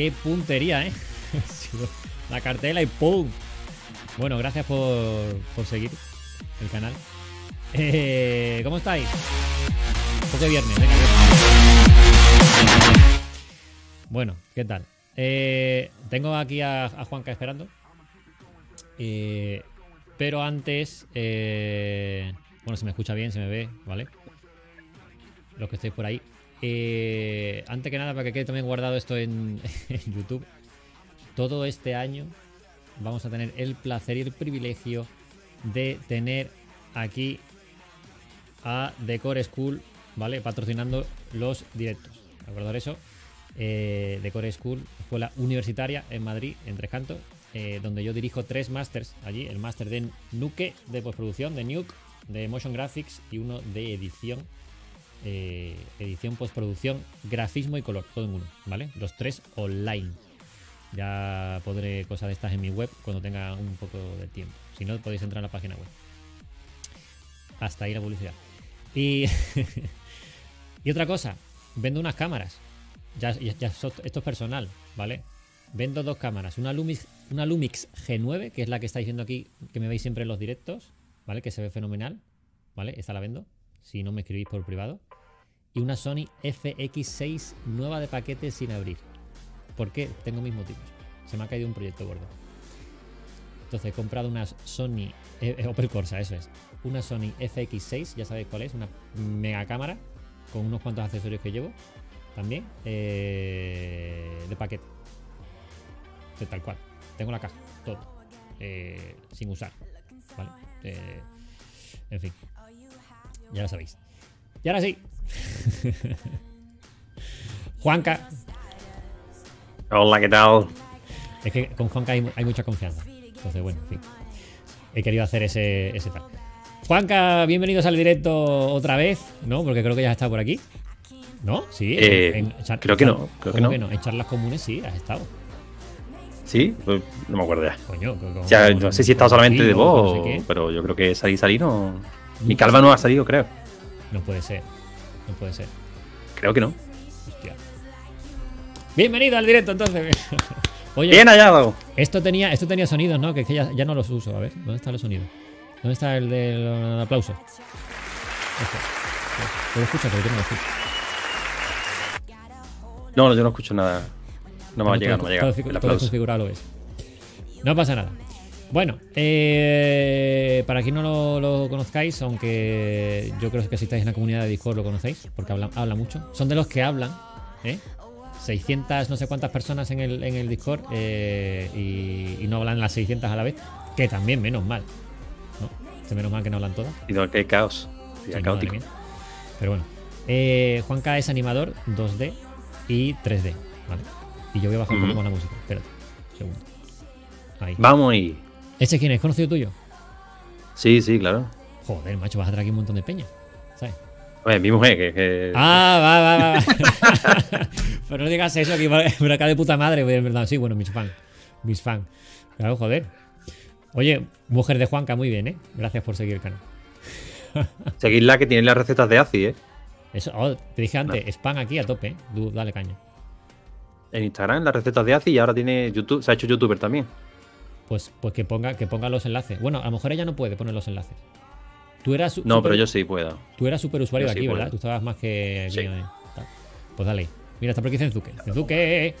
Qué puntería, ¿eh? La cartela y ¡pum! Bueno, gracias por, por seguir el canal. Eh, ¿Cómo estáis? Porque viernes, venga, viernes. Bueno, ¿qué tal? Eh, tengo aquí a, a Juanca esperando. Eh, pero antes, bueno, se me escucha bien, se me ve, ¿vale? Los que estéis por ahí. Eh, antes que nada, para que quede también guardado esto en, YouTube, todo este año vamos a tener el placer y el privilegio de tener aquí a Decor School, ¿vale? Patrocinando los directos. ¿De eso? Eh, Decor School, escuela universitaria en Madrid, en Tres Cantos, eh, donde yo dirijo tres másters allí: el máster de Nuke, de postproducción, de Nuke, de Motion Graphics y uno de edición. Eh, edición, postproducción, grafismo y color, todo en uno, ¿vale? Los tres online. Ya podré cosas de estas en mi web cuando tenga un poco de tiempo. Si no, podéis entrar a la página web. Hasta ahí la publicidad. Y, otra cosa, vendo unas cámaras. Ya, esto es personal, ¿vale? Vendo dos cámaras. Una Lumix, una Lumix G9, que es la que estáis viendo aquí, que me veis siempre en los directos, ¿vale? Que se ve fenomenal, ¿vale? Esta la vendo, si no me escribís por privado. Y una Sony FX6 nueva de paquete sin abrir. ¿Por qué? Tengo mis motivos. Se me ha caído un proyecto gordo. Entonces he comprado unas Sony eh, eh, Opel Corsa, eso es. Una Sony FX6, ya sabéis cuál es, una mega cámara con unos cuantos accesorios que llevo también eh, de paquete. De tal cual. Tengo la caja, todo. eh, sin usar. ¿Vale? Eh, en fin. Ya lo sabéis. Y ahora sí. Juanca, Hola, ¿qué tal? Es que con Juanca hay, hay mucha confianza. Entonces, bueno, en fin. He querido hacer ese, ese tal. Juanca, bienvenidos al directo otra vez, ¿no? Porque creo que ya has estado por aquí. ¿No? Sí. Eh, creo que no, creo que ¿cómo no. En charlas comunes sí, has estado. ¿Sí? Pues no me acuerdo ya. Coño. O sea, no sé si he estado solamente de no sé qué. pero yo creo que salí, salí, no. Mi calva no ha salido, creo. No puede ser. No puede ser. Creo que no. Hostia. Bienvenido al directo, entonces. Oye, Bien hallado. esto tenía, esto tenía sonidos, ¿no? Que, es que ya, ya no los uso. A ver, ¿dónde están los sonidos? ¿Dónde está el del aplauso? Este. ¿Lo escuchas? Porque yo no lo escucho. No, no, yo no escucho nada. No me va a llegar, no me va a llegar. todo configurado lo es. No pasa nada. Bueno, eh, para quien no lo, lo conozcáis, aunque yo creo que si estáis en la comunidad de Discord lo conocéis, porque habla, habla mucho. Son de los que hablan, ¿eh? 600 no sé cuántas personas en el, en el Discord eh, y, y no hablan las 600 a la vez, que también menos mal. ¿no? Que menos mal que no hablan todas. Y no, qué caos. Sí, caótico. Pero bueno. Eh, Juanca es animador 2D y 3D. ¿vale? Y yo voy a bajar un poco más la música. Espérate. un Segundo. Ahí. Vamos y. ¿Ese quién es? ¿Conocido tuyo? Sí, sí, claro. Joder, macho, vas a traer aquí un montón de peña. ¿Sabes? Oye, mi mujer, que. que- Ah, va, va, va. va. Pero no digas eso, que por acá de puta madre, en verdad. Sí, bueno, mis fans. Mis fans. Claro, joder. Oye, mujer de Juanca, muy bien, ¿eh? Gracias por seguir el canal. Seguidla que tiene las recetas de ACI, ¿eh? Eso, oh, te dije antes, spam aquí a tope, ¿eh? Dale caña. En Instagram, las recetas de ACI y ahora tiene YouTube. Se ha hecho youtuber también. Pues, pues que ponga, que ponga los enlaces. Bueno, a lo mejor ella no puede poner los enlaces. Tú eras No, super- pero yo sí puedo. Tú eras super usuario Yo de sí aquí, puedo. ¿verdad? Tú estabas más que. Sí. que- tal. Pues dale. Mira, está por aquí Zenzuke. Zenzuke.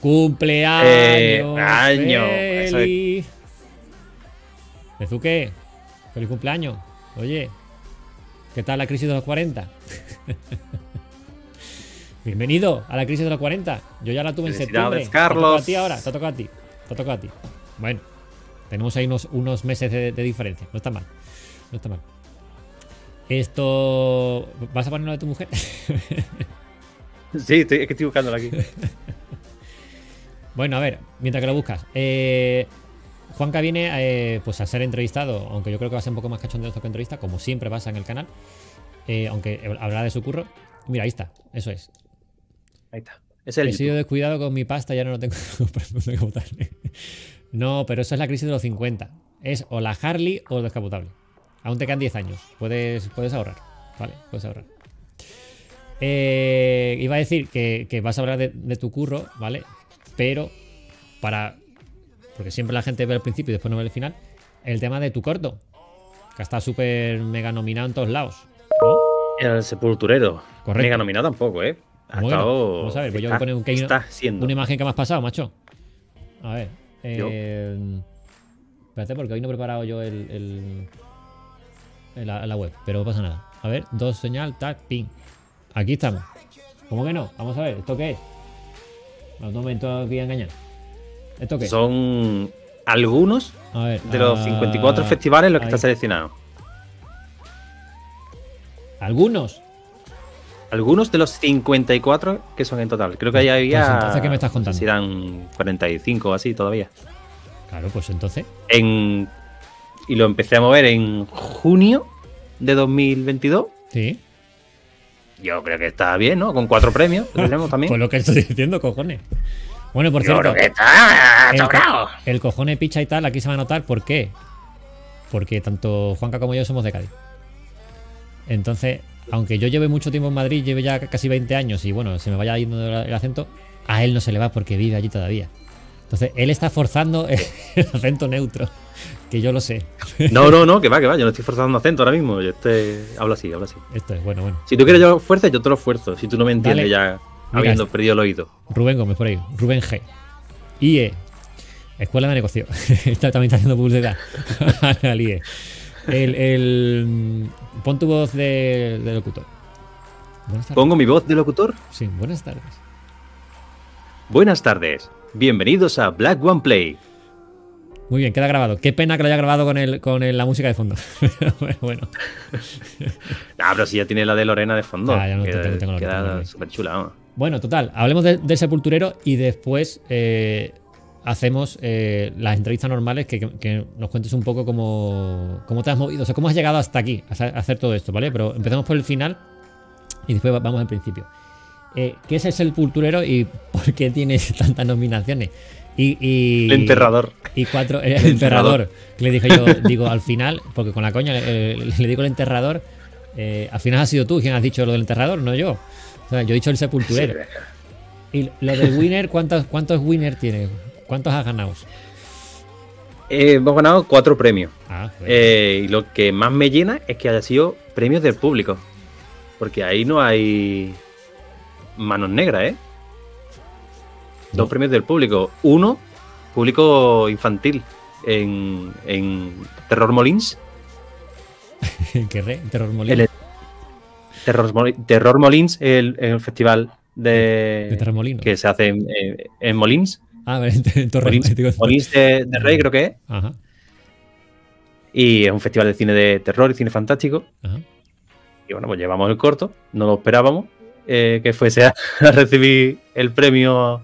Cumpleaños. Eh, año. Es. Feliz. Zenzuke. Feliz cumpleaños. Oye. ¿Qué tal la crisis de los 40? Bienvenido a la crisis de los 40. Yo ya la tuve en septiembre. Felicidades, Te Carlos. a ti ahora. Te ha tocado a ti. Te ha tocado a ti. Bueno. Tenemos ahí unos, unos meses de, de diferencia. No está mal. No está mal. Esto. ¿Vas a ponerlo de tu mujer? Sí, estoy- es que estoy buscándola aquí. bueno, a ver, mientras que lo buscas. Eh, Juanca viene eh, pues a ser entrevistado, aunque yo creo que va a ser un poco más cachondeo esto que entrevista, como siempre pasa en el canal. Eh, aunque hablará de su curro. Mira, ahí está, eso es. Ahí está. Es el He sido descuidado con mi pasta, ya no lo tengo no tengo que botarle. No, pero eso es la crisis de los 50. Es o la Harley o el descapotable. Aún te quedan 10 años. Puedes, puedes ahorrar. Vale, puedes ahorrar. Eh, iba a decir que, que vas a hablar de, de tu curro, ¿vale? Pero para. Porque siempre la gente ve al principio y después no ve el final. El tema de tu corto. Que está súper mega nominado en todos lados. ¿no? El sepulturero. Correcto. Mega nominado tampoco, ¿eh? Ha ¿Cómo que no? estado- Vamos a ver, pues yo voy a poner un. Una imagen que me has pasado, macho. A ver. Eh, espérate, porque hoy no he preparado yo el, el- el- la, la web, pero no pasa nada. A ver, dos señal, tac, ping. Aquí estamos. ¿Cómo que no? Vamos a ver, ¿esto qué es? No, un momento aquí a engañar. ¿Esto qué? Son algunos A ver. de los ah, 54 festivales en los que ahí. está seleccionado. Algunos. Algunos de los 54 que son en total. Creo que ahí había. Pues entonces, ¿qué me estás no sé contando? Si eran 45 o así todavía. Claro, pues entonces. En, y lo empecé a mover en junio de 2022. Sí. Yo creo que está bien, ¿no? Con cuatro premios que tenemos también. Pues lo que estoy diciendo, cojones. Bueno, por Yo cierto. creo que está el, co- el cojone picha y tal, aquí se va a notar. ¿Por qué? Porque tanto Juanca como yo somos de Cádiz. Entonces, aunque yo lleve mucho tiempo en Madrid, lleve ya casi 20 años y bueno, se me vaya yendo el acento, a él no se le va porque vive allí todavía. Entonces, él está forzando el acento neutro, que yo lo sé. No, no, no, que va, que va. Yo no estoy forzando acento ahora mismo. Yo este, hablo así, hablo así. Esto es bueno, bueno. Si tú quieres yo fuerza, yo te lo fuerzo. Si tú no me entiendes Dale. ya habiendo perdido el oído. Rubén Gómez por ahí, Rubén G. IE, Escuela de Negocio. Está- también está haciendo publicidad al IE. El, el- pon tu voz de, de locutor. Buenas tardes. Pongo mi voz de locutor. Sí, buenas tardes. Buenas tardes. Bienvenidos a Black One Play. Muy bien, queda grabado. Qué pena que lo haya grabado con, el, con el- la música de fondo. Pero bueno, Ah, pero si ya tiene la de Lorena de fondo. Ah, ya no queda, tengo- tengo queda de- súper chula. vamos. bueno, total. Hablemos de- del sepulturero y después eh, hacemos eh, las entrevistas normales que, nos cuentes un poco cómo, cómo te has movido, o sea, cómo has llegado hasta aquí a hacer todo esto, ¿vale? Pero empezamos por el final y después va- vamos al principio. Eh, ¿Qué es el sepulturero y por qué tiene tantas nominaciones? Y, y- El enterrador. Y cuatro, el, El enterrador. enterrador. Que le dije yo, digo, al final, porque con la coña eh, le digo el enterrador. eh, al final has sido tú quien has dicho lo del enterrador, no yo. O sea, yo he dicho el sepulturero. Y lo del winner, ¿cuántos, cuántos winner tienes? ¿Cuántos has ganado? Eh, hemos ganado cuatro premios. Ah. Eh, y lo que más me llena es que haya sido premios del público. Porque ahí no hay manos negras, ¿eh? Dos premios del público. Uno, público infantil en, en Terror Molins. ¿Qué re? Terror Molino. El- Terror, Terror Molins, el, el festival de, De que se hace en, en Molins. Ah, vale, en Torre de, de Rey, creo que es. Ajá, Y es un festival de cine de terror y cine fantástico. ajá. Y bueno, pues llevamos el corto, no lo esperábamos eh, que fuese a, a recibir el premio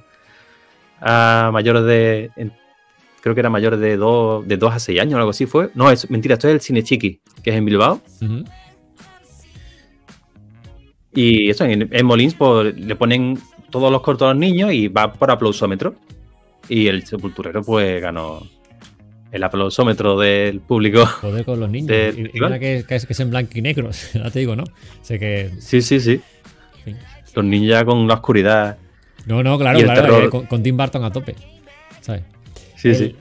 a mayores de. en- creo que era mayores de 2 de dos a 6 años o algo así fue. No, es mentira, esto es el Cine Chiqui, que es en Bilbao. Y eso, en, en Molins pues, le ponen todos los cortos a los niños y va por aplausómetro. Y el sepulturero pues ganó el aplausómetro del público. Joder con los niños. Del Y- y, festival. mira que, que es, que es en blanco y negro. Ya te digo, ¿no? Sé que. Sí, sí, sí. Los niños ya con la oscuridad. No, no, claro, claro. eh, Con, con Tim Burton a tope. ¿Sabes? Sí, El- sí.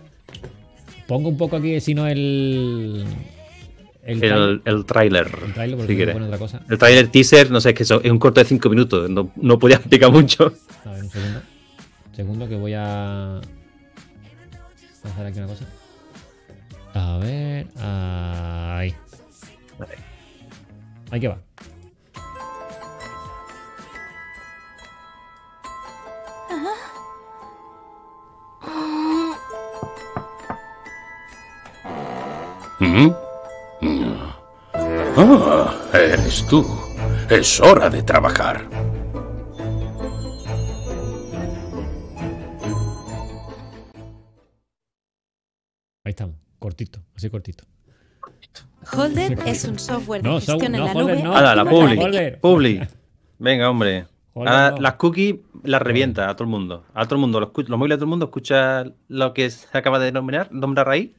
Pongo un poco aquí, si no, el. El, El, el tráiler. el trailer, porque si no quieres. pone otra cosa. El tráiler teaser, no sé, es que eso, es un corto de 5 minutos. No, no podía explicar mucho. A ver, un segundo. Segundo que voy a. Hacer aquí una cosa. A ver. Ahí. Ahí que va. ¿Mm? Ah, eres tú. Es hora de trabajar. Ahí estamos. Cortito. Así cortito. Holder es un software de No, gestión so- en no, la Holder, nube. no. Hala, la Holder, publi. Holder. Publi. Venga, hombre. Holder, Ahora, no. las cookies las revienta a todo el mundo. A todo el mundo. Los, los móviles de todo el mundo escucha lo que se acaba de denominar, nombrar ahí.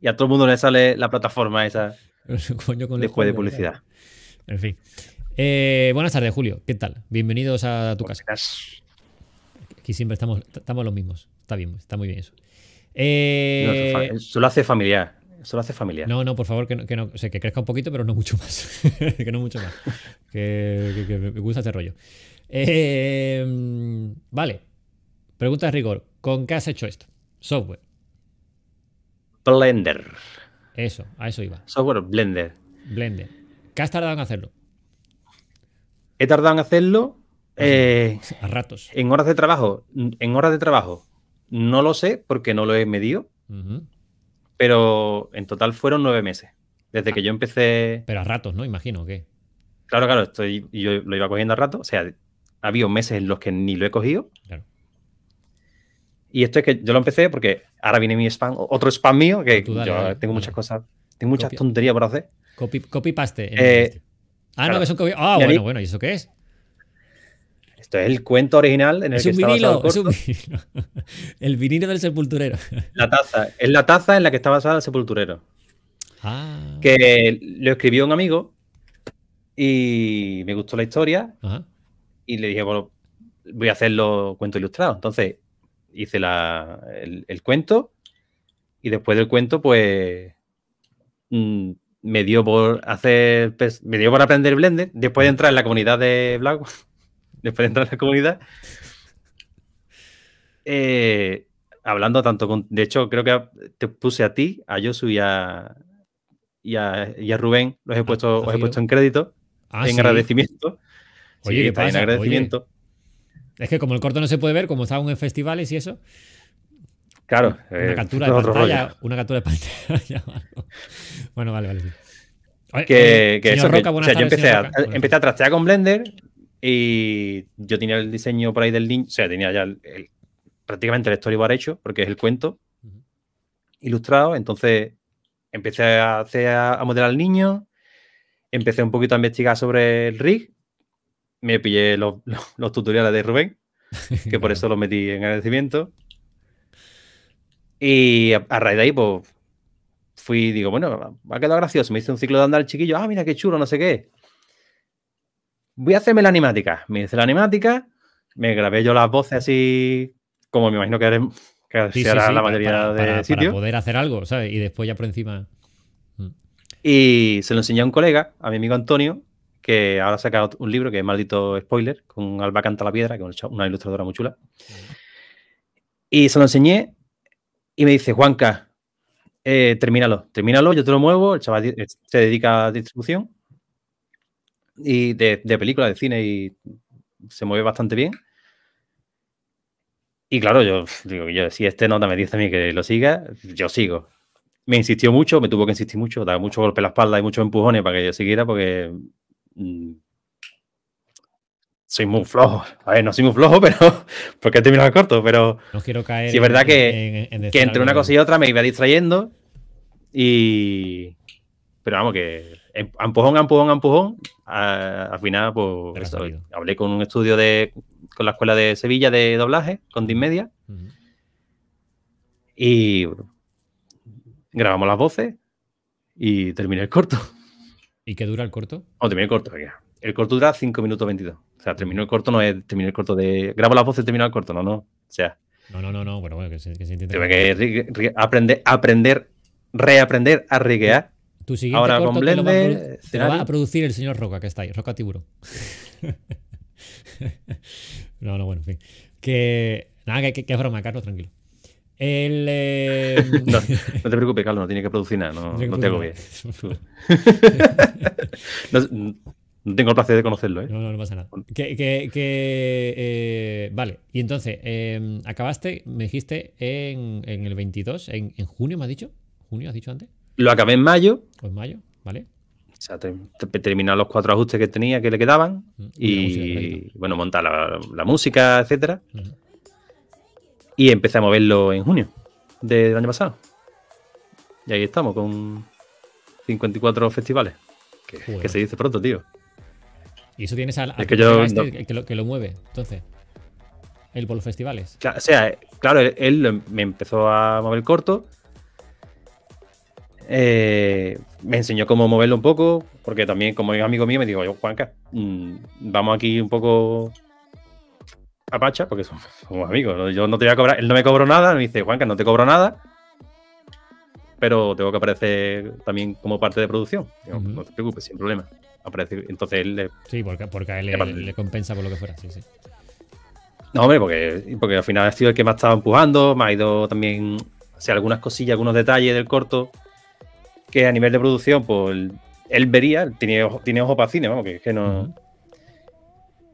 Y a todo el mundo le sale la plataforma esa Coño, con después de publicidad. En fin. Eh, buenas tardes, Julio. ¿Qué tal? Bienvenidos a tu casa. Aquí siempre estamos, estamos los mismos. Está bien, está muy bien eso. Eh, eso lo hace familiar. Eso lo hace familiar. no, no, por favor, que, no, que, no- o sea, que crezca un poquito, pero no mucho más. que no mucho más. Que, que- que me gusta este rollo. Eh, vale. Pregunta de rigor. ¿Con qué has hecho esto? Software. Blender. Eso, a eso iba. Software Blender. Blender. ¿Qué has tardado en hacerlo? He tardado en hacerlo eh, A ratos. en horas de trabajo. En horas de trabajo no lo sé porque no lo he medido, pero en total fueron nueve meses. Desde que yo empecé. Pero a ratos, ¿no? Imagino que. Claro, claro, estoy, yo lo iba cogiendo a rato. O sea, ha habido meses en los que ni lo he cogido. Claro. Y esto es que yo lo empecé porque ahora viene mi spam, otro spam mío, que dale, yo dale, tengo dale. muchas cosas, tengo muchas Copia. tonterías por hacer. Copy, copy paste. Eh, este. Ah, no, que es un copy. Ah, bueno, bueno. ¿Y eso qué es? Esto es el cuento original en el Es que un está basado el vinilo. Es un vinilo. El vinilo del sepulturero. La taza. Es la taza en la que está basada el sepulturero. Ah. Que lo escribió un amigo y me gustó la historia Ajá. y le dije, bueno, voy a hacerlo cuento ilustrado. Entonces hice la- el, el cuento y después del cuento, pues mm, me dio por hacer, pers- me dio por aprender Blender. Después de entrar en la comunidad de Black, después de entrar en la comunidad, eh, hablando tanto con, de hecho, creo que te puse a ti, a Josu y a, y a, y a Rubén, los he puesto, ¿ha os he puesto en crédito, Ah, en sí. agradecimiento. Oye, Sí, ¿qué está en? Oye. agradecimiento. Es que como el corto no se puede ver, como estaban en festivales y eso, Claro. una eh, captura de otro pantalla, una captura de pantalla. bueno, vale, vale. sí. Que, oye, que señor eso, que- Roca, o sea, yo empecé a, Roca. Empecé a trastear con Blender y yo tenía el diseño por ahí del niño, o sea, tenía ya el- el- prácticamente el storyboard hecho, porque es el cuento Ujú. ilustrado, entonces empecé a hacer a, modelar al niño, empecé un poquito a investigar sobre el rig, me pillé los, los- los tutoriales de Rubén, que por eso los metí en agradecimiento. Y a, a raíz de ahí, pues, fui, digo, bueno, ha quedado gracioso. Me hice un ciclo de andar el chiquillo, ah, mira qué chulo, no sé qué. Voy a hacerme la animática. Me hice la animática, me grabé yo las voces así, como me imagino que, haré- que Sí, así sí, hará sí, la para- mayoría para, de para- para sitios. poder hacer algo, ¿sabes? Y después ya por encima. Y se lo enseñé a un colega, a mi amigo Antonio, que ahora ha sacado un libro que es Maldito Spoiler, con Alba Canta la Piedra, que es una ilustradora muy chula. Y se lo enseñé y me dice, Juanca, eh, termínalo, termínalo, yo te lo muevo. El chaval eh, se dedica a distribución y de, de películas, de cine y se mueve bastante bien. Y claro, yo digo, yo, si este nota me dice a mí que lo siga, yo sigo. Me insistió mucho, me tuvo que insistir mucho, dar mucho golpe en la espalda y muchos empujones para que yo siguiera porque mm, soy muy flojo. A ver, no soy muy flojo, pero porque he terminado corto, pero No quiero caer. Sí, es verdad que- en- en que entre una cosa y otra me iba distrayendo y... Pero vamos, que a empujón, a empujón, empujón, a- al final, pues, hablé con un estudio de, con la escuela de Sevilla de doblaje, con Team Media, y bueno, grabamos las voces y terminé el corto. ¿Y qué dura el corto? O terminé el corto, venga. El corto dura 5 minutos 22. O sea, terminó el corto, no es terminé el corto de... Grabo las voces y termino el corto, no, no. O sea, No, no, no, no, bueno, bueno, que se, que se que ri- aprender, aprender, reaprender a riguear. Tu siguiente ahora corto con te lo va a Blender, te lo va a producir el señor Roca, que está ahí, Roca Tiburón. no, no, bueno, en fin. Que. Nada, que, que, que es broma, Carlos, tranquilo. El. eh, No, no te preocupes, Carlos, no tiene que producir nada, no, no te hago bien. No, no tengo el placer de conocerlo, ¿eh? No, no, no pasa nada. Que, que- que, eh, vale, y entonces, eh, acabaste, me dijiste, en, en el 22, en, en junio, ¿me has dicho? ¿Junio has dicho antes? Lo acabé en mayo, ¿O en mayo? ¿Vale? o sea, te- te- terminé los cuatro ajustes que tenía que le quedaban Mm, y música, bueno, montar la, la música, etcétera. Y empecé a moverlo en junio del año pasado. Y ahí estamos con 54 festivales. Que, se dice pronto, tío. Y eso tienes al, Es que yo este, no- que, lo, que lo mueve, entonces. El por los festivales. O sea, claro, él, él me empezó a mover corto. Eh, me enseñó cómo moverlo un poco, porque también como es amigo mío me dijo, yo, Juanca, mm, vamos aquí un poco a pacha, porque somos, somos amigos, yo no te voy a cobrar, él no me cobró nada, me dice, Juanca, no te cobro nada, pero tengo que aparecer también como parte de producción. Digo, Ujú. No te preocupes, sin problema. Aparece, entonces él le Sí, porque, porque a él le, compensa por lo que fuera. Sí, sí. No, hombre, porque, porque al final ha sido el que me ha estado empujando, me ha ido también, o sea, algunas cosillas, algunos detalles del corto, que a nivel de producción, pues él, vería, tiene, ojo- tiene ojo para cine, vamos, que es que no...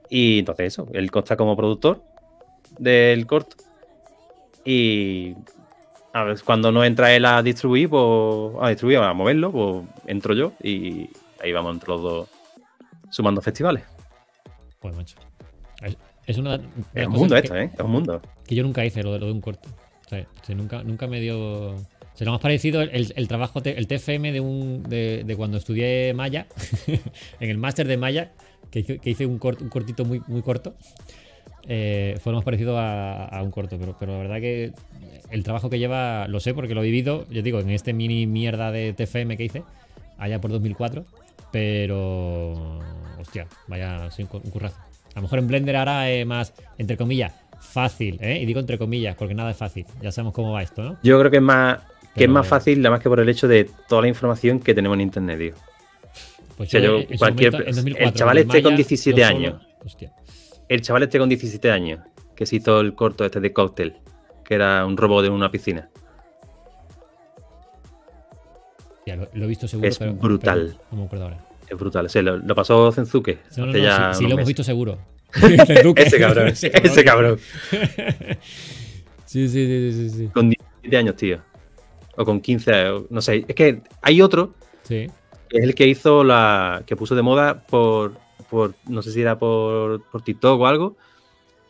Y entonces eso, él consta como productor del corto. Y a ver, cuando no entra él a distribuir, pues a distribuir, a moverlo, pues entro yo y ahí vamos entre los dos sumando festivales. Pues, macho. Es, una Es un mundo que- esto, ¿eh? Es un mundo. que yo nunca hice lo de, lo de un corto. O sea, nunca, nunca me dio. Se lo más parecido el, trabajo, el TFM de, un, de, cuando estudié Maya, en el máster de Maya, que hice, un, cort- cortito muy, corto. eh, fue lo más parecido a, un corto, pero, pero la verdad que el trabajo que lleva lo sé porque lo he vivido, yo digo, en este mini mierda de TFM que hice, allá por 2004, pero hostia, vaya, sí, un, cu- un currazo. A lo mejor en Blender ahora es más, entre comillas, fácil, ¿eh? Y digo entre comillas, porque nada es fácil. Ya sabemos cómo va esto, ¿no? Yo creo que es más, que es más fácil, nada más que por el hecho de toda la información que tenemos en internet, tío. Pues O sea, yo, cualquier- momento, el 2004, chaval este con Maya, 17 yo solo- años. Hostia. El chaval este con 17 años, que se hizo el corto este de Cocktail, que era un robot de una piscina. Ya, lo, lo he visto seguro. Es pero- brutal. pero no me acuerdo ahora. Es brutal. O sea, lo, lo pasó Zenzuke No, no, hace no, ya sí, sí lo hemos visto seguro. Ese cabrón, ese cabrón. sí, sí, sí, sí, sí. Con 17 años, tío. O con 15, o- no sé. Es que hay otro Sí. que es el que hizo la. que puso de moda por. por no sé si era por, por TikTok o algo.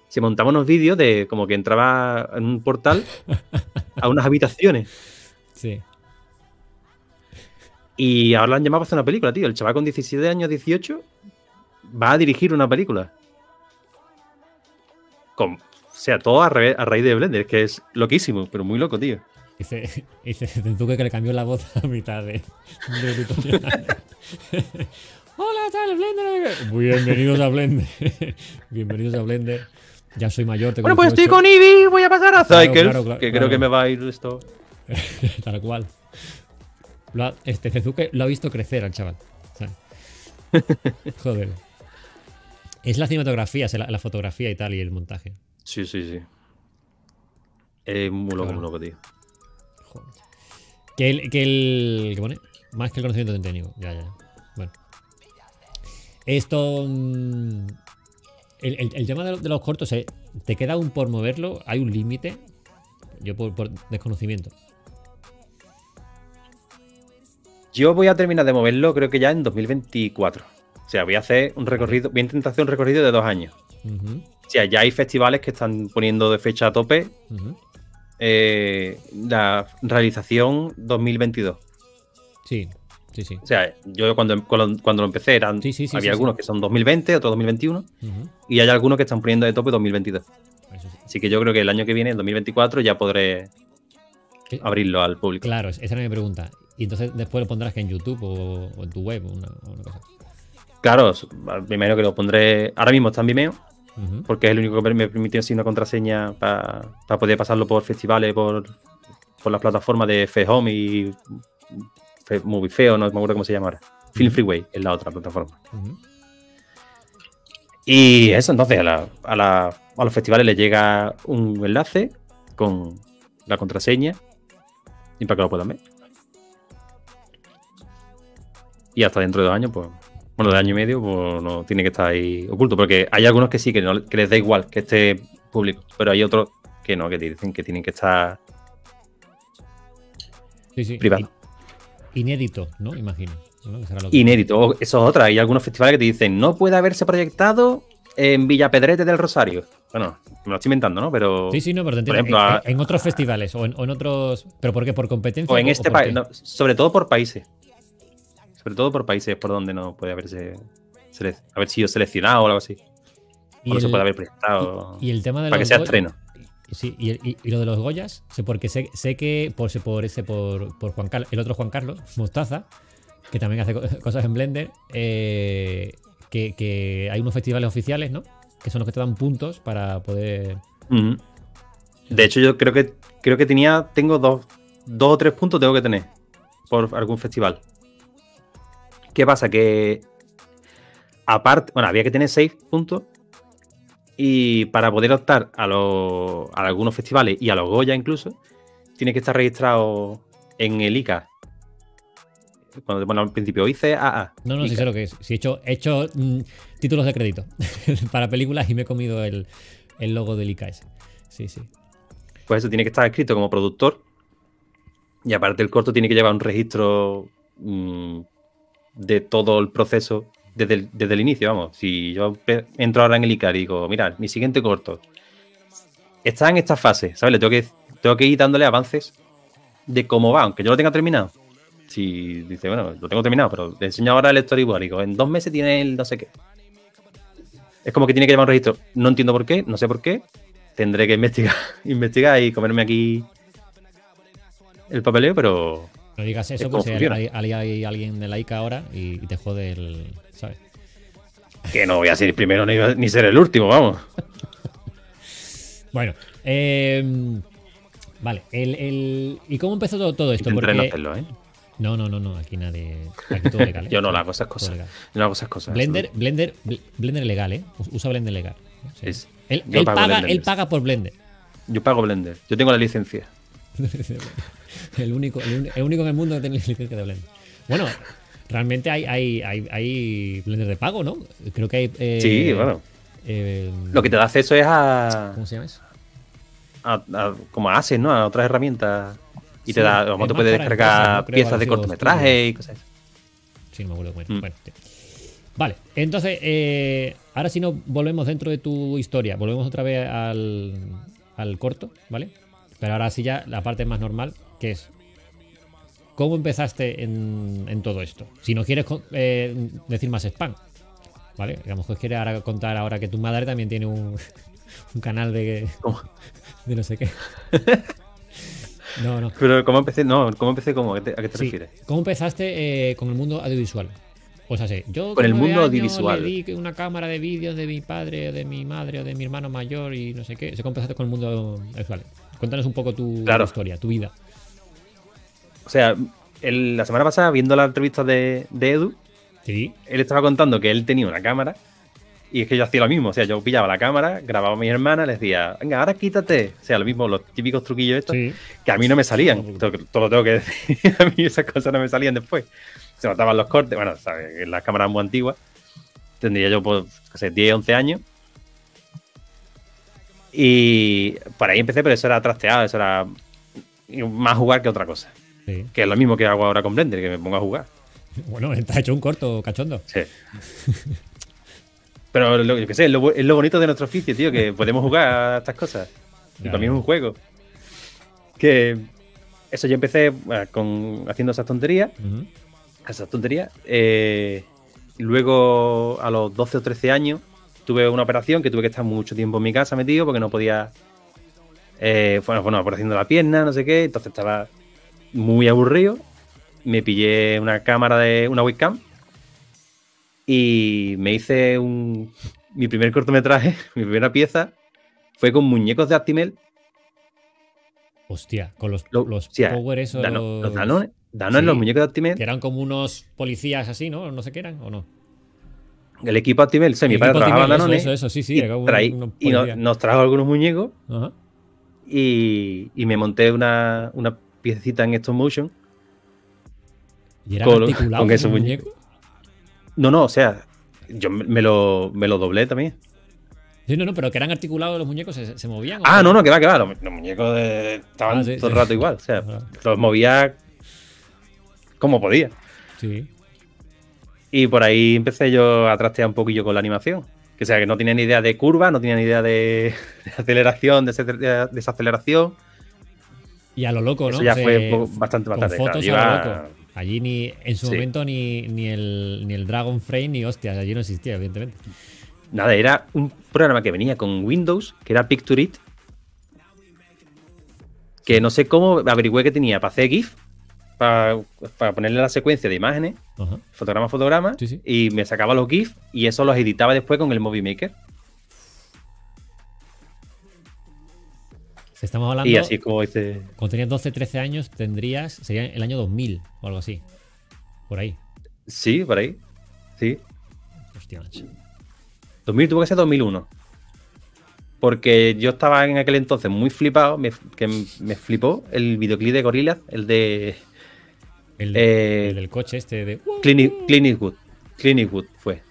Se montaba unos vídeos de como que entraba en un portal a unas habitaciones. Sí. Y ahora lo han llamado para hacer una película, tío. El chaval con 17 años, 18, va a dirigir una película. Con, o sea, todo a, a raíz de Blender, es que es loquísimo, pero muy loco, tío. Dice, dice que le cambió la voz a mitad de, de tutorial. Hola, tal, Blender. Bienvenidos a Blender. Bienvenidos a Blender. Ya soy mayor, tengo Bueno, pues estoy 18. con Eevee, voy a pasar a Claro, Cycle, claro, claro, que claro. creo que me va a ir esto. Tal cual. Lo ha- este Zenzuke lo ha visto crecer al chaval. Joder. Es la cinematografía, es la, la fotografía y tal, y el montaje. Sí, sí, sí. Es muy loco, Claro. muy loco, tío. Que el. Que el ¿Qué pone? Más que el conocimiento técnico. Ya, ya. ya. Bueno. Esto. mm, El, el- el tema de, lo- de los cortos, eh, ¿te queda un por moverlo? ¿Hay un límite? Yo por, por desconocimiento. Yo voy a terminar de moverlo, creo que ya en 2024. O sea, voy a hacer un recorrido, voy a intentar hacer un recorrido de dos años. O sea, ya hay festivales que están poniendo de fecha a tope ujú. Eh, la realización 2022. Sí, sí, sí. O sea, yo cuando, cuando, cuando lo empecé eran, Sí, sí, sí, había algunos que son 2020, otros 2021, Ujú, y hay algunos que están poniendo de tope 2022. Eso sí. Así que yo creo que el año que viene, en 2024, ya podré abrirlo al público. Claro, esa era mi pregunta. Y entonces después lo pondrás que en YouTube o, o en tu web o una, o una cosa. Claro, me imagino que lo pondré. Ahora mismo está en Vimeo, Porque es el único que me permitió así una contraseña para poder pasarlo por festivales, por, por las plataformas de Fehome y Fe- Movie Feo, no me acuerdo cómo se llama ahora. Film Freeway es la otra plataforma. Y eso, entonces a, la- a, la- a los festivales les llega un enlace con la contraseña y para que lo puedan ver. Y hasta dentro de dos años, pues, bueno, de año y medio, pues no tiene que estar ahí oculto, porque hay algunos que sí, que, no- que les da igual que esté público, pero hay otros que no, que dicen que tienen que estar Sí, sí. privado. Inédito, ¿no? Imagino. ¿no? Que será lo que- Inédito. Eso es otra. Hay algunos festivales que te dicen no puede haberse proyectado en Villapedrete del Rosario. Bueno, me lo estoy inventando, ¿no? Pero. Sí, sí, no, pero te Por ejemplo, en, en otros festivales o en, o en otros. ¿Pero por qué? ¿Por competencia? O en o este país, no, sobre todo por países. Sobre todo por países por donde no puede haberse haber sido seleccionado o algo así. Y O no se puede haber proyectado. y el tema de para que sea estreno. Sí, y, y- y lo de los Goyas, sé porque sé, sé que por, por ese, por, por Juan Carlos, el otro Juan Carlos, Mostaza, que también hace co- cosas en Blender, eh, que, que hay unos festivales oficiales, ¿no? Que son los que te dan puntos para poder. De hecho, yo creo que creo que tenía, tengo dos, dos o tres puntos tengo que tener por algún festival. ¿Qué pasa? Que aparte, bueno, había que tener seis puntos y para poder optar a, los, a algunos festivales y a los Goya incluso, tienes que estar registrado en el ICA. Cuando te ponen al principio ICAA. No, no, sí ICA. sé lo que es. Sí, he hecho, he hecho mm, títulos de crédito para películas y me he comido el, el logo del IKS. Sí, sí. Pues eso tiene que estar escrito como productor. Y aparte el corto tiene que llevar un registro mm, de todo el proceso desde el, desde el inicio, vamos. Si yo entro ahora en el ICAR y digo, mira, mi siguiente corto está en esta fase, ¿sabes? Le tengo que, tengo que ir dándole avances de cómo va, aunque yo lo tenga terminado. Si dice, bueno, lo tengo terminado, pero le enseño ahora el storyboard y digo, en dos meses tiene el no sé qué. Es como que tiene que llevar un registro. No entiendo por qué, no sé por qué. Tendré que investigar, investigar y comerme aquí el papeleo, pero No digas Es eso, pues hay, alguien de la ICA ahora y, y te jode el. ¿Sabes? que no voy a ser el primero ni, ni ser el último, vamos. Bueno, eh, vale. El, el- ¿Y cómo empezó todo, todo esto? No hacerlo, ¿eh? No, no, no, no. Aquí nadie. Aquí todo legal. ¿eh? Yo no lo hago esas Todo cosas. legal. Yo no hago esas cosas. Blender, Blender, Bl- Blender legal, ¿eh? Usa Blender legal. Es- él, paga, Blender. él paga por Blender. Yo pago Blender. Yo tengo la licencia. el, único, el, único en el mundo que tiene licencia de Blender. Bueno, realmente hay, hay, hay, hay Blender de pago, ¿no? Creo que hay. eh, Sí, bueno. eh, Lo que te da acceso es a, ¿Cómo se llama eso? a- a- como a Access, ¿no? A otras herramientas. Y te Sí, da, es como te puedes descargar piezas de cortometraje y cosas así. Sí, no me acuerdo. Bueno, Mm. bueno, sí. Vale, entonces, eh, ahora sí nos volvemos dentro de tu historia. Volvemos otra vez al, al corto, ¿vale? Pero ahora sí ya la parte más normal, que es cómo empezaste en, en todo esto. Si no quieres eh, decir más spam, ¿vale? Digamos que quieres ahora contar ahora que tu madre también tiene un, un canal de, ¿Cómo? de no sé qué. No, no. Pero ¿cómo empecé? No, ¿cómo empecé? ¿Cómo? ¿A qué te, a Sí. refieres? ¿Cómo empezaste eh, con el mundo audiovisual? O sea, sé, yo Con el mundo audiovisual. le di una cámara de vídeo de mi padre, o de mi madre, o de mi hermano mayor y no sé qué. ¿Cómo empezaste con el mundo audiovisual? Cuéntanos un poco tu Claro. historia, tu vida. O sea, la semana pasada, viendo la entrevista de, de Edu, Sí. él estaba contando que él tenía una cámara y es que yo hacía lo mismo. O sea, yo pillaba la cámara, grababa a mi hermana, les decía, venga, ahora quítate. O sea, lo mismo, los típicos truquillos estos, Sí. que a mí no me salían. Todo, todo lo tengo que decir. a mí esas cosas no me salían después. Se notaban los cortes. Bueno, sabes, las cámaras muy antiguas. Tendría yo, pues, qué sé, 10, 11 años. Y por ahí empecé, pero eso era trasteado, eso era más jugar que otra cosa. Sí. Que es lo mismo que hago ahora con Blender, que me pongo a jugar. Bueno, has hecho un corto cachondo. Sí. Pero lo, yo qué sé, es lo, bu- es lo bonito de nuestro oficio, tío, que podemos jugar a estas cosas. Y Ya, para mí es un juego. Que eso yo empecé con, haciendo esas tonterías. Esas tonterías. eh, luego, a los 12 o 13 años, tuve una operación que tuve que estar mucho tiempo en mi casa metido porque no podía. Eh, bueno, bueno, operación de la pierna, no sé qué. Entonces estaba muy aburrido. Me pillé una cámara de una webcam y me hice un. Mi primer cortometraje, mi primera pieza, fue con muñecos de Actimel. Hostia, con los, Lo- los sí, power esos. Dano- los Danone, Danone, Sí. los muñecos de Actimel. Que eran como unos policías así, ¿no? No sé qué eran, ¿o no? El equipo Actimel, sí, mi El padre equipo trabajaba en Danone. Eso, eso, sí, sí. y, traí- nos trajo algunos muñecos Ajá. y, y me monté una, una piececita en stop motion. Y eran Con- con esos esos muñecos. No, no, o sea, yo me lo, me lo doblé también. Sí, no, no, pero que eran articulados los muñecos, se, se movían. ¿o Ah, no, no, que va, que va. Los, los muñecos de- estaban Ah, sí, todo el sí. rato igual. O sea, Ah. los movía como podía. Sí. Y por ahí empecé yo a trastear un poquillo con la animación. Que o sea, que no tenía ni idea de curva, no tenía ni idea de, de aceleración, ese- de desaceleración. Y a lo loco, ¿no? Eso ya Se- fue poco- bastante más con fotos a lo loco. Allí ni, en su Sí. momento, ni, ni, el, ni el Dragon Frame ni hostias, allí no existía, evidentemente. Nada, era un programa que venía con Windows, que era Picture It, que no sé cómo averigüé que tenía para hacer GIF, para, para ponerle la secuencia de imágenes, Ajá. fotograma a fotograma, Sí, sí. y me sacaba los GIF y eso los editaba después con el Movie Maker. Estamos hablando. Y así como dice. Cuando tenías 12, 13 años, tendrías. Sería el año 2000 o algo así. Por ahí. Sí, por ahí. Sí. Hostia, macho. 2000 tuvo que ser 2001. Porque yo estaba en aquel entonces muy flipado, me, que me flipó el videoclip de Gorillaz, el de El, Eh, el del coche este de. Clint, E- Clint Eastwood. Clint Eastwood fue.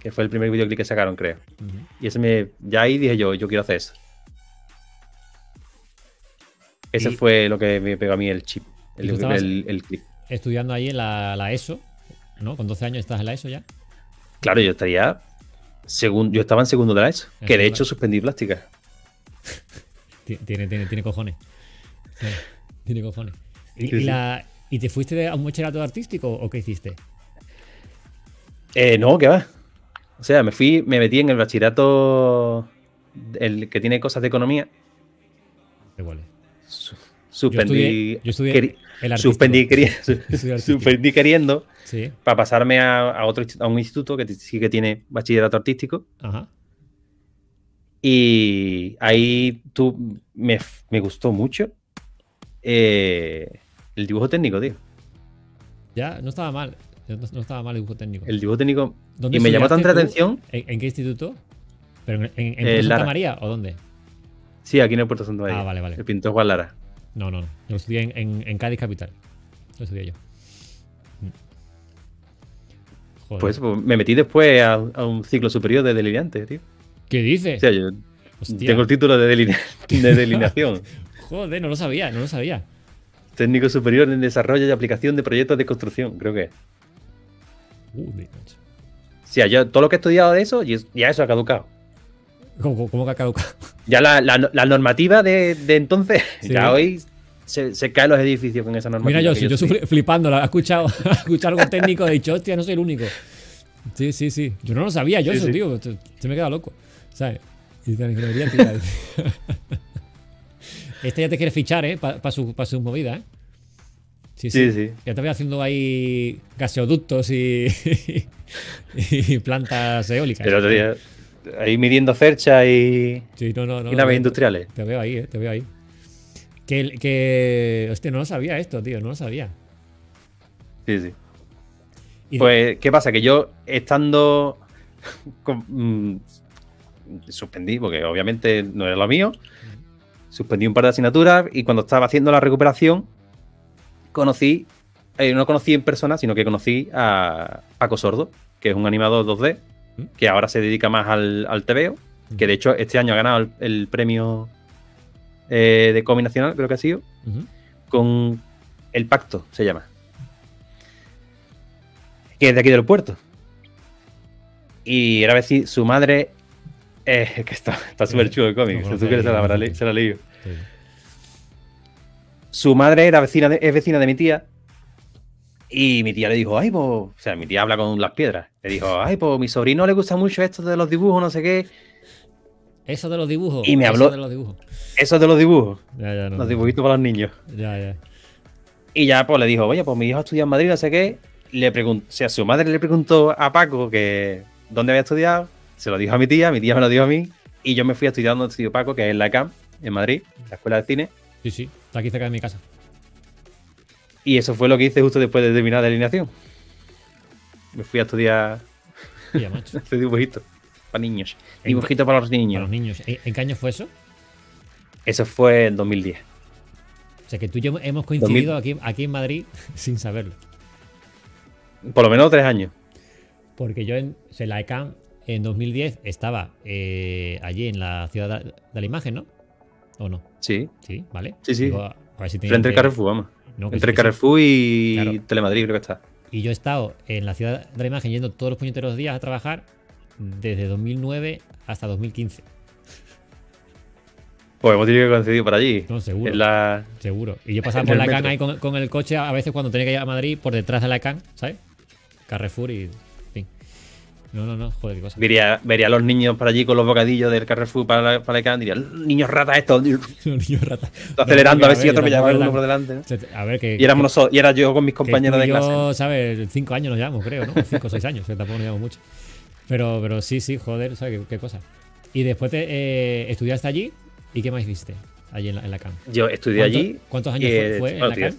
Que fue el primer videoclip que sacaron, creo. Y ese me. Ya ahí dije yo, yo quiero hacer eso. Ese Y- fue lo que me pegó a mí el chip. El, ¿Y tú estabas- el- el clip. Estudiando ahí en la, la ESO. ¿No? Con 12 años estás en la ESO ya. Claro, yo estaría. Segun, yo estaba en segundo de la ESO. Que de hecho suspendí plástica. Ti- Tiene, tiene, tiene cojones. Tiene cojones. ¿Y, Sí, y sí. la- ¿Y te fuiste a un bachillerato artístico o qué hiciste? Eh, no, ¿qué va? O sea, me fui, me metí en el bachillerato. El que tiene cosas de economía. Igual. Yo Suspendí. estudié, yo estudié queri- el artístico. suspendí, queriendo Sí, para pasarme a, a otro a un instituto que sí que tiene bachillerato artístico. ajá. Y ahí tú me, me gustó mucho eh, el dibujo técnico, tío. Ya, no estaba mal. No, no estaba mal el dibujo técnico. El dibujo técnico. ¿Dónde Y me llamó tanta atención. ¿En, en qué instituto? ¿Pero en, en, en Eh, Santa Lara. María o dónde? Sí, aquí en el Puerto Santo María. Ah, vale, vale. El pintor Juan Lara. No, no, no. Yo estudié en, en- en Cádiz Capital. Lo estudié yo. Mm. Joder. Pues, pues, me metí después a, a un ciclo superior de delineante, tío. ¿Qué dices? O sea, yo Hostia. tengo el título de, deline- de delineación. Joder, no lo sabía, no lo sabía. Técnico superior en desarrollo y aplicación de proyectos de construcción, creo que es. Joder, macho. O sea, yo todo lo que he estudiado de eso, ya eso ha caducado. ¿Cómo, que ha caducado? Ya la, la- la normativa de, de entonces, Sí. ya hoy se, se caen los edificios con esa normativa. Mira, yo, yo, estoy flipando, la- he escuchado, he escuchado algo técnico, he dicho, hostia, no soy el único. Sí, sí, sí. Yo no lo sabía, yo Sí, eso, sí. tío. Se me queda loco. ¿Sabes? Y la ingeniería. Este ya te quiere fichar, ¿eh? Para su, pa sus movidas, ¿eh? Sí, sí, Sí, sí. Ya te voy haciendo ahí gaseoductos y, y plantas eólicas. El otro día, ahí midiendo cercha y, Sí, no, no, no. y naves industriales. Te veo ahí, eh, te veo ahí. Que, que. Hostia, no lo sabía esto, tío, no lo sabía. Sí, sí. Y- Pues, ¿qué pasa? Que yo, estando. con- mm, suspendí, porque obviamente no era lo mío. Suspendí un par de asignaturas y cuando estaba haciendo la recuperación, conocí. eh, no conocí en persona, sino que conocí a Paco Sordo, que es un animador 2D, ¿Mm? Que ahora se dedica más al, al TVO. Que de hecho este año ha ganado el, el premio eh, de cómic nacional, creo que ha sido con El Pacto, se llama. Que es de aquí del puerto. Y era vecino, su madre. eh, que está está súper chulo el cómic. No si tú quieres, se la, ahí, habrá no le- se la he leído. Sí. Su madre era vecina de- es vecina de mi tía. Y mi tía le dijo, ay, pues. O sea, mi tía habla con las piedras. Le dijo, ay, pues mi sobrino le gusta mucho esto de los dibujos, no sé qué. Eso de los dibujos. Y me eso habló- de los dibujos. Eso de los dibujos. Ya, ya, no. Los dibujitos para los niños. Ya, ya. Y ya pues le dijo, oye, pues mi hijo estudia en Madrid, no sé qué. Le preguntó, o sea, su madre le preguntó a Paco que dónde había estudiado. Se lo dijo a mi tía, mi tía me lo dijo a mí. Y yo me fui a estudiar donde estudió Paco, que es en la CAM, en Madrid, la Escuela de Cine. Sí, sí. Está aquí cerca de mi casa. Y eso fue lo que hice justo después de terminar la alineación. Me fui a estudiar Ya, macho. este dibujito para niños. Dibujito para los Para niños. los niños. ¿En qué año fue eso? Eso fue en 2010. O sea, que tú y yo hemos coincidido aquí, aquí en Madrid sin saberlo. Por lo menos tres años. Porque yo en, en la ECAM en 2010 estaba eh, allí en la ciudad de la imagen, ¿no? ¿O no? Sí, Sí, ¿vale? Sí, sí. Digo, a ver si frente al Carrefour, vamos. No, Entre sí. Carrefour y Claro. Telemadrid, creo que está. Y yo he estado en la ciudad de la imagen yendo todos los puñeteros días a trabajar desde 2009 hasta 2015. Pues hemos tenido que coincidir por allí. No, seguro. En la, Seguro. Y yo pasaba por la CAN ahí con, con el coche a veces cuando tenía que ir a Madrid por detrás de la CAN, ¿sabes? Carrefour y. No, no, no, joder, qué cosa. Vería, vería a los niños por allí con los bocadillos del Carrefour para la, para la diría, niños ratas estos, tío". Los niños ratas. acelerando a ver si yo atropellaba tampoco uno por delante. A ver, que. Y éramos nosotros, y era yo con mis compañeros de clase. Yo, ¿sabes? Cinco años nos llevamos, creo, ¿no? Cinco o seis años, que tampoco nos llevamos mucho. Pero, pero sí, sí, joder, ¿sabes qué, qué cosa? Y después te, eh, estudiaste allí, ¿y qué más hiciste allí en la, en la CAM? Yo estudié ¿Cuánto- allí. ¿Cuántos años fue, eh, en la CAM?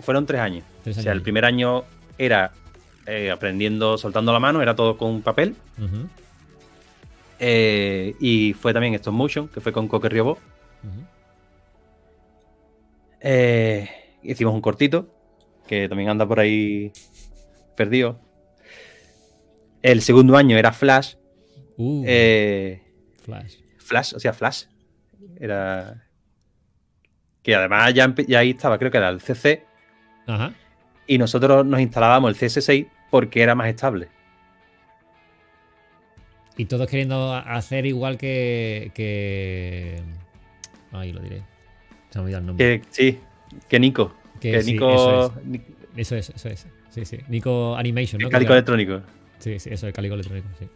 Fueron tres años. Tres o sea, el primer año era eh, aprendiendo, soltando la mano, era todo con papel. Eh, y fue también Stop Motion, que fue con Coque Riobó. Eh, hicimos un cortito, que también anda por ahí perdido. El segundo año era Flash. Uh, Flash. Flash, o sea, Flash. Era. Que además ya, ya ahí estaba, creo que era el CC. Ajá. Y nosotros nos instalábamos el CS6 porque era más estable. Y todos queriendo hacer igual que. que... Ay, lo diré. Se me ha olvidado el nombre. Que, sí, que Nico. Que Que, sí, Nico. eso es. Eso es, eso es. Sí, sí. Nico Animation, ¿no? el cálico electrónico. Sí, sí, eso, el cálico electrónico, sí.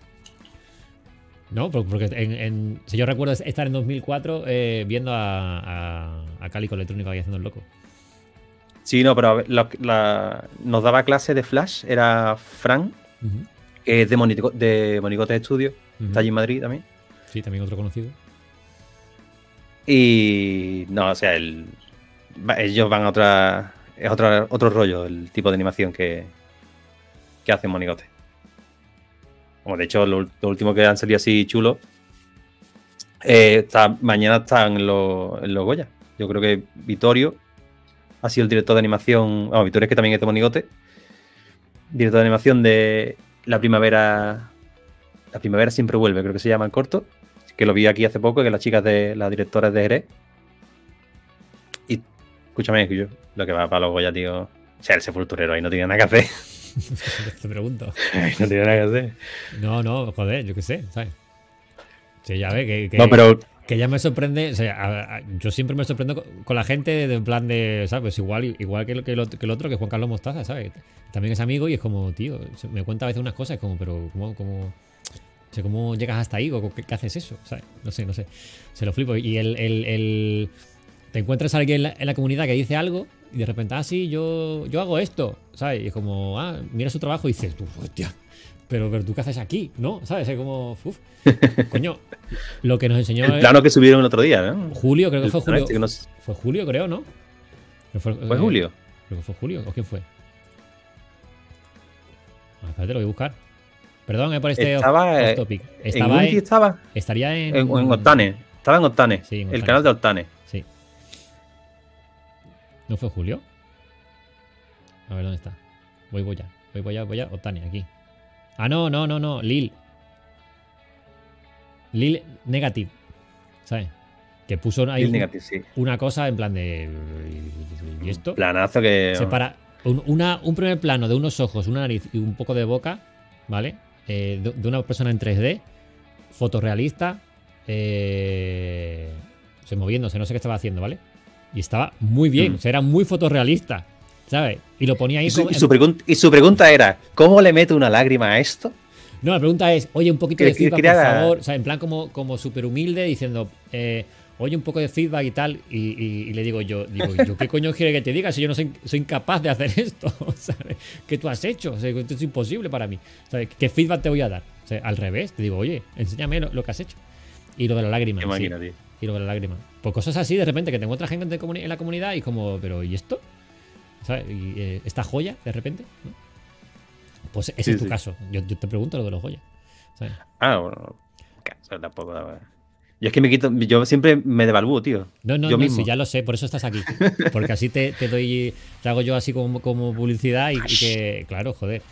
No, por- porque en, en- si yo recuerdo estar en 2004 eh, viendo a, a, a Cálico Electrónico ahí haciendo el loco. Sí, no, pero la- nos daba clase de Flash, era Fran, Ujú, que es de, Monico- de Monigote Studio, ujú. está allí en Madrid también. Sí, también otro conocido. Y no, o sea, el, ellos van a otra, es otra, otro rollo, el tipo de animación que, que hacen Monigote. Como de hecho, lo, lo último que han salido así chulo, eh, está- mañana están en los Goya. Yo creo que Vittorio ha sido el director de animación, vamos, Vittorio es que también es de Monigote, director de animación de La Primavera, La Primavera siempre vuelve, creo que se llama el corto que lo vi aquí hace poco, que las chicas de las directoras de Jerez. Y escúchame, yo, lo que va para los Goya, tío. O sea, el sepulturero ahí no tiene nada que hacer. Te pregunto. Ahí no tiene nada que hacer. No, no, joder, yo qué sé, ¿sabes? Sí, ya ve que, que, No, pero que ya me sorprende. O sea, yo siempre me sorprendo con, la gente de en plan de, ¿sabes? Igual, igual que, que, el que el otro, que Juan Carlos Mostaza, ¿sabes? También es amigo y es como, tío, me cuenta a veces unas cosas, como, pero ¿cómo, cómo, ¿cómo llegas hasta ahí? ¿O qué, haces eso? ¿Sabes? No sé, no sé. Se lo flipo. Y el, el, el- te encuentras a alguien en la, comunidad que dice algo y de repente, ah, sí, yo, yo hago esto, ¿sabes? Y es como, ah, mira su trabajo y dices, hostia, pero, pero tú qué haces aquí, ¿no? ¿Sabes? Es como, coño, lo que nos enseñó el plano que subieron el otro día, ¿no? Julio, creo que El fue Julio. este que nos- Fue Julio, creo, ¿no? ¿No ¿Fue, ¿Fue eh, Julio? Creo que fue Julio. ¿O quién fue? Ah, espérate, lo voy a buscar. Perdón, eh, por este Estaba, off eh, topic. ¿En Estaba en, estaba? estaría en, En, en Octane. Estaba en Octane. Sí, en El Octane. canal de Octane. Sí. ¿No fue Julio? A ver dónde está. Voy, voy ya. Voy, voy ya, voy ya. Otani, aquí. Ah, no, no, no, no. Lil. Lil Negative. ¿Sabes? Que puso ahí un- sí. una cosa en plan de. ¿Y esto? Planazo que. Separa un, una- un primer plano de unos ojos, una nariz y un poco de boca, ¿vale? Eh, de, de una persona en 3D, fotorrealista, eh, se moviéndose, no sé qué estaba haciendo, ¿vale? Y estaba muy bien, Mm. o sea, era muy fotorrealista, ¿sabes? Y lo ponía ahí Y su, como- y su pregun- y su pregunta era: ¿Cómo le meto una lágrima a esto? No, la pregunta es, oye, un poquito de feedback, quería- por favor. O sea, en plan como, como súper humilde, diciendo, eh, oye, un poco de feedback y tal. Y, y- y le digo yo, digo, ¿yo qué coño quiere que te diga si yo no soy, soy incapaz de hacer esto? ¿Sabes? ¿Qué tú has hecho? O sea, esto es imposible para mí. ¿Sabes? ¿Qué feedback te voy a dar? O sea, al revés, te digo, oye, enséñame lo, lo que has hecho. Y lo de la lágrima. Qué sí. máquina, tío. Y lo de la lágrima. Pues cosas así, de repente, que te encuentras gente en la comunidad y como, pero ¿y esto? ¿Sabes? Y, eh, esta joya, de repente. ¿no? Pues ese Sí, es tu sí. caso. Yo, yo te pregunto lo de los joyas. ¿sabes? Ah, bueno. Eso tampoco. Yo es que me quito. Yo siempre me devalúo, tío. No, no, Yo no, mismo. sí, ya lo sé, por eso estás aquí. Porque así te, te doy, te hago yo así como, como publicidad y, y que, claro, joder,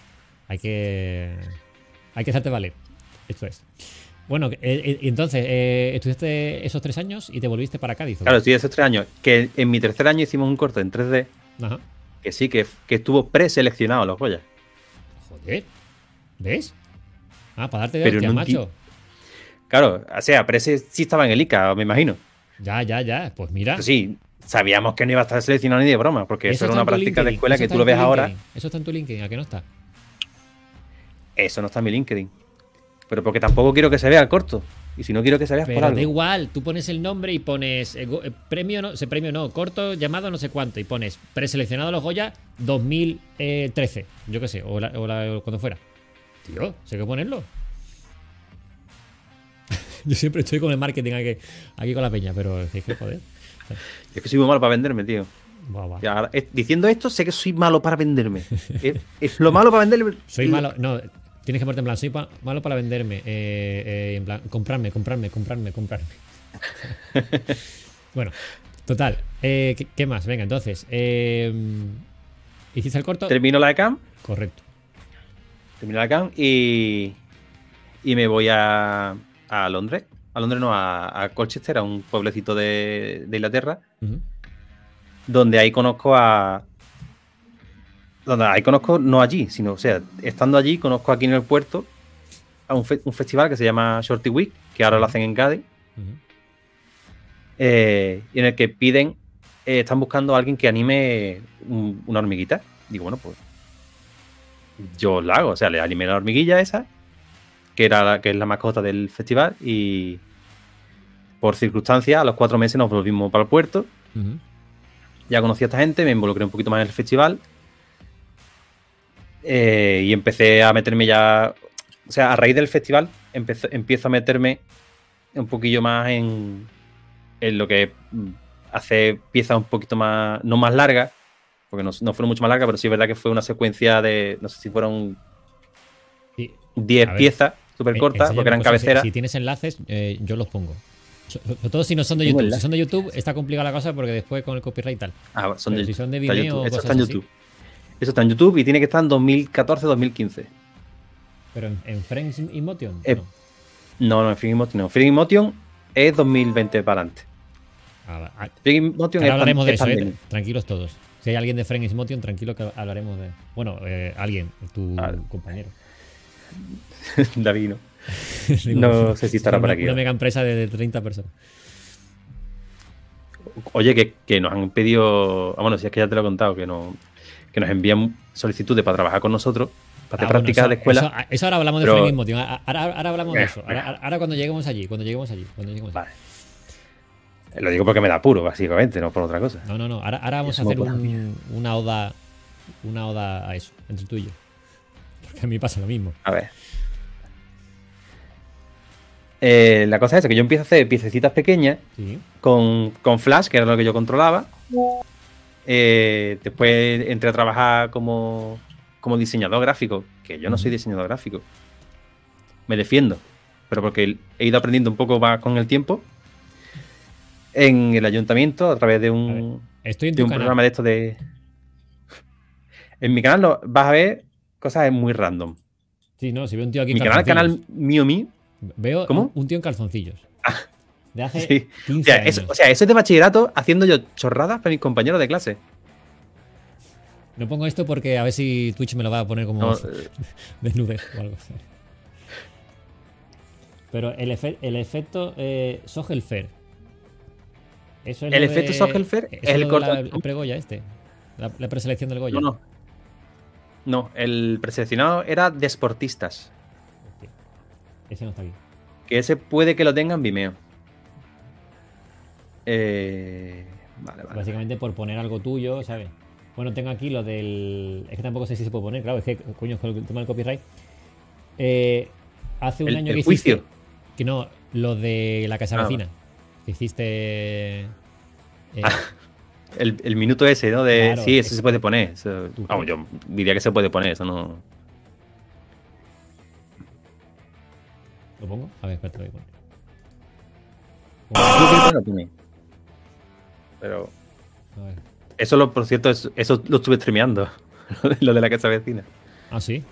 hay que, hay que hacerte valer. Esto es. Bueno, eh, eh, entonces, eh, estudiaste esos tres años y te volviste para Cádiz. Claro, estoy esos tres años. Que en mi tercer año hicimos un corto en 3D. Ajá. Que sí, que, que estuvo preseleccionado los Goya. Joder. ¿Ves? Ah, para darte de Pero no enti- macho. Claro, o sea, pero ese sí estaba en el ICA, me imagino. Ya, ya, ya. Pues mira. Pero sí, sabíamos que no iba a estar seleccionado ni de broma, porque eso, era una práctica de escuela que tú lo ves ahora. Eso está en tu LinkedIn, ¿a qué no está? Eso no está en mi LinkedIn. Pero porque tampoco quiero que se vea corto. Y si no quiero que se vea es por Pero algo. da igual, tú pones el nombre y pones eh, eh, premio, no, ese premio no, corto llamado no sé cuánto, y pones preseleccionado los Goya 2013, yo qué sé, o, la- o la- o cuando fuera. Tío, sé que ponerlo. yo siempre estoy con el marketing aquí, aquí con la peña, pero es que joder. Es que soy muy malo para venderme, tío. Diciendo esto, sé que soy malo para venderme. es, es lo malo para venderme. Soy malo, no, tienes que ponerte en plan, soy pa- malo para venderme, eh, eh, en plan, comprarme, comprarme, comprarme, comprarme. bueno, total, eh, ¿qué, qué más? Venga, entonces, ¿hiciste el corto? Termino la ECAM, Correcto. termino la ECAM y, y me voy a, a Londres. A Londres no, a, a Colchester, a un pueblecito de, de Inglaterra, donde ahí conozco a... Donde ahí conozco, no allí, sino, o sea, estando allí, conozco aquí en el puerto a un, fe- un festival que se llama Shorty Week, que ahora lo hacen en Cádiz, eh, y en el que piden, eh, están buscando a alguien que anime un- una hormiguita. Digo, bueno, pues yo la hago, o sea, le animé la hormiguilla esa, que, era la, que es la mascota del festival, y por circunstancias, a los cuatro meses nos volvimos para el puerto, ya conocí a esta gente, me involucré un poquito más en el festival, eh, y empecé a meterme ya, o sea, a raíz del festival empezó- empiezo a meterme un poquillo más en, en lo que mm, hace piezas un poquito más, no más largas, porque no, no fueron mucho más largas, pero sí es verdad que fue una secuencia de, no sé si fueron Sí. 10 A ver, piezas súper cortas, porque eran cabeceras. Si, si tienes enlaces, eh, yo los pongo. So- Sobre todo si no son de YouTube. Si son de YouTube, está complicada la cosa porque después con el copyright y tal. Ah, son Pero de, si son de está Vimeo YouTube. o cosas está en así. Eso está en YouTube y tiene que estar en 2014-2015. Pero en, en Frames in Motion. Eh, no. No, en Free Motion no. Free Motion es 2020 para adelante. Ah. Ah, Free Motion ahora es, hablaremos de es eso, eh, tranquilos todos. Si hay alguien de Frames Motion, tranquilo que hablaremos de. Bueno, eh, alguien, tu Vale. compañero. David, ¿no? Digo, No sé si estará por aquí, Una mega empresa de, de 30 personas. Oye, que, que nos han pedido. ah, bueno, si es que ya te lo he contado, que, no, que nos envían solicitudes para trabajar con nosotros, para hacer Ah, prácticas de escuela. Eso, eso ahora hablamos de pero- Frames Motion. Ahora, ahora- ahora hablamos de Eh, eso. Ahora, cuando lleguemos allí. Cuando lleguemos allí. Cuando lleguemos allí. Vale. Lo digo porque me da puro, básicamente, no por otra cosa. No, no, no. Ahora, ahora vamos a hacer un- una oda. Una oda a eso, entre tú y yo. Porque a mí pasa lo mismo. A ver. Eh, la cosa es que yo empiezo a hacer piececitas pequeñas Sí. con, con Flash, que era lo que yo controlaba. Eh, después entré a trabajar como, como diseñador gráfico, que yo no soy diseñador gráfico. Me defiendo, pero porque he ido aprendiendo un poco más con el tiempo. En el ayuntamiento, a través de un, Estoy en de un canal. programa de estos de. En mi canal lo- vas a ver cosas muy random. Sí, no, si veo un tío aquí en Mi canal, canal mío, mío. Veo ¿Cómo? un tío en calzoncillos. De hace Sí. 15 O sea, años. eso, o sea, eso es de bachillerato haciendo yo chorradas para mis compañeros de clase. No pongo esto porque a ver si Twitch me lo va a poner como No, eh, desnudez o algo así. Pero el, efe- el efecto eh, Sogelfer. Eso es El efecto de- Sogelfer es el corto- la- el pregoya este. La, la preselección del Goya. no, no. No, el preseleccionado era de esportistas. Ese no está aquí. Que ese puede que lo tengan Vimeo. Eh, vale, vale. Básicamente por poner algo tuyo, ¿sabes? Bueno, tengo aquí lo del. Es que tampoco sé si se puede poner, claro, es que, coño, con el tema del copyright. Eh, hace un El- año el que juicio. hiciste. Que no, lo de la casa Ah, vecina. Que hiciste. eh, Ah, El, el minuto ese, ¿no? De, Claro, sí, es- eso se puede poner. eso- vamos, yo diría que se puede poner, eso no. ¿Lo pongo? A ver, espérate, lo voy a poner. Pero A ver. eso, lo, por cierto, eso, eso lo estuve streameando. lo de la casa vecina. Ah, sí.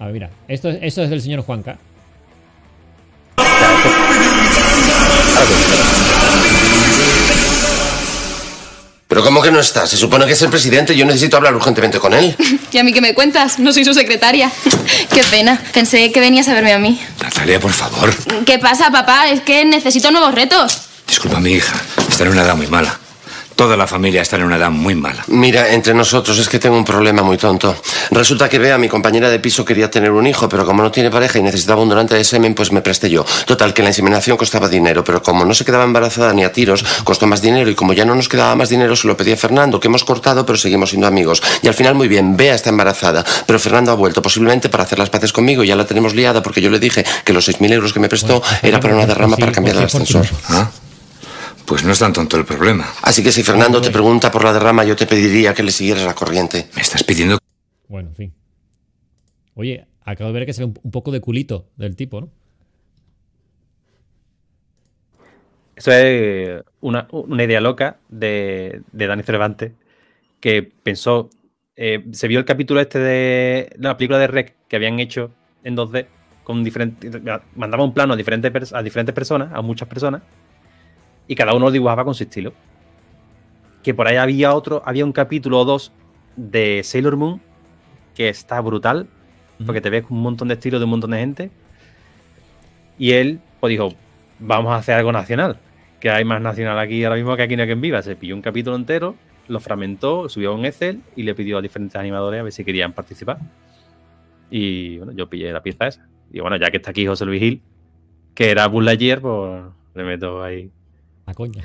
A ver, mira. Esto, es- esto es del señor Juanca. Pero ¿cómo que no está? Se supone que es el presidente y yo necesito hablar urgentemente con él. ¿Y a mí qué me cuentas? No soy su secretaria. Qué pena. Pensé que venías a verme a mí. Natalia, por favor. ¿Qué pasa, papá? Es que necesito nuevos retos. Disculpa, mi hija. Está en una edad muy mala. Toda la familia está en una edad muy mala. Mira, entre nosotros es que tengo un problema muy tonto. Resulta que Bea, mi compañera de piso, quería tener un hijo, pero como no tiene pareja y necesitaba un donante de semen, pues me presté yo. Total, que la inseminación costaba dinero, pero como no se quedaba embarazada ni a tiros, costó más dinero y como ya no nos quedaba más dinero, se lo pedí a Fernando, que hemos cortado, pero seguimos siendo amigos. Y al final, muy bien, Bea está embarazada, pero Fernando ha vuelto, posiblemente para hacer las paces conmigo y ya la tenemos liada porque yo le dije que los 6.000 euros que me prestó Bueno, era para una derrama sí, para cambiar por el ascensor. ¿Ah? Pues no es tan tonto el problema. Así que si Fernando te pregunta por la derrama, yo te pediría que le siguieras la corriente. Me estás pidiendo Bueno, en fin. Oye, acabo de ver que se ve un, poco de culito del tipo, ¿no? Eso es una, una idea loca de, de Dani Cervantes que pensó, eh, se vio el capítulo este de, de la película de Rec que habían hecho en 2D con diferentes, mandaba un plano a diferentes, a diferentes personas, a muchas personas, y cada uno lo dibujaba con su estilo. Que por ahí había otro, había un capítulo o dos de Sailor Moon que está brutal, porque te ves un montón de estilos de un montón de gente. Y él, pues dijo, vamos a hacer algo nacional. Que hay más nacional aquí ahora mismo que aquí no hay quien viva. Se pilló un capítulo entero, lo fragmentó, subió a un Excel y le pidió a diferentes animadores a ver si querían participar. Y bueno, yo pillé la pieza esa. Y bueno, ya que está aquí José Luis Gil, que era Buzz Lightyear, pues le meto ahí La coña.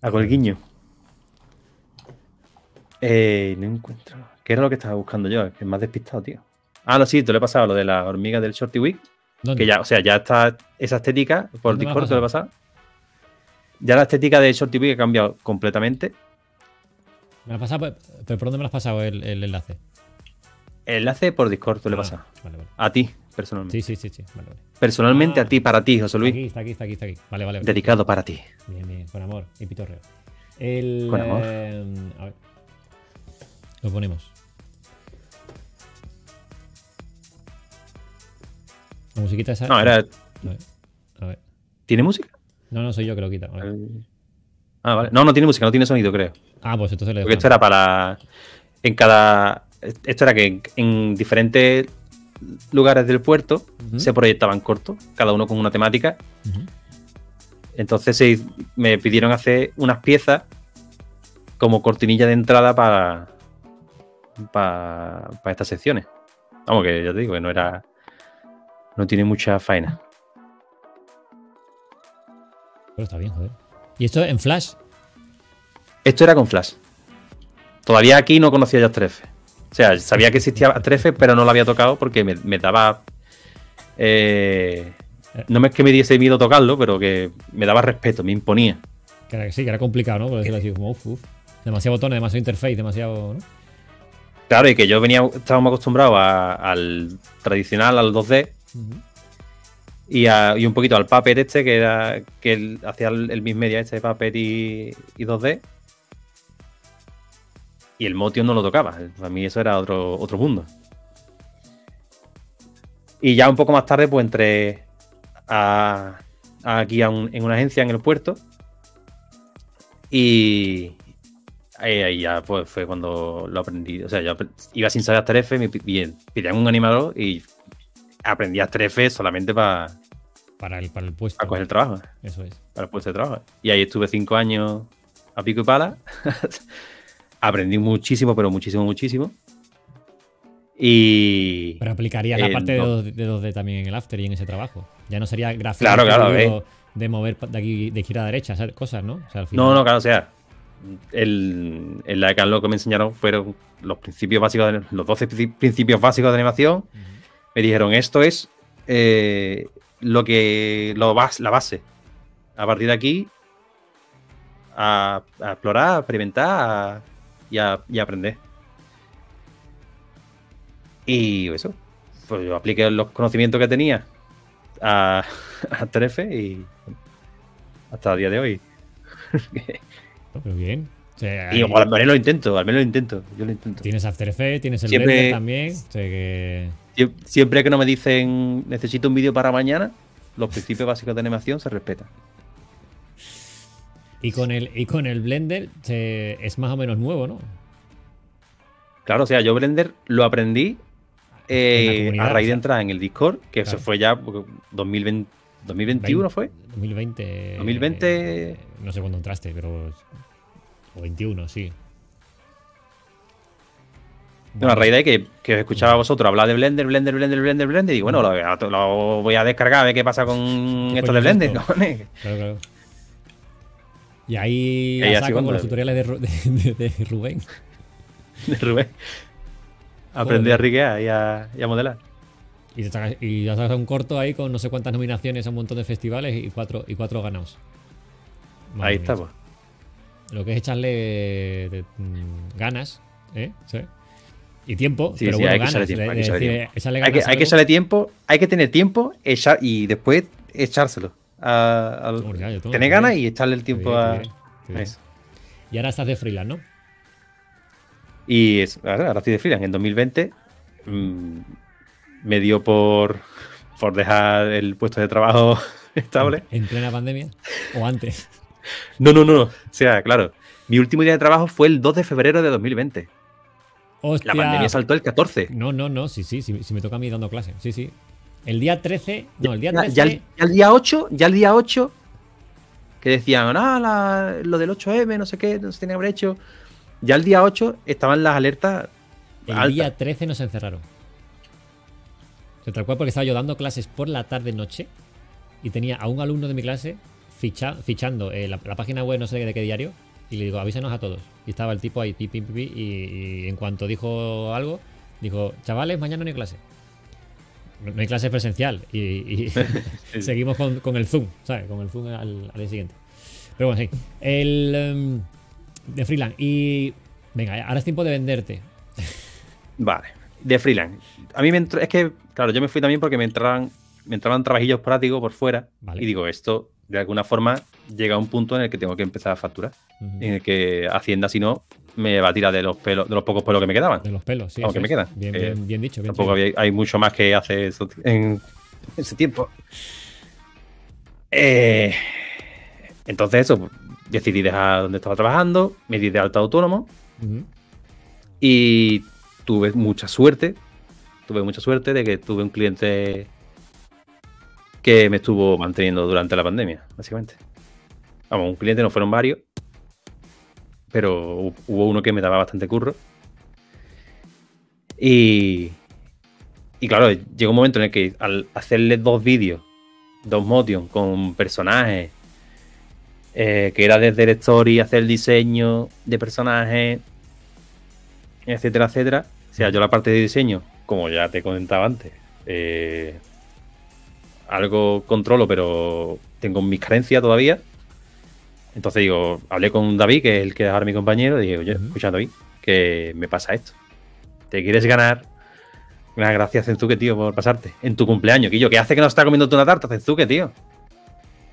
a colguiño. Eh, no encuentro. ¿Qué era lo que estaba buscando yo? Es que me has despistado, tío. Ah, no, sí, te lo he pasado, lo de la hormiga del Shorty Week. ¿Dónde? Que ya, o sea, ya está esa estética por ¿Dónde me Discord, te lo he pasado. Ya la estética de Shorty Week ha cambiado completamente. ¿Me lo has pasado? Pero ¿pero ¿por dónde me lo has pasado el, el enlace? El enlace por Discord te lo he Ah, pasado. Vale, vale. A ti, personalmente. Sí, sí, sí, sí. Vale, vale. Personalmente Ah. a ti, para ti, José Luis. Aquí, está aquí, está aquí, está aquí. Vale, vale. vale. Dedicado para ti. Bien, bien, con amor y pitorreo. El, Con amor. eh, a ver. Lo ponemos. La musiquita esa. No, era. A ver. A ver. ¿Tiene música? No, no soy yo que lo quita. A ver. Ah, vale. No, no tiene música, no tiene sonido, creo. Ah, pues entonces le Porque esto era para. En cada. Esto era que en diferentes lugares del puerto se proyectaban cortos, cada uno con una temática. Entonces se me pidieron hacer unas piezas como cortinilla de entrada para. para, estas secciones. Vamos, que ya te digo que no era. No tiene mucha faena. Pero está bien, joder. ¿Y esto en Flash? Esto era con Flash. Todavía aquí no conocía ya After Effects. O sea, sabía que existía After Effects, pero no lo había tocado porque me, me daba. eh, no es que me diese miedo tocarlo, pero que me daba respeto, me imponía. Que era, sí, que era complicado, ¿no? Por decirlo así, como uf, uf. Demasiado botones, demasiado interface, demasiado. ¿no? Claro, y que yo venía, estábamos acostumbrados a- al tradicional, al 2D, Ujú. y, a- y un poquito al Puppet este, que era que hacía el, el Media este de Puppet y, y 2D. Y el Motion no lo tocaba. Para mí eso era otro, otro mundo. Y ya un poco más tarde, pues entré a, a aquí a un- en una agencia en el puerto. Y ahí, ahí ya pues, fue cuando lo aprendí. O sea, yo iba sin saber After Effects, me pidían un animador y aprendí After Effects solamente para Para el, para el puesto. para coger el trabajo, Eso es. para el puesto de trabajo. Y ahí estuve cinco años a pico y pala. Aprendí muchísimo, pero muchísimo, muchísimo. Y. Pero aplicarías la Eh, parte no. de, 2D, de 2D también en el After y en ese trabajo. Ya no sería gráfico Claro, claro, puro eh. de mover de aquí de izquierda a derecha, cosas, ¿no? O sea, al final- No, no, claro, o sea. El, en la ECAN lo que me enseñaron fueron los principios básicos, de- los 12 princi- principios básicos de animación. Me dijeron, esto es eh, lo que. Lo bas- la base. A partir de aquí. A, a explorar, a experimentar a- y, a, y aprender. Y eso. Pues yo apliqué los conocimientos que tenía a, a Trefe y hasta el día de hoy. Pero bien. O sea, Y al menos lo intento, al menos lo intento. Yo lo intento. tienes After Effects, tienes el Siempre- Blender también. O sea que. Sie- Siempre que no me dicen necesito un vídeo para mañana, los principios básicos de animación se respetan. Y con el, y con el Blender es más o menos nuevo, ¿no? Claro, o sea, yo Blender lo aprendí eh, a raíz de entrar en el Discord, que Claro. se fue ya porque 2020, ¿2021 fue? 2020. 2020. eh, no sé cuándo entraste, pero. O 21, sí. No, a raíz de que, que os escuchaba a vosotros hablar de Blender, Blender, Blender, Blender, Blender, y bueno, lo, voy a- lo voy a descargar a ver qué pasa con ¿Qué esto de Blender, esto? Claro, claro. Y ahí Y a así saco con los tutoriales de, Ru- de- de- de Rubén. De Rubén. Joder. a riguear y a, y a modelar. Y, te y ya sacas un corto ahí con no sé cuántas nominaciones a un montón de festivales y cuatro, y cuatro ganados. Madre Ahí está, pues. Lo que es echarle de- mm, ganas, ¿eh? ¿Sí? Y tiempo, Sí, pero sí, bueno, hay que ganas. tiempo, hay que decir, tiempo. echarle Hay que, ganas a hay que algo. echarle tiempo, hay que tener tiempo echar, y después echárselo. A, ya, tener ganas y echarle el tiempo bien, a, bien, eso. Y ahora estás de freelance, ¿no? Y es- ahora ahora estoy de freelance. En 2020 mm, me dio por, por dejar el puesto de trabajo estable. En plena pandemia o antes. No, no, no. O sea, claro. Mi último día de trabajo fue el 2 de febrero de 2020. Hostia. La pandemia saltó el 14. No, no, no, sí, sí, sí, sí me toca a mí dando clase. Sí, sí. El día 13, no, el día Ya, 13 ya el, ya el día 8, ya el día 8, que decían, ah, la- lo del 8M, no sé qué, no se tenía que haber hecho. Ya el día 8 estaban las alertas El altas. día 13 nos encerraron. O sea, tal cual porque estaba yo dando clases por la tarde-noche y tenía a un alumno de mi clase ficha- fichando eh, la, la página web no sé de qué diario y le digo, avísanos a todos. Y estaba el tipo ahí, pi, pi, y, y en cuanto dijo algo, dijo, chavales, mañana no hay clase. No, hay clase presencial y, y seguimos con, con el Zoom, ¿sabes? Con el Zoom al, al día siguiente. Pero bueno, sí. El em, de freelance. Y venga, ahora es tiempo de venderte. Vale, de freelance. A mí me entró, es que, claro, yo me fui también porque me entraban, me entraban trabajillos prácticos por fuera. Vale. Y digo, esto de alguna forma llega a un punto en el que tengo que empezar a facturar. En el que Hacienda, si no, me va a tirar de los pelos, de los pocos pelos que me quedaban. De los pelos, sí. Aunque me quedan. Bien, Eh, bien, bien dicho. Bien Tampoco había- hay mucho más que hace eso en ese tiempo. Eh, entonces, eso, decidí dejar donde estaba trabajando, me di de alta autónomo y tuve mucha suerte. Tuve mucha suerte de que tuve un cliente que me estuvo manteniendo durante la pandemia, básicamente. Vamos, un cliente no fueron varios, pero hu- hubo uno que me daba bastante curro. Y, y claro, llegó un momento en el que al hacerle dos vídeos, dos motion con personajes, eh, que era desde el story, hacer el diseño de personajes, etcétera, etcétera. O sea, yo la parte de diseño, como ya te comentaba antes, eh, algo controlo, pero tengo mis carencias todavía. Entonces digo, hablé con David, que es el que es ahora mi compañero, y digo, oye, Ujú. escucha David, que me pasa esto. ¿Te quieres ganar? Gracias, Zenzuke, tío, por pasarte. En tu cumpleaños, Quillo, ¿qué hace que no está comiendo tú una tarta, Zenzuke, tío?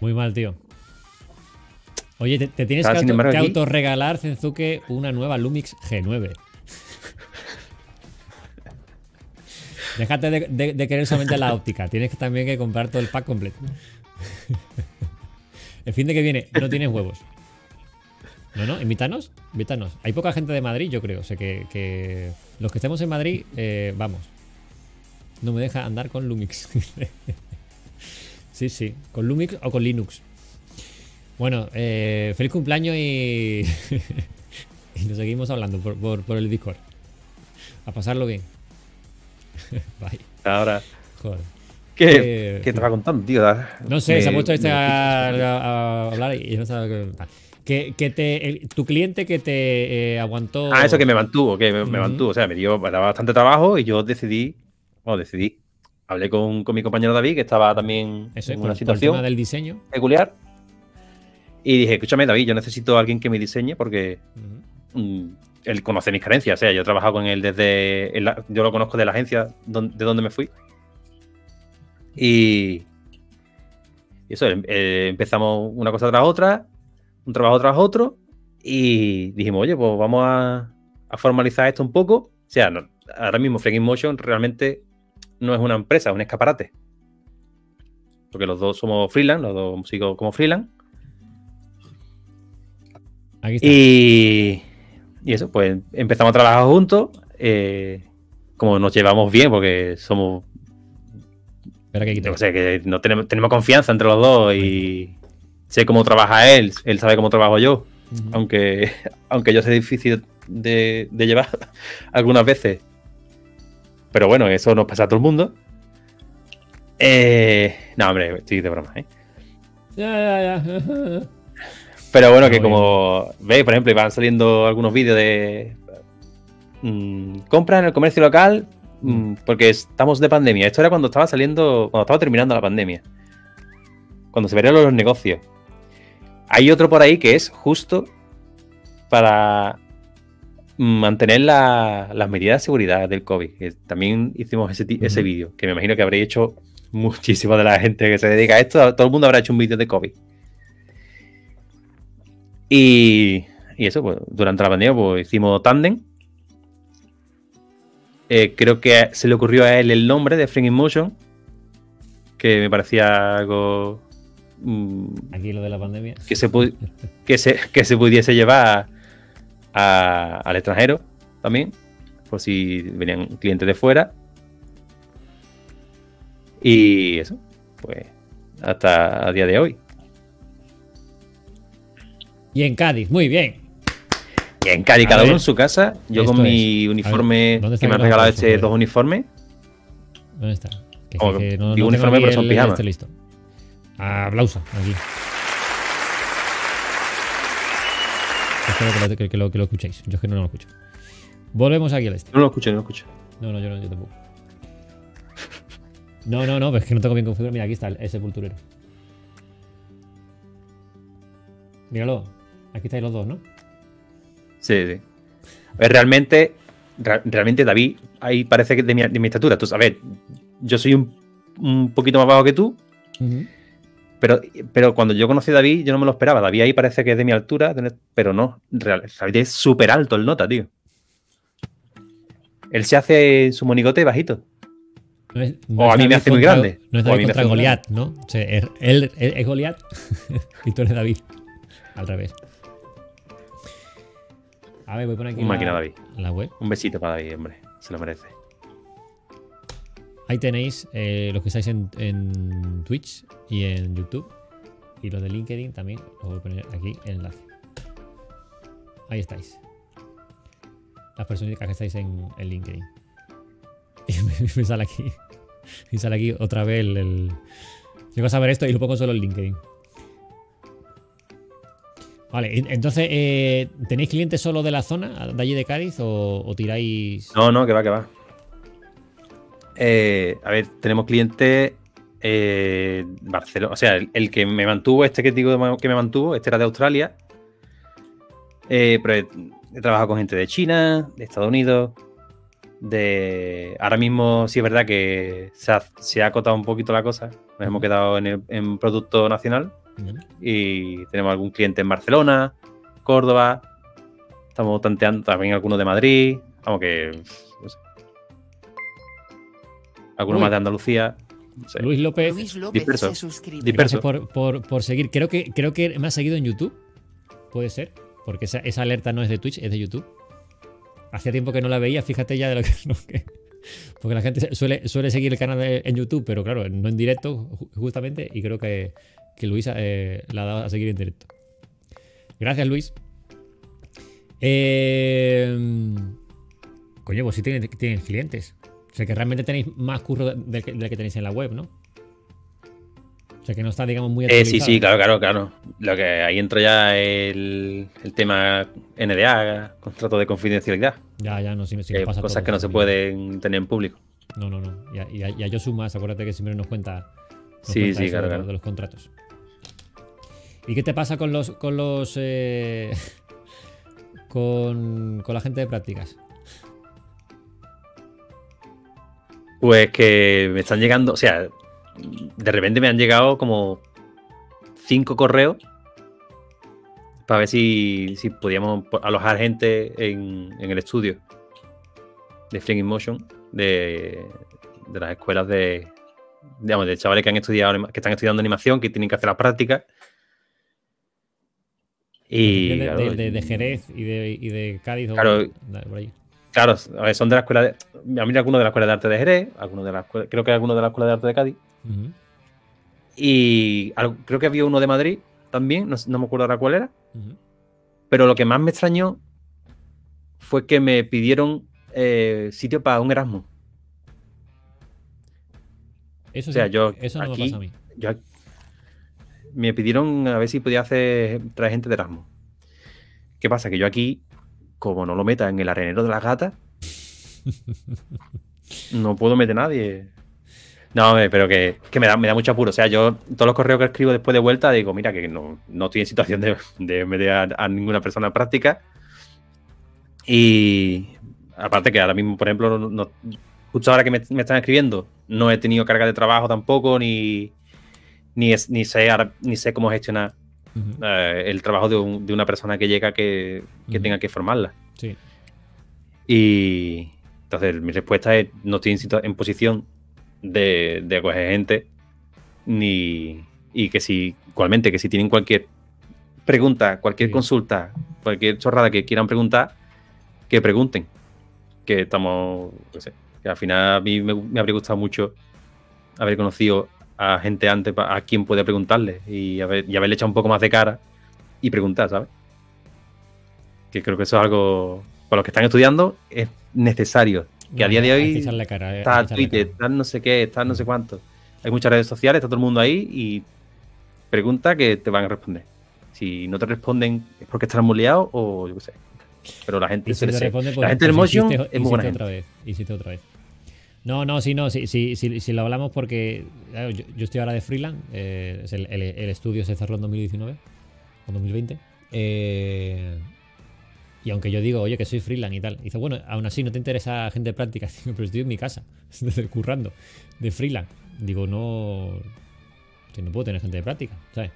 Muy mal, tío. Oye, te, te tienes Claro, que, auto- que aquí- autorregalar, Zenzuke, una nueva Lumix G9. Déjate de, de- de querer solamente la óptica. Tienes que también que comprar todo el pack completo. El fin de que viene, no tienes huevos. No, no, invítanos, invítanos. Hay poca gente de Madrid, yo creo. O sea que, que los que estemos en Madrid, eh, vamos. No me deja andar con Lumix. sí, sí, con Lumix o con Linux. Bueno, eh, feliz cumpleaños y, y nos seguimos hablando por, por- por el Discord. A pasarlo bien. Bye. Ahora, Joder. ¿Qué, qué te va contando, tío? No sé, Me- se ha puesto este a, a- a hablar y no sabe qué. Que, que te, el- tu cliente que te eh, aguantó. Ah, eso que me mantuvo, que me, mantuvo. O sea, me dio me daba bastante trabajo y yo decidí, bueno, decidí. Hablé con, con mi compañero David, que estaba también Eso es, en una por situación del diseño. peculiar. Y dije, escúchame, David, yo necesito a alguien que me diseñe porque mm, él conoce mis carencias. O sea, yo he trabajado con él desde. yo lo conozco de la agencia de donde me fui. Y. Y eso, em- eh, empezamos una cosa tras otra, un trabajo tras otro. Y dijimos, oye, pues vamos a, a formalizar esto un poco. O sea, no- ahora mismo Freaking Motion realmente no es una empresa, es un escaparate. Porque los dos somos freelance, los dos sigo como freelance. Aquí está. Y, y eso, pues empezamos a trabajar juntos. eh, como nos llevamos bien, porque somos Que sé, que no tenemos, tenemos confianza entre los dos y sé cómo trabaja él, él sabe cómo trabajo yo, aunque, aunque yo sé difícil de, de llevar algunas veces. Pero bueno, eso nos pasa a todo el mundo. Eh, no, hombre, estoy de broma, ¿eh? Ya, ya, ya. Pero bueno, que como veis, por ejemplo, van saliendo algunos vídeos de mm, compra en el comercio local porque estamos de pandemia. Esto era cuando estaba saliendo, cuando estaba terminando la pandemia. Cuando se verían los negocios. Hay otro por ahí que es justo para mantener la- las medidas de seguridad del COVID. que también hicimos ese, ese vídeo, que me imagino que habréis hecho muchísimo de la gente que se dedica a esto. Todo el mundo habrá hecho un vídeo de COVID. Y, y eso, pues durante la pandemia pues, hicimos Tandem. Eh, creo que se le ocurrió a él el nombre de Frame in Motion, que me parecía algo mm, Aquí lo de la pandemia. que, se que, se, que se pudiese llevar a- al extranjero también, por si venían clientes de fuera. Y eso, pues hasta a día de hoy. Y en Cádiz, muy bien. Y en A cada ver, uno en su casa. Yo con es. mi A ver, uniforme ¿dónde que me han regalado este dos uniformes. ¿Dónde está? Que, que- no, digo no uniforme, pero son pijamas. este listo. Aplauso, aquí. Espero que lo, que, lo, escuchéis. Yo es que no lo escucho. Volvemos aquí al este. No lo escucho, no lo escucho. No, no, yo, no, yo tampoco. No, no, no, es que no tengo bien configurado. Mira, aquí está el, el sepulturero. Míralo. Aquí estáis los dos, ¿no? Sí, sí. A ver, realmente, realmente David, ahí parece que de mi, de mi estatura. Tú, a ver, yo soy un, un poquito más bajo que tú, pero, pero cuando yo conocí a David, yo no me lo esperaba. David ahí parece que es de mi altura, pero no. real- David es súper alto el nota, tío. Él se hace su monigote bajito. No es- O a mí me hace muy grande. No es David contra Goliat, ¿no? O sea, es- él, él es Goliat y tú eres David. Al revés. A ver, voy a poner aquí Un máquina la, David. la web. Un besito para David, hombre. Se lo merece. Ahí tenéis eh, los que estáis en, en Twitch y en YouTube. Y los de LinkedIn también. Os voy a poner aquí el enlace. Ahí estáis. Las personitas que estáis en, en LinkedIn. Y me, me sale aquí. Me sale aquí otra vez el. el... Llego a saber esto y lo pongo solo en LinkedIn. Vale, en- entonces, eh, ¿tenéis clientes solo de la zona, de allí de Cádiz, o, o tiráis. No, no, que va, que va. Eh, a ver, tenemos clientes eh, Barcelona. O sea, el, el que me mantuvo, este que digo que me mantuvo, este era de Australia. Pero he, he trabajado con gente de China, de Estados Unidos, de. Ahora mismo sí es verdad que se ha, se ha acotado un poquito la cosa. Nos hemos quedado en, el, en producto nacional Y tenemos algún cliente en Barcelona, Córdoba. Estamos tanteando también algunos de Madrid. Vamos que. no sé. Algunos Uy. más de Andalucía. Luis López, Luis López Disperso. se suscribe. Disperso. gracias por, por- por seguir. Creo que, creo que me ha seguido en YouTube. Puede ser. Porque esa, esa alerta no es de Twitch, es de YouTube. Hacía tiempo que no la veía, fíjate ya de lo que. lo que- porque la gente suele, suele seguir el canal de- en YouTube, pero claro, no en directo, ju- justamente. Y creo que, que Luis eh, la ha dado a seguir en directo. Gracias, Luis. Eh, coño, pues sí tienes, tienes clientes. O sea que realmente tenéis más curro del que, del que tenéis en la web, ¿no? O sea que no está, digamos, muy Eh, sí, sí, claro, claro, claro. Lo que ahí entra ya el, el tema NDA, contrato de confidencialidad. Ya, ya, no, si que nos pasa cosas todos, que no se pueden tener en público. No, no, no. Y a, y a- y acuérdate que siempre nos cuenta. nos Sí, cuenta sí, eso claro, de, claro. de los contratos. ¿Y qué te pasa con los. con los. eh, con, con la gente de prácticas? Pues que me están llegando, o sea, de repente me han llegado como cinco correos para ver si, si podíamos po- alojar gente en, en el estudio de Fling in Motion de, de las escuelas de, digamos, de chavales que han estudiado, que están estudiando animación, que tienen que hacer las prácticas. Y de, claro, de- Jerez y de, y de Cádiz Claro. por ahí. Claro, a ver, son de la escuela de. A mí algunos de la escuela de arte de Jerez, algunos de la escuela- creo que algunos de la escuela de arte de Cádiz. Y creo que había uno de Madrid también, no, me acuerdo ahora cuál era. Pero lo que más me extrañó fue que me pidieron eh, sitio para un Erasmus. Eso, O sea, sí, yo eso no me aquí- pasa a mí. Yo, me pidieron a ver si podía hacer traer gente de Erasmus. ¿Qué pasa? Que yo aquí, como no lo meta en el arenero de las gatas, no puedo meter nadie. No, pero que, que me, da, me da mucho apuro. O sea, yo todos los correos que escribo después de vuelta digo, mira, que no, no estoy en situación de, de meter a, a ninguna persona en práctica. Y aparte que ahora mismo, por ejemplo, no- justo ahora que me, me están escribiendo, no he tenido carga de trabajo tampoco, ni, ni, es- ni, sé, ni sé cómo gestionar eh, el trabajo de, un- de una persona que llega que, tenga que formarla. Sí. Y entonces mi respuesta es, no estoy en, posición de, de acoger gente, ni y que si, igualmente, que si tienen cualquier pregunta, cualquier Sí. consulta, cualquier chorrada que quieran preguntar, que pregunten. Que estamos, no sé, que al final a mí me, me habría gustado mucho haber conocido a gente antes a quien puede preguntarle y, haber, y haberle echado un poco más de cara y preguntar, ¿sabes? Que creo que eso es algo, para los que están estudiando, es necesario. Que a día de hoy echarle cara, eh, está Twitter, cara. está no sé qué, está no sé cuánto. Hay muchas redes sociales, está todo el mundo ahí y pregunta que te van a responder. Si no te responden es porque están muy liados o yo qué sé. Pero la gente, Y si te la pues- gente del pues Motion es muy buena gente. vez, otra vez. No, no, sí, no, sí, sí, sí, sí lo hablamos porque claro, yo, yo estoy ahora de freelance, eh, es el, el- el estudio se cerró en 2019 o 2020. eh, y aunque yo digo, oye, que soy freelance y tal, dice, bueno, aún así no te interesa gente práctica, Digo, pero estoy en mi casa, currando, de freelance. Digo, no, que no puedo tener gente de práctica, ¿sabes?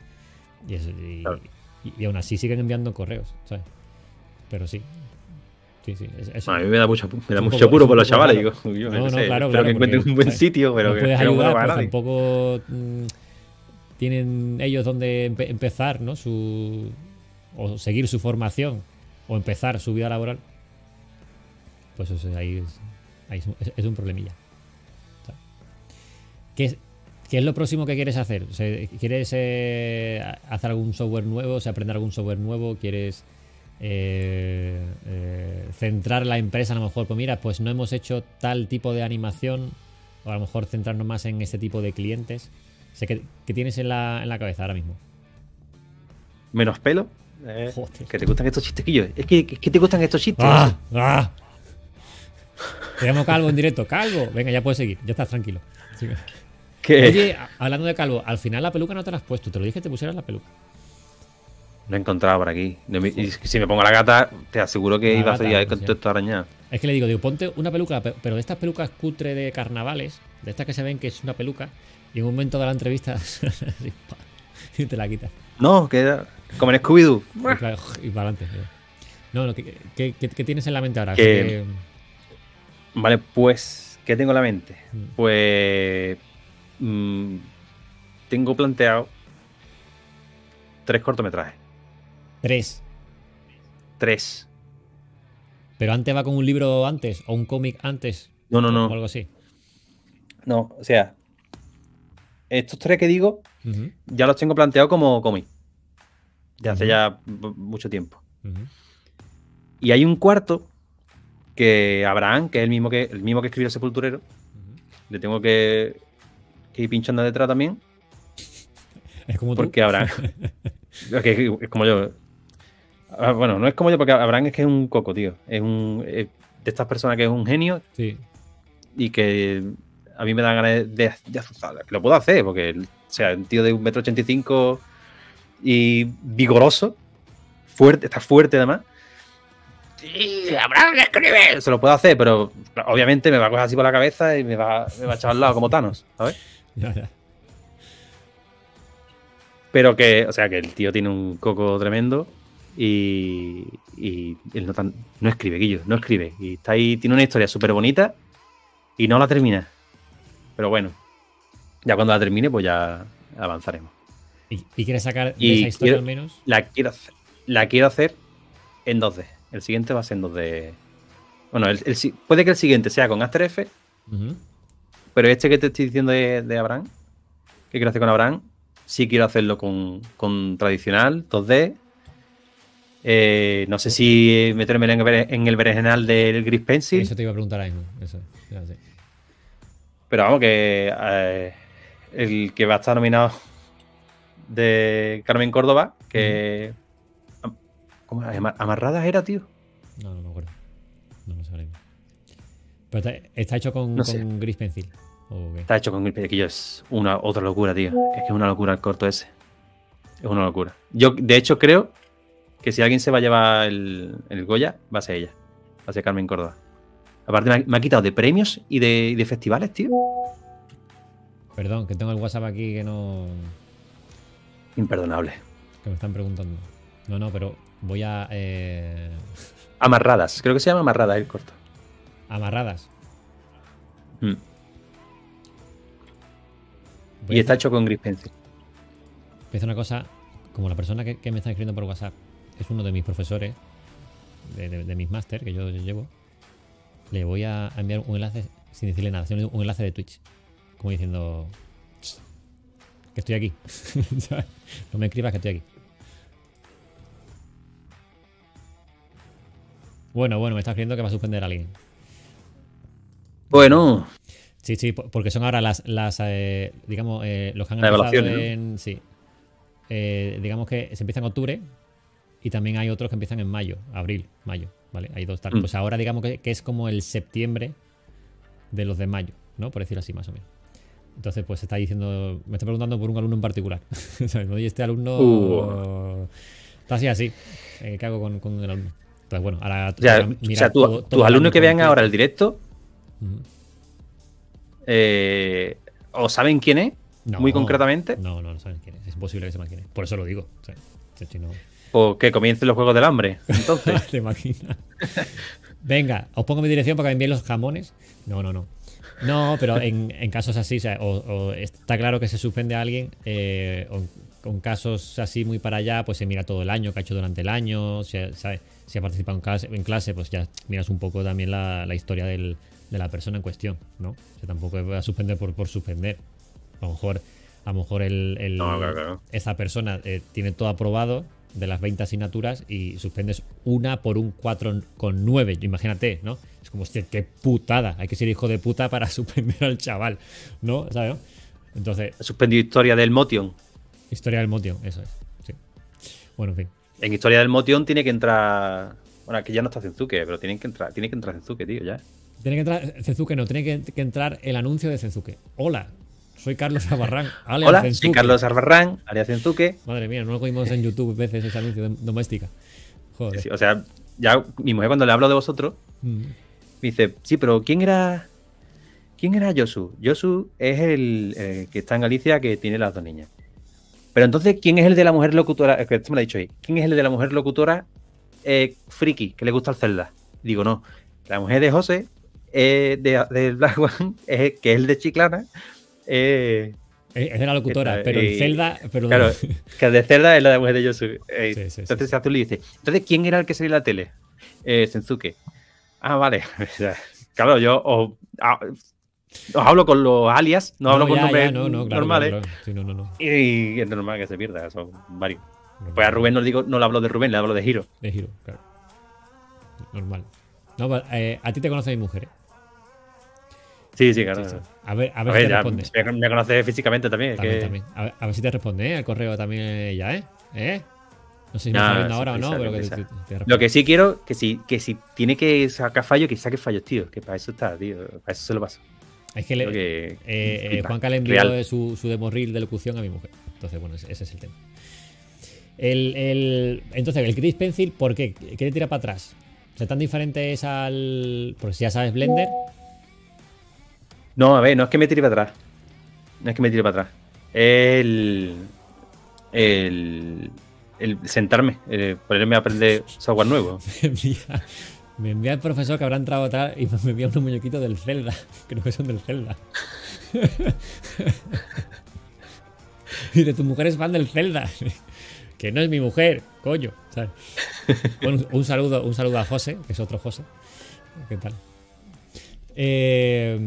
Y, eso- y- Claro. y- y aún así siguen enviando correos, ¿sabes? Pero sí. Sí, sí. es- es- A mí me da mucho, me da mucho apuro por los chavales. Digo, yo No, no, sé, claro, espero claro, que encuentren un buen sitio, pero no que, puedes que ayudar, pues nadie. tampoco mm, tienen ellos donde empe- empezar, ¿no? Su o seguir su formación o empezar su vida laboral. Pues eso es- ahí es, ahí es, un- es- es un problemilla. ¿Qué es, qué es lo próximo que quieres hacer? ¿Quieres eh, hacer algún software nuevo? O sea, aprender algún software nuevo? ¿Quieres eh, eh, centrar la empresa a lo mejor? Pues mira, pues no hemos hecho tal tipo de animación. O a lo mejor centrarnos más en este tipo de clientes. O sea, ¿qué, qué tienes en la, en la cabeza ahora mismo? Menos pelo. eh, Joder. que te gustan estos chistequillos. Es que, es que te gustan estos chistes. ¡Ah! ¡Ah! Te llamo Calvo en directo. ¡Calvo! Venga, ya puedes seguir. Ya estás tranquilo. Sí. Que Oye, hablando de Calvo, al final la peluca no te la has puesto. Te lo dije que te pusieras la peluca. Lo he encontrado por aquí. Y si me pongo la gata, te aseguro que La iba a salir ahí con todo esto arañado. Es que le digo, digo, ponte una peluca, pe- pero de estas pelucas cutre de carnavales, de estas que se ven que es una peluca, y en un momento de la entrevista y te la quitas. No, que era como en Scooby-Doo. Y, claro, y para adelante. No, no, ¿qué, qué- tienes en la mente ahora? Que- Que- Vale, pues, ¿qué tengo en la mente? Mm. Pues. mm, tengo planteado tres cortometrajes. Tres. Tres. Pero antes va con un libro antes, o un cómic antes, No, no, o no. algo así. No, o sea. Estos tres que digo, ya los tengo planteados como cómic. De hace ya mucho tiempo. Y hay un cuarto que Abraham, que es el mismo que, el mismo que escribió el Sepulturero, le tengo que, que ir pinchando detrás también. Es como tú. Porque Abraham. es, que es como yo. Ah, Bueno, no es como yo, porque Abraham es que es un coco, tío. Es un. es de estas personas que es un genio Sí. y que a mí me da ganas de, de. Que lo puedo hacer, porque o sea, un tío de un metro ochenta y cinco y vigoroso, fuerte, está fuerte además. Sí, Abraham escribe. Se lo puedo hacer, pero obviamente me va a coger así por la cabeza y me va, me va a echar al lado como Thanos, ¿sabes? Ya, ya. Pero que, o sea, que el tío tiene un coco tremendo y, y él no, tan- no escribe, Guillo, no escribe. Y está ahí, tiene una historia súper bonita y no la termina. Pero bueno, ya cuando la termine, pues ya avanzaremos. ¿Y, y quieres sacar de Y esa historia quiero- al menos? La quiero hacer, la quiero hacer en 2D. El siguiente va a ser en 2D Bueno, el- el si- puede que el siguiente sea con After Effects, pero este que te estoy diciendo de, de Abraham, que quiero hacer con Abraham, sí quiero hacerlo con, con tradicional, 2D. Eh, no sé si meterme en el, bere- en el berenjenal del Gris Pencil, Eso te iba a preguntar ahí. Eso, ya sé. pero vamos, que eh, el que va a estar nominado de Carmen Córdoba, que. ¿Cómo era? Ama- ¿Amarradas era, tío? No, no me acuerdo. No lo mismo. Pero está, está hecho con, No sé. con gris pencil. Está hecho con el pequeño, es una otra locura, tío. Es que es una locura el corto ese. Es una locura. Yo, de hecho, creo que si alguien se va a llevar el, el Goya, va a ser ella. Va a ser Carmen Córdoba. Aparte, me ha, me ha quitado de premios y de, y de festivales, tío. Perdón, que tengo el WhatsApp aquí que no. Imperdonable. que me están preguntando. No, no, pero voy a. eh, Amarradas. Creo que se llama Amarradas el corto. amarradas. Mm. Y está hecho con Gris Pencil. voy a hacer una cosa. Como la persona que, que me está escribiendo por WhatsApp es uno de mis profesores, de, de- de mis máster que yo, yo llevo, le voy a enviar un enlace, sin decirle nada, sino un enlace de Twitch. Como diciendo. "Ch, Que estoy aquí. No me escribas que estoy aquí. Bueno, bueno, me está escribiendo que va a suspender a alguien. Bueno, Sí, sí, po- porque son ahora las, las eh, digamos, eh, los que han empezado en. Sí. Eh, digamos que se empieza en octubre y también hay otros que empiezan en mayo, abril, mayo, ¿vale? Hay dos tal. Mm. Pues ahora digamos que, que es como el septiembre de los de mayo, ¿no? Por decirlo así, más o menos. Entonces, pues está diciendo, me está preguntando por un alumno en particular. Oye, este alumno Uh. está así, así. Eh, ¿Qué hago con, con el alumno? Entonces, bueno, ahora o sea, ahora o mira sea, tu- todo- todo tus alumnos que vean ahora el directo, Ujú. eh, o saben quién es, No, muy concretamente, No, no, no saben quién es. Es imposible que sepan quién es. Por eso lo digo. O sea, si no- o que comiencen los Juegos del Hambre. Entonces, ¿Te imaginas? Venga, os pongo mi dirección para que me envíen los jamones. No, no, no. No, pero en, en casos así, o, sea, o- o está claro que se suspende a alguien, eh, o con casos así muy para allá, pues se mira todo el año que ha hecho durante el año, si ha, sabe- si ha participado en clase, en clase, pues ya miras un poco también la, la historia del- de la persona en cuestión, ¿no? O sea, tampoco va a suspender por, por suspender. A lo mejor, a lo mejor el, el- No, claro, claro. esa persona eh, tiene todo aprobado de las 20 asignaturas y suspendes una por un 4,9. Imagínate, ¿no? Es como, hostia, qué putada. Hay que ser hijo de puta para suspender al chaval, ¿no? ¿Sabes? no? Entonces, he suspendido historia del Motion. historia del motion, eso es. Sí. Bueno, en fin. En historia del Motion tiene que entrar. Bueno, aquí ya no está Zenzuke, pero tiene que entrar, tiene que entrar Zenzuke, tío, ya. Tiene que entrar Zenzuke, no, tiene que, que entrar el anuncio de Zenzuke. Hola, soy Carlos Abarrán. alias Hola, soy. Carlos Arbarrán, alias Zenzuke. Madre mía, no lo cogimos en YouTube veces ese anuncio doméstica. Joder. Sí, o sea, ya mi mujer cuando le hablo de vosotros, Mm. me dice, sí, pero ¿quién era. ¿Quién era Yosu? Yosu es el eh, que está en Galicia que tiene las dos niñas. Pero entonces, ¿quién es el de la mujer locutora? Es que esto me lo ha dicho ahí. ¿Quién es el de la mujer locutora eh, friki, que le gusta el Zelda? Digo, no. La mujer de José, eh, de, de Black One, eh, que es el de Chiclana, eh, Es de la locutora, Esta, pero en eh, Zelda. Pero Claro, que de Zelda es la de mujer de Yosu. Eh, Sí, sí, sí. entonces lío y dice, entonces, ¿quién era el que salía en la tele? Eh, Senzuke. Ah, vale. Claro, yo os, os hablo con los alias, no, hablo con ya, nombres ya, no, no, claro, normales. claro, claro. Sí, no, no, no. Y es normal que se pierda, son varios. Pues a Rubén no le digo, no le hablo de Rubén, le hablo de Giro. De giro, claro. Normal. No, pero, eh, a ti te conoce mi mujer, ¿eh? Sí, sí, claro. Sí, sí. A ver, a A ver, si te responde. me, me conoce físicamente también. es También, que- también. A ver, a ver si te responde, ¿eh? El correo también ella, ¿eh? ¿Eh? No sé si me está viendo ahora o no, pero que te, te- te. Lo que sí quiero, que si, que si tiene que sacar fallo, que saque fallos, tío. Que para eso está, tío. Para eso se lo paso. Es que, le, que- eh, eh. Juanca le envió Real. su, su demo reel de locución a mi mujer. Entonces, bueno, ese, ese es el tema. El, el- entonces, el Chris Pencil, ¿por qué? ¿Qué le tira para atrás? O sea, tan diferente es al. Porque si ya sabes Blender, No, a ver, no es que me tire para atrás. No es que me tire para atrás. El. El. El sentarme, el ponerme a aprender software nuevo. me envía, me envía el profesor que habrá entrado atrás y me envía unos muñequitos del Zelda. Creo que son del Zelda. y de tu mujer es fan del Zelda. que no es mi mujer, coño. ¿sabes? Bueno, un saludo, un saludo a José, que es otro José. ¿Qué tal? Eh,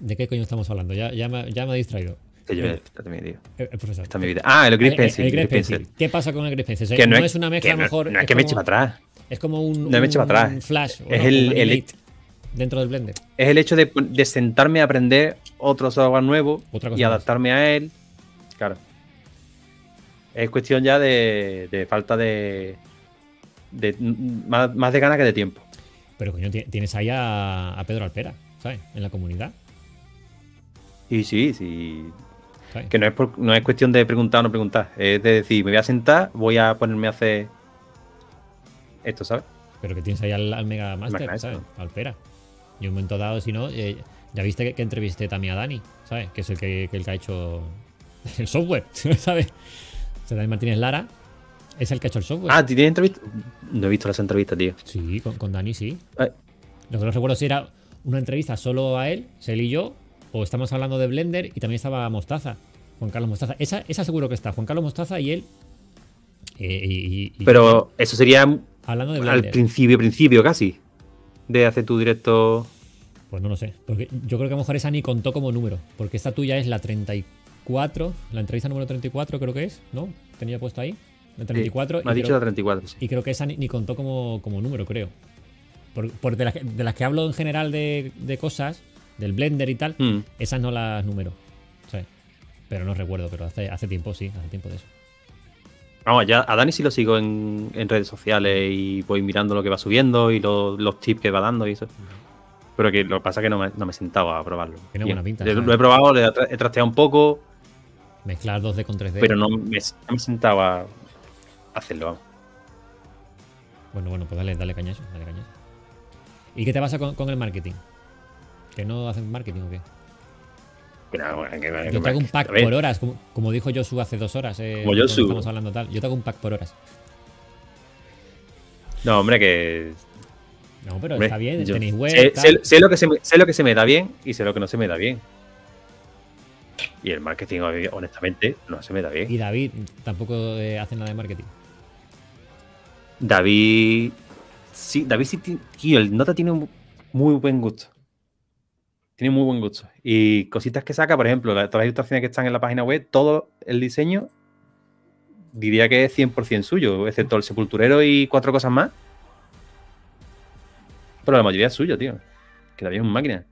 ¿De qué coño estamos hablando? Ya, ya, me, ya me ha distraído. Que yo- El, espérate, mi tío. el- el profesor. Esta es mi vida. Ah, el Grip El- Pencil. el Grip Grip Pencil. Pencil. ¿Qué pasa con el Grip Pencil? Que no, no es una mezcla que no- mejor. No es que me eche para atrás. Es como un, No me eche para atrás. flash. Es o el- dentro del Blender. Es el hecho de, de sentarme a aprender otro software nuevo Otra cosa y más. adaptarme a él. Claro. Es cuestión ya de, de falta de. de más, más de ganas que de tiempo. Pero coño, ti- tienes ahí a, a Pedro Alpera, ¿sabes? En la comunidad. Y sí, sí. Que no es, por- no es cuestión de preguntar o no preguntar. Es de decir, me voy a sentar, voy a ponerme a hacer esto, ¿sabes? Pero que tienes ahí al, al Mega Master, Maestro. ¿sabes? Alpera. Y en un momento dado, si no, eh, ya viste que, que entrevisté también a Dani, ¿sabes? Que es el que, que el que ha hecho el software, ¿sabes? O sea, Dani Martínez Lara es el que ha hecho el software. Ah, ¿tienes entrevista? No he visto las entrevistas, tío. Sí, con, con Dani sí. Ay. Lo que no recuerdo si era una entrevista solo a él, él y yo, o estamos hablando de Blender y también estaba Mostaza, Juan Carlos Mostaza. Esa, esa seguro que está, Juan Carlos Mostaza y él. eh, y- y- y- Pero eso sería hablando de al Blender. principio, principio casi. De hacer tu directo. Pues no lo sé. Porque yo creo que a lo mejor esa ni contó como número. Porque esta tuya es la 34. La entrevista número 34 creo que es, ¿no? Tenía puesto ahí. La 34. Me ha dicho creo, la 34, sí. y creo que esa ni, ni contó como, como número, creo. Por, por de, las, que- de las que hablo en general de, de cosas, del Blender y tal, Mm. esas no las número. ¿sabes? Pero no recuerdo, pero hace, hace tiempo, sí, hace tiempo de eso. Vamos, ya a Dani sí lo sigo en, en redes sociales y voy mirando lo que va subiendo y lo- los tips que va dando y eso. Pero que lo que pasa es que no me, no me he sentado a probarlo. Tiene buena pinta, Lo, he probado, le he tra- he trasteado un poco, Mezclar 2D con 3D. pero no me, no me sentado a hacerlo. vamos. Bueno, bueno, pues dale, dale cañazo, dale cañazo. ¿Y qué te pasa con, con el marketing? ¿Que no hacen marketing o qué? Que no, bueno, que- que- Yo te hago un pack por horas, como, como dijo Josu hace dos horas. Eh, Como Josu. Estamos hablando tal. Yo te hago un pack por horas. No, hombre, que. No, pero hombre, está bien, yo tenéis web. sé, tal. sé- sé lo que se me, sé lo que se me da bien y sé lo que no se me da bien. Y el marketing, honestamente, no se me da bien. Y David tampoco eh, hace nada de marketing. David. Sí, David sí. Tío, el nota tiene un muy buen gusto. Tiene muy buen gusto. Y cositas que saca, por ejemplo, la- todas las ilustraciones que están en la página web, todo el diseño, diría que es 100% suyo, excepto el sepulturero y cuatro cosas más. Pero la mayoría es suyo, tío. Que David es una máquina.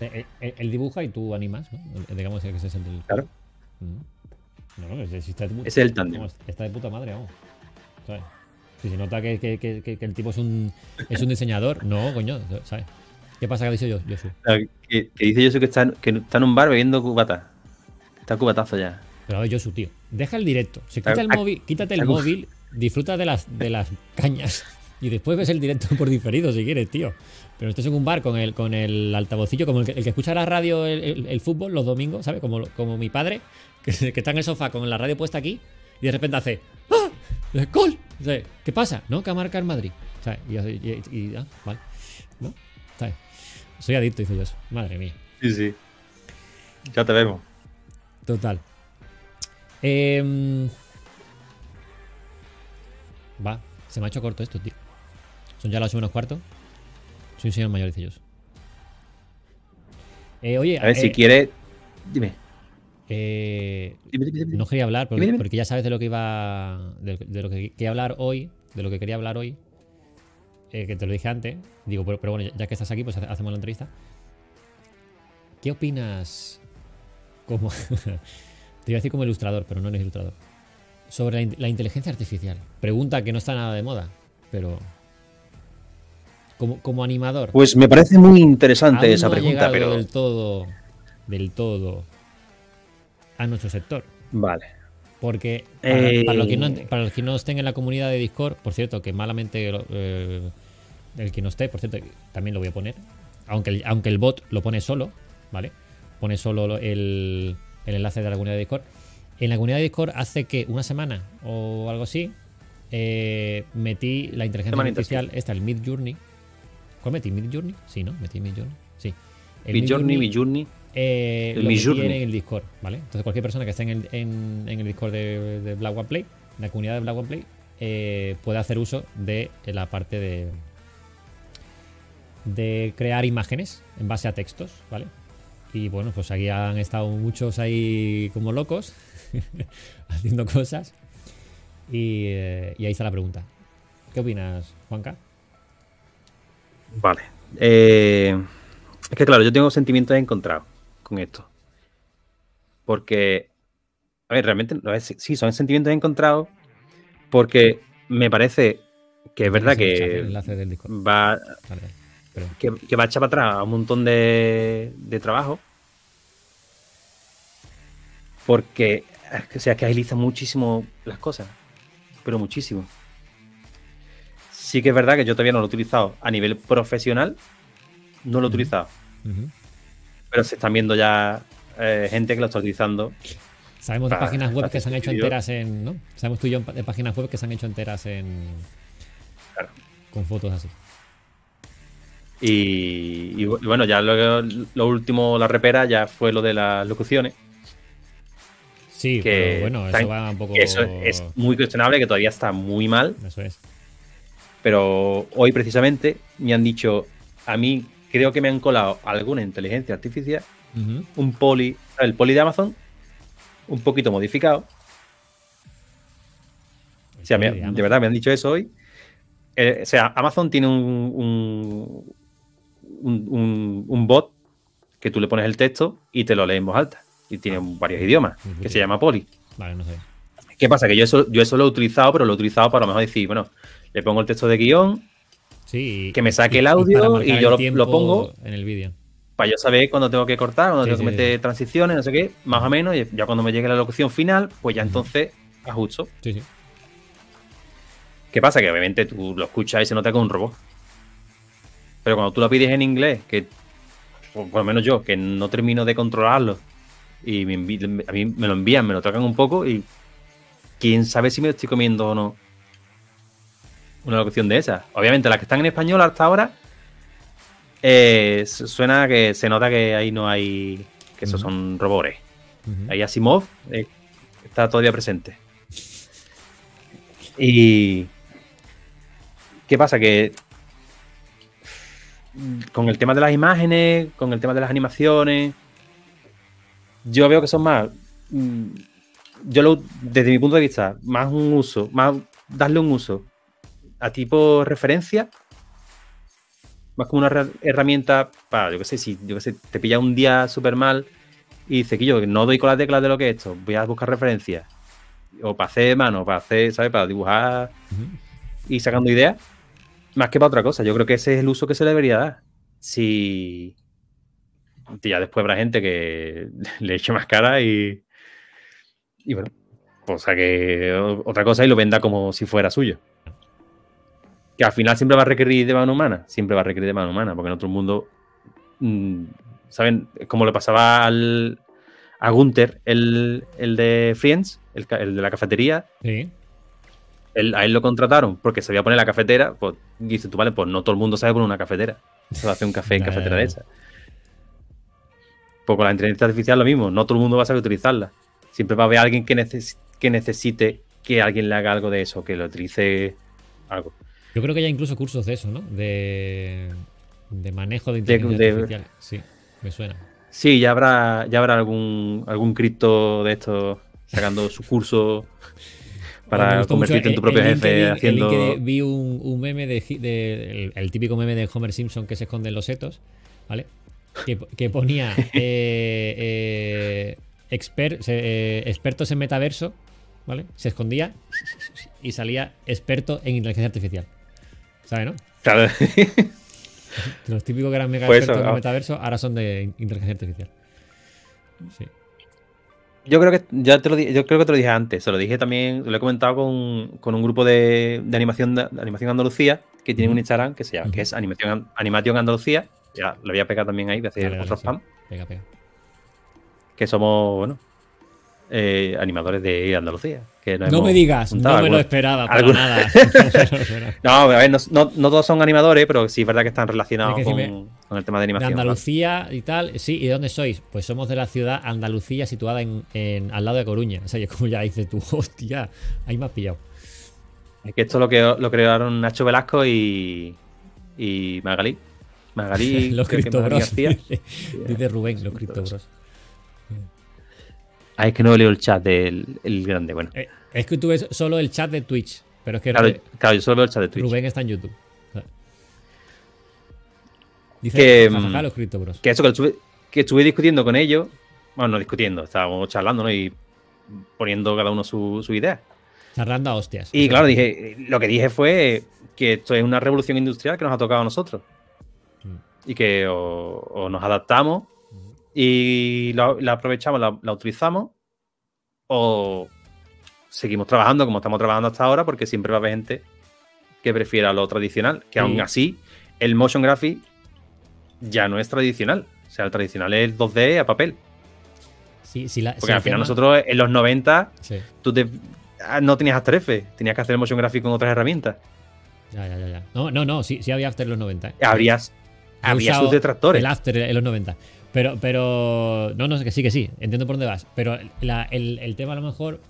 Eh, eh, Él dibuja y tú animas, ¿no? Digamos que ese es el del. Claro. Mm. No, no, está de, es el tándem. está de puta madre, vamos. ¿Sabes? Si se nota que, que- que- que- que el tipo es un, es un diseñador, no, coño, ¿sabes? ¿Qué pasa que dice yo, Josu? Que, que dice yo que está, en- que está en un bar bebiendo cubata. Está cubatazo ya. Pero a ver, Josu, tío, deja el directo. Se quita el móvil, quítate el móvil, disfruta de las, de las cañas y después ves el directo por diferido si quieres, tío. Pero estás en un bar con el, con el altavocillo, como el que, el que escucha la radio, el, el- el fútbol los domingos, ¿sabes? Como, como mi padre, que, que está en el sofá con la radio puesta aquí y de repente hace ¡Ah! ¡Gol! ¿Qué pasa? ¿No? Que ha marcado el Madrid. ¿Sabes? Y, y- y- ah, vale. ¿No? Soy adicto, dice yo. Madre mía. Sí, sí. Ya te vemos. Total. Em, va, se me ha hecho corto esto, tío. Son ya las 8 menos cuarto. Soy un señor mayor, dice ellos. Eh, oye, A ver, eh, si quieres. Dime. eh, Dime, dime, dime. no quería hablar porque, ya sabes de lo que iba. De, de lo que quería hablar hoy. De lo que quería hablar hoy. Eh, que te lo dije antes. Digo, pero, pero bueno, ya que estás aquí, pues hace- hacemos la entrevista. ¿Qué opinas? Como. te iba a decir como ilustrador, pero no eres ilustrador. Sobre la, in- la inteligencia artificial. Pregunta que no está nada de moda, pero. Como, como animador. Pues me parece muy interesante esa no pregunta, pero. del todo. Del todo. A nuestro sector. Vale. Porque para, Eh. para los que no, para los que no estén en la comunidad de Discord, por cierto, que malamente eh, el que no esté, por cierto, también lo voy a poner. Aunque el, aunque el bot lo pone solo, ¿vale? Pone solo lo- el, el enlace de la comunidad de Discord. En la comunidad de Discord hace que una semana o algo así eh, metí la inteligencia artificial, esta, el Mid Journey. ¿Cuál metí? ¿Mid Journey? Sí, ¿no? Metí Mid Journey. Sí. El Mi Mid journey, mi journey. Eh, El lo metí Midjourney. en el Discord, ¿vale? Entonces cualquier persona que esté en el, en, en el Discord de, de Black One Play, en la comunidad de Black One Play, eh, puede hacer uso de la parte de, de crear imágenes en base a textos, ¿vale? Y bueno, pues aquí han estado muchos ahí como locos haciendo cosas. Y, eh, y ahí está la pregunta. ¿Qué opinas, Juanca? Vale. Eh, es que claro, yo tengo sentimientos encontrados con esto. Porque, a ver, realmente, a ver, sí, son sentimientos encontrados porque me parece que es verdad Sí, el que enlace del Discord. va, Vale, que, que va a echar para atrás a un montón de, de trabajo. Porque, o sea, que agiliza muchísimo las cosas. Pero muchísimo. Sí que es verdad que yo todavía no lo he utilizado a nivel profesional. No lo he utilizado. Pero se están viendo ya eh, gente que lo está utilizando. Sabemos de páginas web que se han hecho enteras en. ¿no? Sabemos tú y yo de páginas web que se han hecho enteras en. Claro. Con fotos así. Y, y bu- y bueno, ya lo, lo último, la repera, ya fue lo de las locuciones. Sí, Que pero bueno, eso va un poco. eso es muy cuestionable, que todavía está muy mal. Eso es. Pero hoy precisamente me han dicho, a mí creo que me han colado alguna inteligencia artificial, un poli, el poli de Amazon, un poquito modificado. O sea, me- Poli de verdad me han dicho eso hoy. Eh, o sea, Amazon tiene un, un, un- un- un bot que tú le pones el texto y te lo lee en voz alta. Y tiene varios idiomas, que se llama Poli. Vale, no sé. ¿Qué pasa? Que yo eso, yo eso lo he utilizado, pero lo he utilizado para a lo mejor decir, bueno, le pongo el texto de guion, Sí. Que me saque el audio y yo lo- pongo. En el vídeo. para yo saber cuándo tengo que cortar, cuándo Sí, tengo que sí, meter transiciones, no sé qué, más o menos, y ya cuando me llegue la locución final, pues ya entonces ajusto. Sí, sí. ¿Qué pasa? Que obviamente tú lo escuchas y se nota que es un robot. Pero cuando tú lo pides en inglés, que por lo menos yo, que no termino de controlarlo, y me a mí me lo envían, me lo tocan un poco, y quién sabe si me lo estoy comiendo o no una locución de esas. Obviamente las que están en español hasta ahora, eh, su- suena que se nota que ahí no hay, que esos son robores. Ahí Asimov eh, está todavía presente. Y. ¿Qué pasa? Que. Con el tema de las imágenes, con el tema de las animaciones. Yo veo que son más. mm, Yo lo, desde mi punto de vista, más un uso, más darle un uso a tipo referencia. Más como una herramienta para, yo qué sé, si yo qué sé, te pilla un día súper mal y dice que yo no doy con las teclas de lo que es esto, voy a buscar referencias. O para hacer mano, para hacer, ¿sabes? Para dibujar y sacando ideas. Más que para otra cosa. Yo creo que ese es el uso que se le debería dar. Si. Ya después habrá gente que le eche más cara y. Y bueno. Pues o- otra cosa y lo venda como si fuera suyo. Que al final siempre va a requerir de mano humana. Siempre va a requerir de mano humana. Porque en otro mundo. mm, ¿Saben? Como le pasaba al. A Gunther, el, el de Friends, el, el de la cafetería, Sí. él- a él lo contrataron porque sabía poner la cafetera. Pues dice tú, vale, pues no todo el mundo sabe poner una cafetera. Se va a hacer un café en cafetera de esa. Pues con la inteligencia artificial lo mismo. No todo el mundo va a saber utilizarla. Siempre va a haber alguien que, neces- que necesite que alguien le haga algo de eso, que lo utilice algo. Yo creo que ya incluso cursos de eso, ¿no? De, de manejo de inteligencia de- artificial. Sí, me suena. Sí, ya habrá, ya habrá algún, algún cripto de estos sacando su curso para convertirte en tu el- propio el jefe el haciendo. LinkedIn vi un, un meme de, de- el, el típico meme de Homer Simpson que se esconde en los setos, ¿vale? Que, que ponía eh, eh, eh, expertos en metaverso, ¿vale? Se escondía y salía experto en inteligencia artificial. ¿Sabes, no? Claro. Los típicos que eran mega Pues expertos eso, en ah. metaverso ahora son de in- inteligencia artificial. Sí. Yo creo que ya te lo yo creo que te lo dije antes, se lo dije también, lo he comentado con, con un grupo de, de animación de, de animación Andalucía que tiene un Instagram que se llama, que es animación, animación Andalucía. Ya lo voy a pegar también ahí, voy a hacer Dale, dale, otro sí. spam. Pega, pega. Que somos, bueno, eh, animadores de Andalucía. que No hemos me digas, no me lo esperaba para algunos- nada. No a ver, no, no- no todos son animadores, pero sí es verdad que están relacionados que con, el tema de De animación. ¿no? Andalucía y tal. Sí, ¿y de dónde sois? Pues somos de la ciudad Andalucía, situada en, en- al lado de Coruña. O sea, yo como ya dices tú, hostia, ahí me has pillado. Es que esto lo, que, lo crearon Nacho Velasco y, y Magalí. Magalí, los creo que Crypto Magalí Bros. García. Dice Rubén, los Crypto Bros. Ah, es que no leo el chat del el grande. Bueno, Eh, es que tú ves solo el chat de Twitch, pero es que claro, Rubén- claro, yo solo veo el chat de Twitch. Rubén está en YouTube. Dice Que, jajaja, mm, los Bros. Que eso que estuve, que estuve discutiendo con ellos. Bueno, no discutiendo, estábamos charlando, ¿no? Y poniendo cada uno su, su idea. Charlando a hostias. Y claro, dije, lo que dije fue que esto es una revolución industrial que nos ha tocado a nosotros. Mm. Y que o, o nos adaptamos y la, la aprovechamos, la, la utilizamos, o seguimos trabajando como estamos trabajando hasta ahora, porque siempre va a haber gente que prefiera lo tradicional, que Sí. aún así el motion graphic ya no es tradicional. O sea, el tradicional es el 2D a papel. Sí, sí, la- Porque sí, al final tema- nosotros en los 90 Sí, tú te- ah, no tenías After Effects, tenías que hacer el motion graphic con otras herramientas. ya, ya, ya. No, no, no, sí, sí había After en los 90. ¿eh? Habrías, había sus detractores. El After en los 90. Pero, pero. No, no, que sí, que sí. Entiendo por dónde vas. Pero la- el, el tema a lo mejor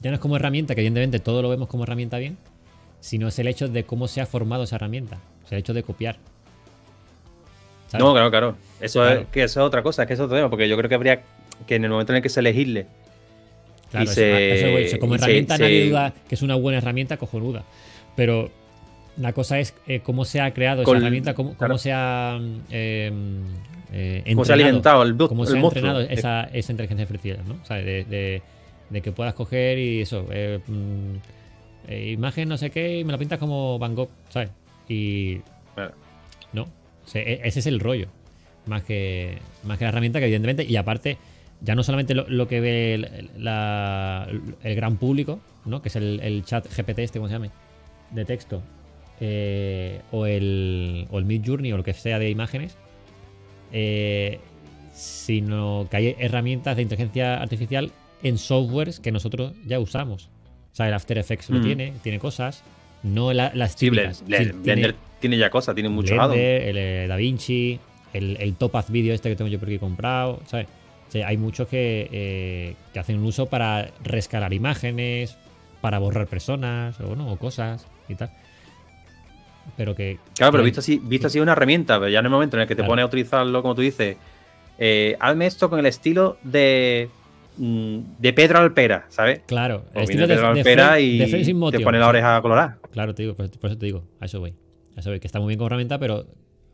ya no es como herramienta, que evidentemente todo lo vemos como herramienta bien, sino es el hecho de cómo se ha formado esa herramienta. O sea, el hecho de copiar. ¿Sabes? No, claro, claro. Eso, Claro. Es, que eso es otra cosa, es que es otro tema, porque yo creo que habría que en el momento en el que se elegirle Claro, y eso- se- como se- herramienta se- nadie duda que es una buena herramienta cojonuda. Pero la cosa es eh, cómo se ha creado Con- esa herramienta, cómo, cómo claro. se ha eh, eh, cómo se ha entrenado, alimentado el, cómo el se ha entrenado esa, esa inteligencia artificial, ¿no? O sea, de, de- de que puedas coger y eso, eh, mm, eh, imagen no sé qué, y me la pintas como Van Gogh, ¿sabes? Y Claro. no, o sea, e- ese es el rollo, más que, más que la herramienta que evidentemente, y aparte, ya no solamente lo, lo que ve el, la- el gran público, ¿no? Que es el, el chat GPT este, ¿cómo se llama? De texto, eh, o el, o el Mid Journey o lo que sea de imágenes, eh, sino que hay herramientas de inteligencia artificial en softwares que nosotros ya usamos. O sea, el After Effects lo Mm. tiene, tiene cosas, no la- las Sí, típicas. Sí, Blender tiene tiene ya cosas, tiene addons. Blender, el eh, el, el Topaz Video este que tengo yo por aquí comprado, ¿sabes? O sea, hay muchos que, eh, que hacen un uso para rescalar imágenes, para borrar personas o, no, o cosas y tal. Pero que... Claro, pero visto así, visto así una herramienta, pero ya en el momento en el que te Claro. pones a utilizarlo, como tú dices, eh, hazme esto con el estilo de, mm, de Pedro Alpera, ¿sabes? Claro, el O estilo de, Pedro de Alpera y de te motion, pone la oreja colorada. Claro, te digo, por, por eso te digo, a eso voy. A eso voy, que está muy bien como herramienta, pero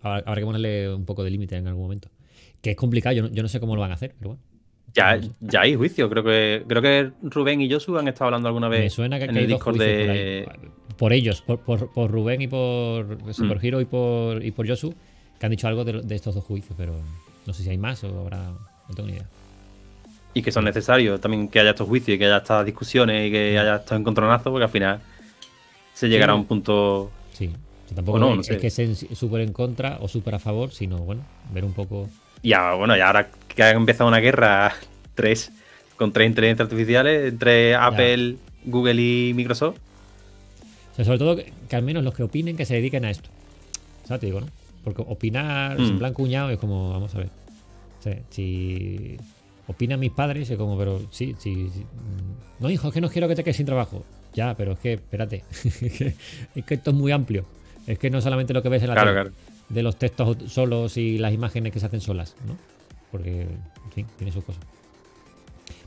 habrá, habrá que ponerle un poco de límite en algún momento. Que es complicado, yo no, yo no sé cómo lo van a hacer, pero bueno. Ya, ya hay juicio, creo que creo que Rubén y Josu han estado hablando alguna vez Me suena que, en que hay el dos Discord juicios de... por. Por ellos, por, por- por Rubén y por Mm. Hero y por, y por Yosu, que han dicho algo de, de estos dos juicios, pero no sé si hay más o habrá. No tengo ni idea. y que son necesarios también que haya estos juicios y que haya estas discusiones y que haya estos encontronazos, porque al final se llegará a un punto. Sí. tampoco no, es, no sé. es que estén súper en contra o súper a favor, sino bueno, ver un poco. Y ahora, bueno, y ahora que ha empezado una guerra tres, con tres inteligencias artificiales entre Apple, Google y Microsoft. O sea, sobre todo que, que al menos los que opinen que se dediquen a esto. ¿Sabes? Te digo, ¿no? Porque opinar Mm. en plan cuñado es como, vamos a ver. O sea, si opinan mis padres, es como, pero sí, sí, sí, No, hijo, es que no quiero que te quedes sin trabajo. Ya, pero es que, espérate. es, que, es que esto es muy amplio. Es que no solamente lo que ves en la Claro, tele, claro. De los textos solos y las imágenes que se hacen solas, ¿no? Porque, en fin, tiene sus cosas.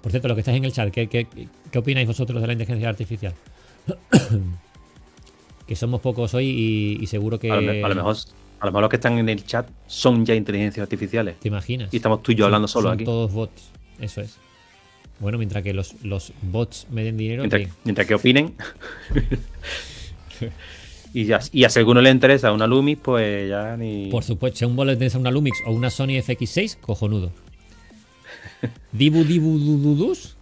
Por cierto, lo que estáis en el chat, ¿qué, qué, qué opináis vosotros de la inteligencia artificial? que somos pocos hoy y, y seguro que. A, lo, me- a lo mejor, a lo mejor los que están en el chat son ya inteligencias artificiales. ¿Te imaginas? Y estamos tú y yo hablando solo son aquí. todos bots. Eso es. Bueno, mientras que los, los bots me den dinero, mientras que opinen. y, ya, y a si alguno le interesa una Lumi, pues ya ni. Por supuesto, si a un bot le tienes una Lumix o una Sony FX6, cojonudo. Dibu Dibu Dududus.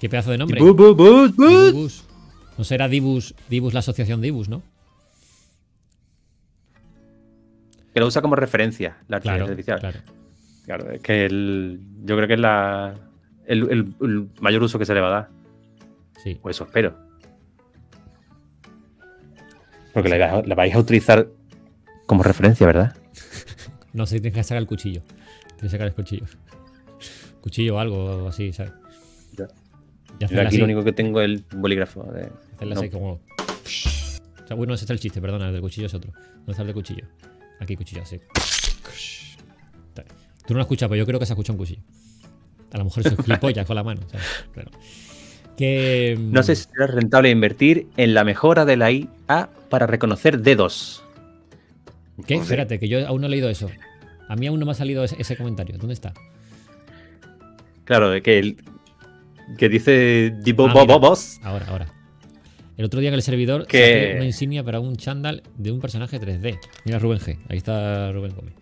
Qué pedazo de nombre. Bu, bu, bu, bu. Dibubus. No será Dibus, Dibus la asociación Dibus, ¿no? Que lo usa como referencia la Claro, artificial. claro. Claro, es que el, yo creo que es la, el, el- el mayor uso que se le va a dar. Sí. O eso espero. Porque la, vais a- la vais a utilizar como referencia, ¿verdad? No sé, tienes que sacar el cuchillo. Tienes que sacar el cuchillo. Cuchillo o algo así, ¿sabes? Ya. Yo aquí así, lo único que tengo es el bolígrafo. de- hacerla no. así como. O sea, bueno, ese está el chiste, perdona, el del cuchillo es otro. No está el del cuchillo. Aquí cuchillo, sí. Tú no lo escuchas, pero yo creo que se escucha un cuchillo. A lo mejor es gilipollas con la mano, ¿sabes? Pero, que, mm, No sé si será rentable invertir en la mejora de la IA para reconocer dedos. ¿Qué? Espérate, que yo aún no he leído eso. A mí aún no me ha salido ese, ese comentario. ¿Dónde está? Claro, de que, el, que dice Dibo Ah. Bobos. Ahora, ahora. El otro día en el servidor Que- una insignia para un chándal de un personaje 3D. Mira Rubén G. Ahí está Rubén Gómez.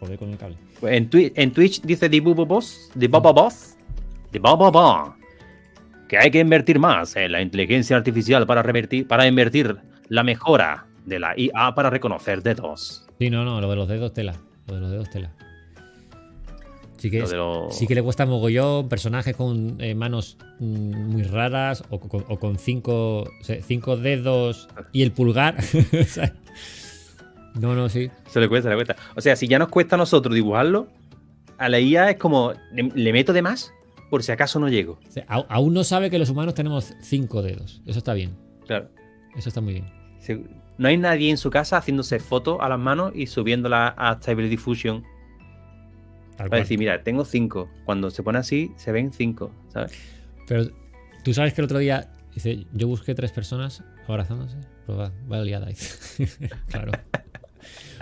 Joder con el cable. En, Twi- en Twitch dice Dibu Bobos. Dibo Bobos. Dibo Bobo. Que hay que invertir más en la inteligencia artificial para, revertir, para invertir la mejora de la IA para reconocer dedos. Sí, no, no, lo de los dedos tela. Lo de los dedos tela. Sí que, es- lo- sí que le cuesta mogollón personajes con eh, manos mm, muy raras o, con- o con cinco, cinco dedos y el pulgar. No, no, sí. Se le cuesta, se le cuesta. O sea, si ya nos cuesta a nosotros dibujarlo, a la IA es como, le, le meto de más por si acaso no llego. O sea, au- aún no sabe que los humanos tenemos cinco dedos. Eso está bien. Claro. Eso está muy bien. No hay nadie en su casa haciéndose fotos a las manos y subiéndola a Stable Diffusion Tal para cual. decir, mira, tengo cinco. Cuando se pone así, se ven cinco, ¿sabes? Pero tú sabes que el otro día dice, yo busqué tres personas abrazándose. Pues va, vaya liada. claro.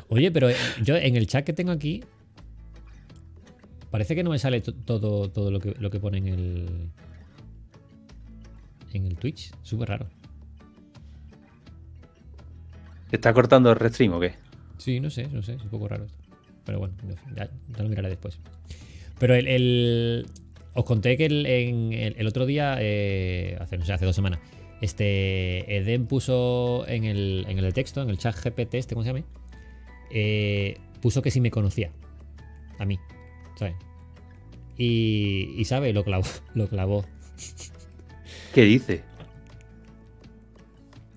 Oye, pero yo en el chat que tengo aquí parece que no me sale to- todo, todo lo que lo que pone en el en el Twitch. Súper raro. ¿Te está cortando el restream o qué? Sí, no sé, no sé, es un poco raro. esto. Pero bueno, ya, ya lo miraré después. Pero el, el- os conté que el, en el, el otro día, eh, hace, no sé, hace dos semanas, este Eden puso en el, en el de texto, en el chat GPT, este, ¿cómo se llama? Eh, puso que sí me conocía. A mí. ¿Sabes? Y, y sabe, lo clavó. Lo clavó. ¿Qué dice?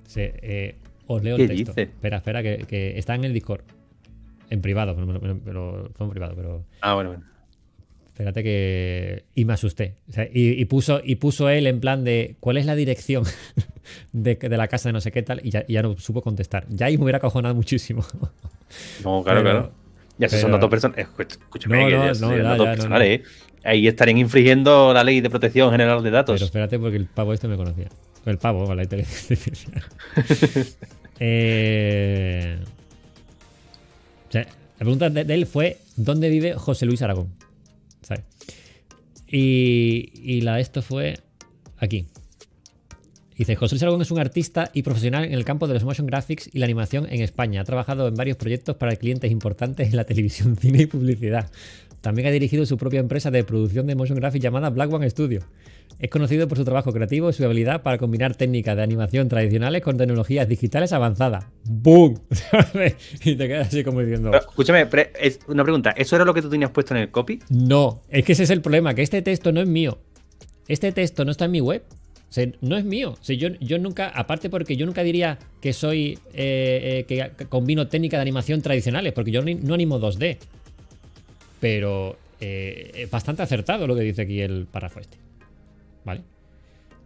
Se, eh, os leo el ¿Qué texto. dice? Espera, espera, que, que está en el Discord. En privado, pero, pero- pero- fue en privado, pero. Ah, bueno, bueno. Espérate que. Y me asusté. O sea, y, y puso, y puso él en plan de. ¿Cuál es la dirección de, de la casa de no sé qué tal? Y ya, y ya no supo contestar. Ya ahí me hubiera acojonado muchísimo. No, claro, Pero- claro. Ya esos son datos personales. Escúchame, No, que datos ya, personales, ¿eh? Ahí estarían infringiendo la ley de protección general de datos. Pero espérate porque el pavo este me conocía. El pavo, con la inteligencia artificial. Eh, o sea, la pregunta de, de él fue: ¿dónde vive José Luis Aragón? ¿Sabes? Y, y la de esto fue aquí. Dice, José Luis Aragón es un artista y profesional en el campo de los motion graphics y la animación en España. Ha trabajado en varios proyectos para clientes importantes en la televisión, cine y publicidad. También ha dirigido su propia empresa de producción de motion graphics llamada Black One Studio. Es conocido por su trabajo creativo y su habilidad para combinar técnicas de animación tradicionales con tecnologías digitales avanzadas. ¡Boom! Y te quedas así como diciendo... Pero, escúchame, pre- es una pregunta. ¿Eso era lo que tú tenías puesto en el copy? No, es que ese es el problema, que este texto no es mío. Este texto no está en mi web. O sea, no es mío. O sea, yo, yo nunca, aparte porque yo nunca diría que soy, eh, eh, que combino técnicas de animación tradicionales, porque yo ni- no animo 2D. Pero eh, es bastante acertado lo que dice aquí el párrafo este. ¿Vale?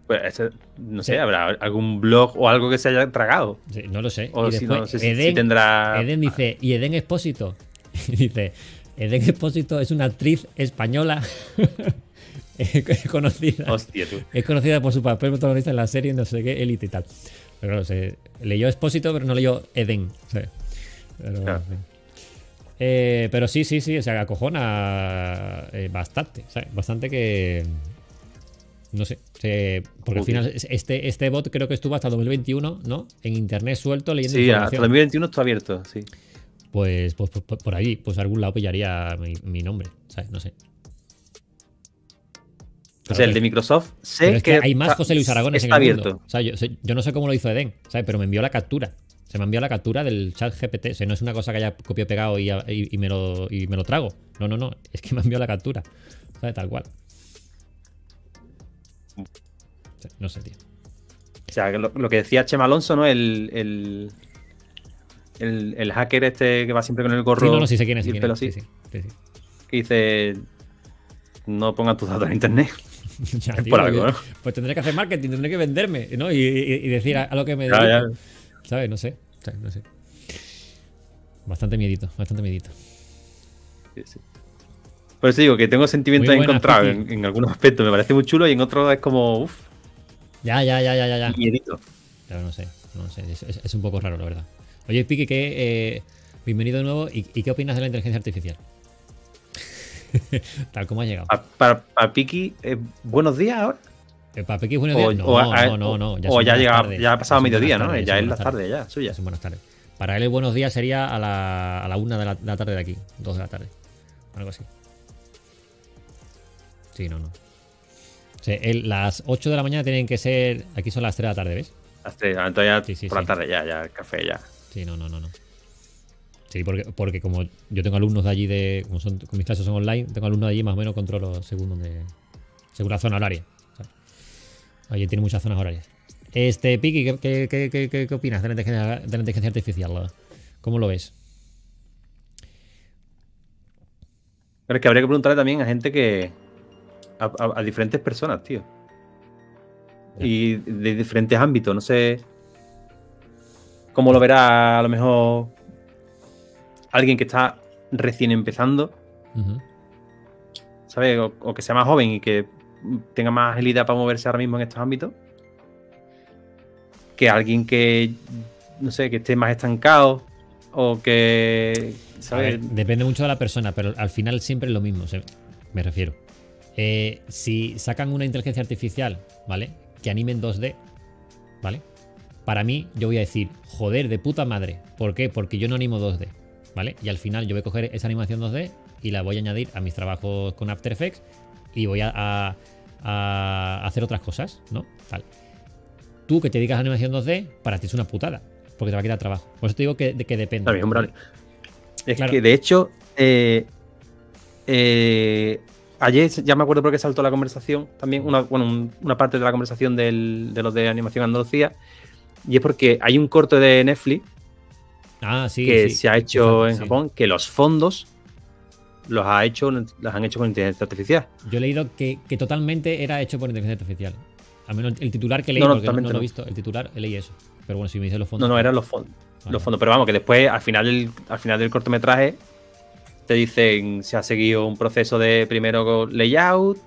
Pues ese- no sé, Sí. habrá algún blog o algo que se haya tragado. Sí, no lo sé. O y si después, no, no sé si, si Eden, tendrá. Eden dice, y Eden Expósito. dice, Eden Expósito es una actriz española conocida. Hostia, tú. Es conocida por su papel protagonista en la serie no sé qué, Elite y tal. Pero claro, se leyó Expósito, pero no leyó Eden. Eh, pero sí, sí, sí, o sea, acojona eh, bastante. ¿sabes? Bastante que. No sé. se- porque al final, es- este, este bot creo que estuvo hasta 2021, ¿no? En internet suelto leyendo Sí, hasta información. 2021 está abierto, sí. Pues, pues, pues, por- por ahí, pues algún lado pillaría mi, mi nombre, ¿sabes? No sé. O sea, el de Microsoft sé Pero es que, que, hay más José Luis Aragones está en el abierto. mundo. O sea, yo, no sé cómo lo hizo Eden, ¿sabes? Pero me envió la captura. Se me envió la captura del chat GPT. O sea, no es una cosa que haya copiado pegado y, y- y me lo, y me lo trago. No, no, no. Es que me envió la captura. ¿Sabes? Tal cual. O sea, No sé, tío. O sea, lo, lo que decía Chema Alonso, ¿no? El, el, el, el hacker este que va siempre con el gorro Sí, no, no, sí sé quién es. sí quién es, sí, sí, que dice no pongan tus datos en internet. Ya, Es tío, por algo, ¿no? Pues tendré que hacer marketing, tendré que venderme, ¿no? Y, y- y decir a, a lo que me dedico. ya. ¿Sabes? No sé. No. Bastante miedito, bastante miedito. Sí, sí. Por eso digo que tengo sentimientos buena, encontrados en, en algunos aspectos. Me parece muy chulo y en otros es como, uff, Ya, ya, ya, ya, ya. ya. miedito. Pero no sé, no sé. Es, es- es un poco raro, la verdad. Oye, Piki, que, eh, bienvenido de nuevo. ¿Y, y qué opinas de la inteligencia artificial? Tal como ha llegado. Pa- Para, para Piki, eh, buenos días ahora. Eh, ¿Para Piki buenos O, días? No, o a- no, no, no. o ya, llega, tardes. ya ha pasado mediodía, ¿no? tardes, ya es la tarde, ya, suya. Son buenas tardes. Para él el buenos días sería a la, a la una de la, de la tarde de aquí, dos de la tarde. Algo así. Sí, no, no. O sea, él- las 8 de la mañana tienen que ser. Aquí son las 3 de la tarde, ¿ves? Hasta entonces ya Sí, sí, por sí. la tarde, ya, ya, el café, ya. Sí, no, no, no, no. Sí, porque, porque como yo tengo alumnos de allí de. Como son, como mis clases son online, tengo alumnos de allí más o menos controlo según donde. Según la zona horaria. ¿sabes? Allí tiene muchas zonas horarias. Este, Piki, ¿qué, qué, qué, qué- qué- opinas de la, inteligencia, de la inteligencia artificial? ¿Cómo lo ves? Pero es que habría que preguntarle también a gente que. a, a- a diferentes personas, tío. Ya. Y de diferentes ámbitos, no sé. ¿Cómo lo verá a lo mejor alguien que está recién empezando. ¿sabes? O, o que sea más joven y que tenga más agilidad para moverse ahora mismo en estos ámbitos. Que alguien que, no sé, que esté más estancado o que, ¿sabes? ver, depende mucho de la persona, pero al final siempre es lo mismo, me refiero. Eh, si sacan una inteligencia artificial, ¿vale? Que anime en 2D, ¿vale? Para mí, yo voy a decir, joder, de puta madre. ¿Por qué? Porque yo no animo 2D, ¿vale? Y al final yo voy a coger esa animación 2D y la voy a añadir a mis trabajos con After Effects y voy a, a- a hacer otras cosas, ¿no? Tal. Tú que te dedicas a animación 2D, para ti es una putada, porque te va a quitar trabajo. Por eso te digo que, de- que depende. Claro, hombre, Es Claro. que de hecho, eh, eh, ayer ya me acuerdo porque saltó la conversación también, una, bueno, un- una parte de la conversación del- de los de Animación Andalucía, y es porque hay un corto de Netflix Ah, sí. que sí. se ha hecho en. Japón, que los fondos los ha hecho, los han hecho con inteligencia artificial. Yo he leído que, que totalmente era hecho por inteligencia artificial. Al menos el titular que leí, No, no, porque no, no lo he no. visto. El titular leí eso. Pero bueno, si me dices los No, fondos. no, eran los fondos. Vale. Los fondos. Pero vamos, que después, al final, del, al final del cortometraje, te dicen se ha seguido un proceso de primero layout,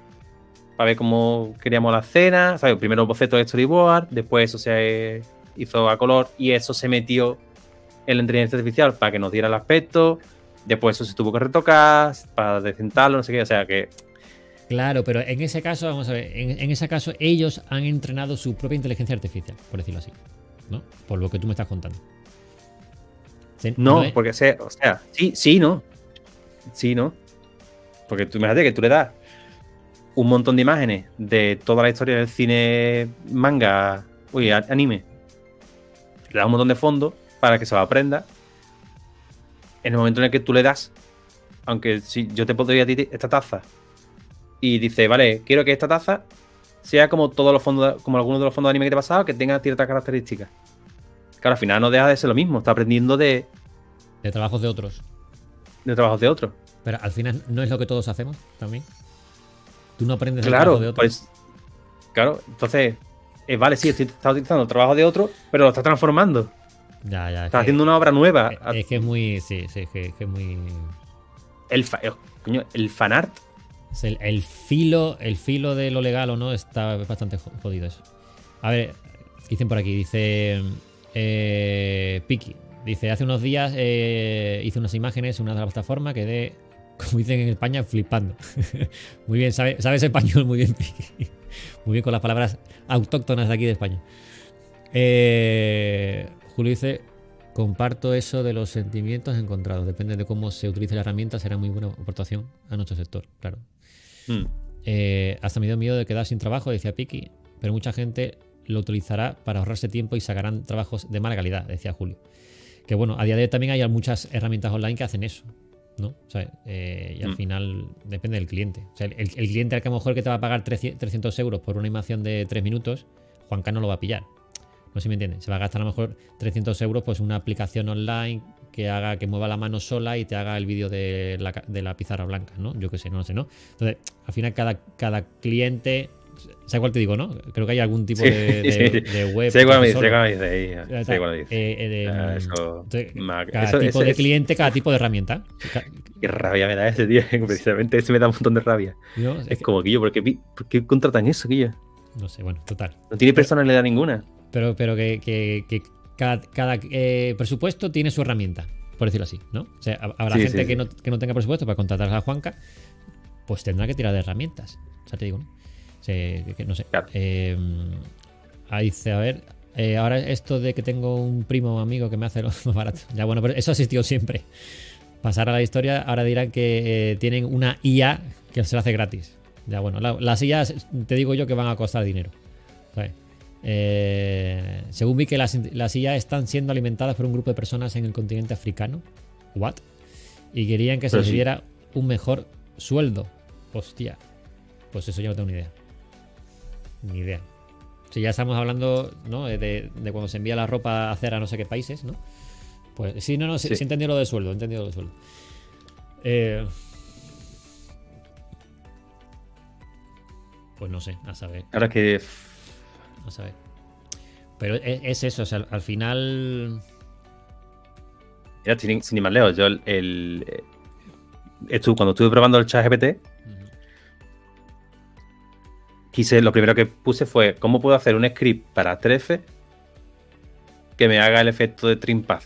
para ver cómo queríamos la escena, ¿sabes? Primero boceto de storyboard, después eso se hizo a color y eso se metió en la inteligencia artificial para que nos diera el aspecto. Después eso se tuvo que retocar para decentarlo, no sé qué. O sea que Claro, pero en ese caso, vamos a ver, en, en ese caso ellos han entrenado su propia inteligencia artificial, por decirlo así. ¿No? Por lo que tú me estás contando. No, porque se, o sea, sí, sí, no. Sí, no. Porque tú imagínate que tú le das un montón de imágenes de toda la historia del cine manga, uy, anime. Le das un montón de fondos para que se lo aprenda. En el momento en el que tú le das, aunque si yo te podría a ti esta taza y dice, vale, quiero que esta taza sea como todos los fondos, como algunos de los fondos de anime que te he pasado, que tenga ciertas características. Claro, al final no deja de ser lo mismo, está aprendiendo de, de trabajos de otros. de trabajos de otros. Pero al final no es lo que todos hacemos también. Tú no aprendes Claro, trabajo de otros. pues. Claro, entonces. eh, vale, sí, estoy, estás utilizando el trabajo de otro, pero lo estás transformando. Ya, ya. es Estás que- haciendo una obra nueva. es- es que es muy. Sí, sí, es que, es que es muy. El, fa- eh, coño, el fanart. El, el filo, el filo de lo legal o no está bastante jo- jodido eso. A ver, dicen por aquí, dice eh, Piki. Dice, hace unos días eh, hice unas imágenes en una de las plataformas, quedé, como dicen en España, flipando. muy bien, sabe- sabes español muy bien, Piki. Muy bien con las palabras autóctonas de aquí de España. Eh, Julio dice, comparto eso de los sentimientos encontrados. Depende de cómo se utilice la herramienta, será muy buena aportación a nuestro sector, claro. Mm. Eh, hasta me dio miedo de quedar sin trabajo, decía Piki, pero mucha gente lo utilizará para ahorrarse tiempo y sacarán trabajos de mala calidad, decía Julio. Que bueno, a día de hoy también hay muchas herramientas online que hacen eso, ¿no? O sea, eh, y al Mm. final depende del cliente. O sea, el, el cliente al que a lo mejor que te va a pagar 300 300 euros por una animación de 3 minutos, Juanca no lo va a pillar. No sé si me entiendes. Se va a gastar a lo mejor 300 euros pues una aplicación online que haga que mueva la mano sola y te haga el vídeo de la, de la pizarra blanca, ¿no? Yo qué sé, no lo sé, ¿no? Entonces, al final cada, cada cliente ¿Sabes cuál te digo, no? Creo que hay algún tipo Sí, de, de- sí. de web. Sé cuál me dice, sé cuál me dice, sé cuál me dice. Eso- cada tipo de cliente, cada tipo de herramienta. Qué rabia me da ese, tío. Precisamente ese me da un montón de rabia. ¿no? Es Es que- como, Guillo, ¿por qué, por qué contratan eso, Guillo? no sé, bueno, total. No tiene personalidad ninguna. Pero, pero que, que- que cada, cada, eh, presupuesto tiene su herramienta, por decirlo así, ¿no? O sea, hab- habrá Sí, gente sí, que. No, que no tenga presupuesto para contratar a Juanca, pues tendrá que tirar de herramientas. O sea, te digo, ¿no? O sea, que- que no sé. Claro. Eh, ahí dice, a ver, eh, ahora esto de que tengo un primo amigo que me hace lo más barato. Ya, bueno, pero eso ha existido siempre. Pasar a la historia, ahora dirán que tienen una IA que se la hace gratis. Ya, bueno, la- las IAs, te digo yo que van a costar dinero. Eh, según vi que las, las IA están siendo alimentadas por un grupo de personas en el continente africano. ¿What? Y querían que se les sí. diera un mejor sueldo. Hostia. Pues eso yo no tengo ni idea. Ni idea. Si ya estamos hablando, ¿no? De, de cuando se envía la ropa a hacer a no sé qué países, ¿no? Pues sí, no, no, sí, Sí. entendido lo del sueldo, he entendido lo del sueldo. Eh, pues no sé, a saber. Ahora que. A. Pero es, es eso, o sea, al, al final. Mira, sin, sin lejos, yo el. el- eh, cuando estuve probando el chat GPT, quise, lo primero que puse fue cómo puedo hacer un script para 13 que me haga el efecto de trim path.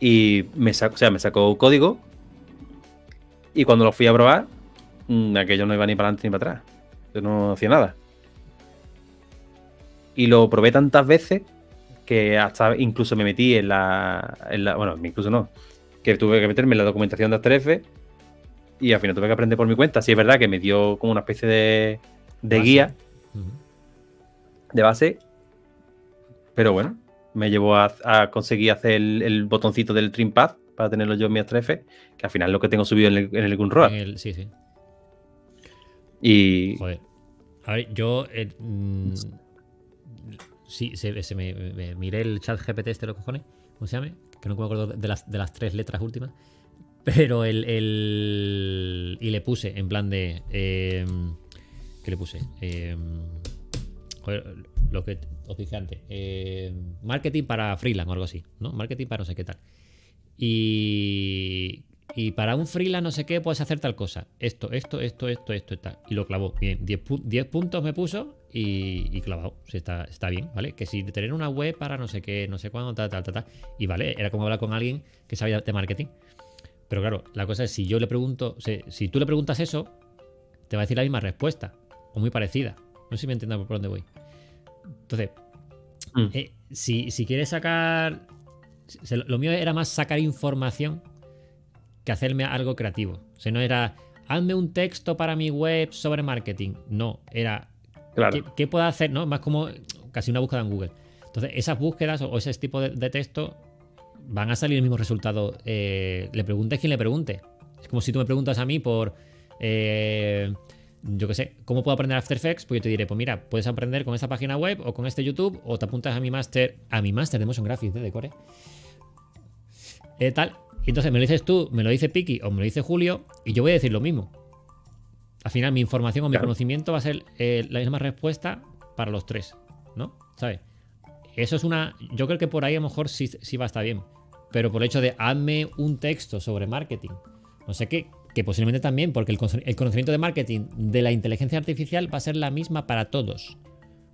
Y me sacó, o sea, me sacó código. Y cuando lo fui a probar, mm, aquello no iba ni para adelante ni para atrás. Yo no hacía nada. Y lo probé tantas veces que hasta incluso me metí en la, en la- Bueno, incluso no. Que tuve que meterme en la documentación de Effects y al final tuve que aprender por mi cuenta. Sí, es verdad que me dio como una especie de, de guía de base. Pero bueno, me llevó a, a conseguir hacer el, el botoncito del Trim Pad para tenerlo yo en mi Effects, que al final es lo que tengo subido en el, en el Gunroad. En el- sí, sí. Joder. A ver, yo. eh, mm, sí, se, me, miré el chat GPT este, los cojones. ¿Cómo se llama? Que no me acuerdo de las, de las tres letras últimas. Pero el. el- y le puse en plan de. eh, ¿Qué le puse? Eh, joder, lo que os dije antes. eh, marketing para freelance o algo así. ¿No? Marketing para no sé qué tal. Y, y para un freelance no sé qué puedes hacer tal cosa. Esto, esto, esto, esto, esto y tal. Y lo clavó. Bien, 10, pu- 10 puntos me puso y, y clavado. Sí, está, está bien, ¿vale? Que si tener una web para no sé qué, no sé cuándo, tal, tal, tal, tal. Y vale, era como hablar con alguien que sabía de marketing. Pero claro, la cosa es si yo le pregunto, o sea, si tú le preguntas eso, te va a decir la misma respuesta. O muy parecida. No sé si me entiendes por dónde voy. Entonces, Mm. eh, si, si quieres sacar. se- Lo mío era más sacar información que hacerme algo creativo. O sea, no era. Hazme un texto para mi web sobre marketing. No, era. claro, ¿Qué, qué puedo hacer? ¿No? Más como casi una búsqueda en Google. Entonces, esas búsquedas o, ese tipo de, de texto van a salir el mismo resultado. eh, le preguntes quien le pregunte. Es como si tú me preguntas a mí por. eh, yo qué sé, ¿cómo puedo aprender After Effects? Pues yo te diré, pues mira, puedes aprender con esta página web o con este YouTube o te apuntas a mi máster, a mi máster de Motion Graphics de Decore. Eh, tal. Y entonces me lo dices tú, me lo dice Piki o me lo dice Julio y yo voy a decir lo mismo. Al final mi información o mi Claro. conocimiento va a ser eh, la misma respuesta para los tres, ¿no? ¿Sabes? Eso es una... Yo creo que por ahí a lo mejor sí, sí va a estar bien. Pero por el hecho de hazme un texto sobre marketing, no sé qué, que posiblemente también, porque el conocimiento de marketing de la inteligencia artificial va a ser la misma para todos.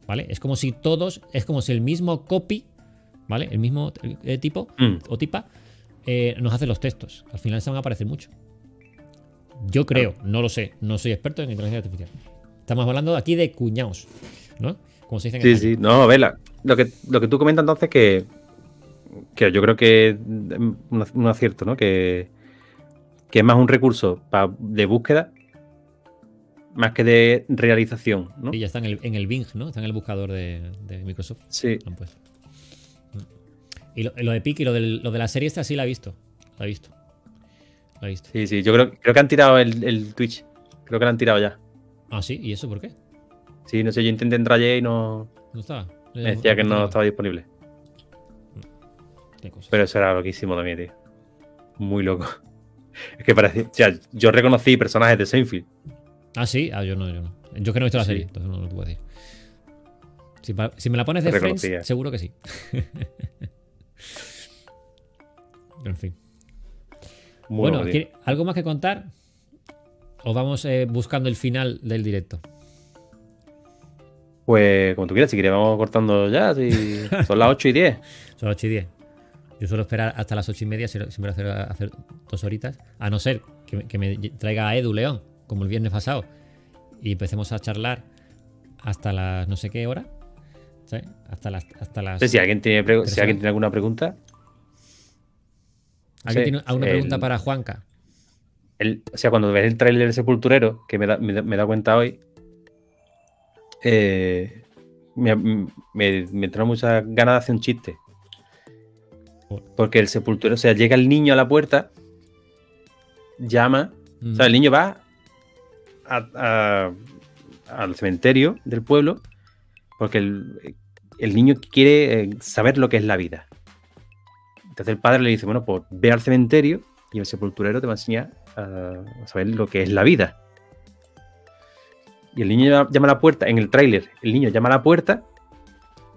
¿Vale? Es como si todos, es como si el mismo copy, ¿vale? El mismo eh, tipo Mm. o tipa eh, nos hace los textos. Al final se van a parecer mucho. Yo creo, no lo sé, no soy experto en inteligencia artificial. Estamos hablando aquí de cuñados, ¿no? Como se dice en Sí, sí, no, vela. Lo que, lo que tú comentas entonces que, que yo creo que es un, un acierto, ¿no? Que, que es más un recurso pa- de búsqueda más que de realización, ¿no? Y ya está en el, en el Bing, ¿no? Está en el buscador de, de Microsoft. Sí. Y lo, lo de Piki, lo, del- lo de la serie esta sí la he visto. La he visto. La he visto. sí, sí. Yo creo, creo que han tirado el, el Twitch. Creo que lo han tirado ya. Ah, sí, ¿y eso por qué? Sí, no sé, yo intenté entrar ayer y no. No estaba. Me decía que no estaba disponible. Pero eso era loquísimo también, tío. Muy loco. Es que parecía. O sea, yo reconocí personajes de Seinfeld. Ah, sí, ah, yo no, yo no. Yo que no he visto la Sí. serie, entonces no, no te puedo decir. Si, me la pones de Friends, reconocía. seguro que sí. en fin. Muy bueno, tío. ¿quiere- ¿algo más que contar? ¿O vamos eh, buscando el final del directo? Pues como tú quieras, si quieres vamos cortando ya. Si son las 8 y 10. Son las 8 y 10. Yo suelo esperar hasta las 8 y media, si- siempre hacer, hacer dos horitas. A no ser que, me- que me traiga a Edu León, como el viernes pasado. Y empecemos a charlar hasta las no sé qué hora. Hasta las. Hasta las si alguien tiene, si alguien tiene alguna pregunta. ¿Alguien Sí, tiene alguna pregunta para Juanca? el- o sea, cuando ves el tráiler del Sepulturero, que me da, me, me he dado cuenta hoy, eh, me, me, me entraron muchas ganas de hacer un chiste. Porque el Sepulturero, o sea, llega el niño a la puerta, llama, Mm. o sea, el niño va a- a- al cementerio del pueblo porque el, el niño quiere eh, saber lo que es la vida. Entonces el padre le dice, bueno, pues ve al cementerio y el sepulturero te va a enseñar a, a saber lo que es la vida. Y el niño llama, llama a la puerta, en el tráiler, el niño llama a la puerta,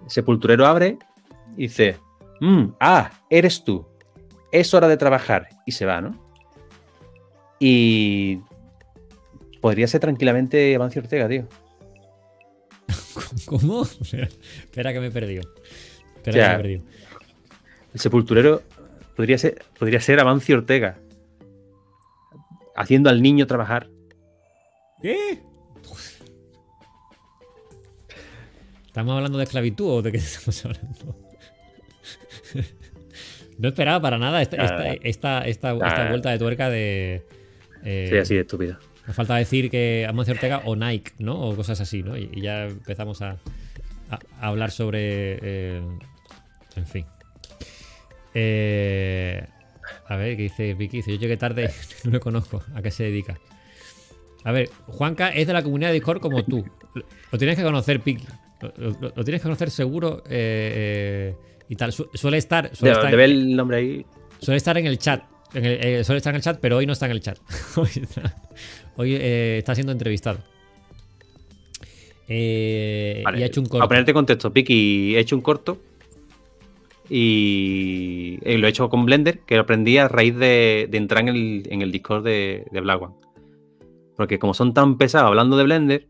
el sepulturero abre y dice, "Mm, ah, eres tú, es hora de trabajar. Y se va, ¿no? Y podría ser tranquilamente Amancio Ortega, tío. ¿Cómo? Espera que me he perdido. Espera que me he perdido. El sepulturero podría ser, podría ser Amancio Ortega. Haciendo al niño trabajar. ¿Qué? ¿Estamos hablando de esclavitud o de qué estamos hablando? no esperaba para nada esta, esta, vuelta de tuerca de. eh, Sí, así de estúpido. Me falta decir que Amancio Ortega o Nike, ¿no? O cosas así, ¿no? Y, y ya empezamos a, a- a hablar sobre. eh, en fin. Eh, a ver, ¿qué dice Vicky? Dice, yo llegué tarde, no lo conozco. ¿A qué se dedica? A ver, Juanca es de la comunidad de Discord como tú. Lo, tienes que conocer, Piki. Lo, lo- lo tienes que conocer seguro eh, y tal. Su- suele estar. Suele De, estar ver el nombre ahí. Suele estar en el chat. En el- eh, suele estar en el chat, pero hoy no está en el chat. hoy está, hoy, eh, está siendo entrevistado. Eh, Vale, y ha hecho un A corto. ponerte contexto, Piki, he hecho un corto. Y eh, lo he hecho con Blender, que lo aprendí a raíz de, de entrar en el, en el Discord de, de Black One. Porque como son tan pesados hablando de Blender,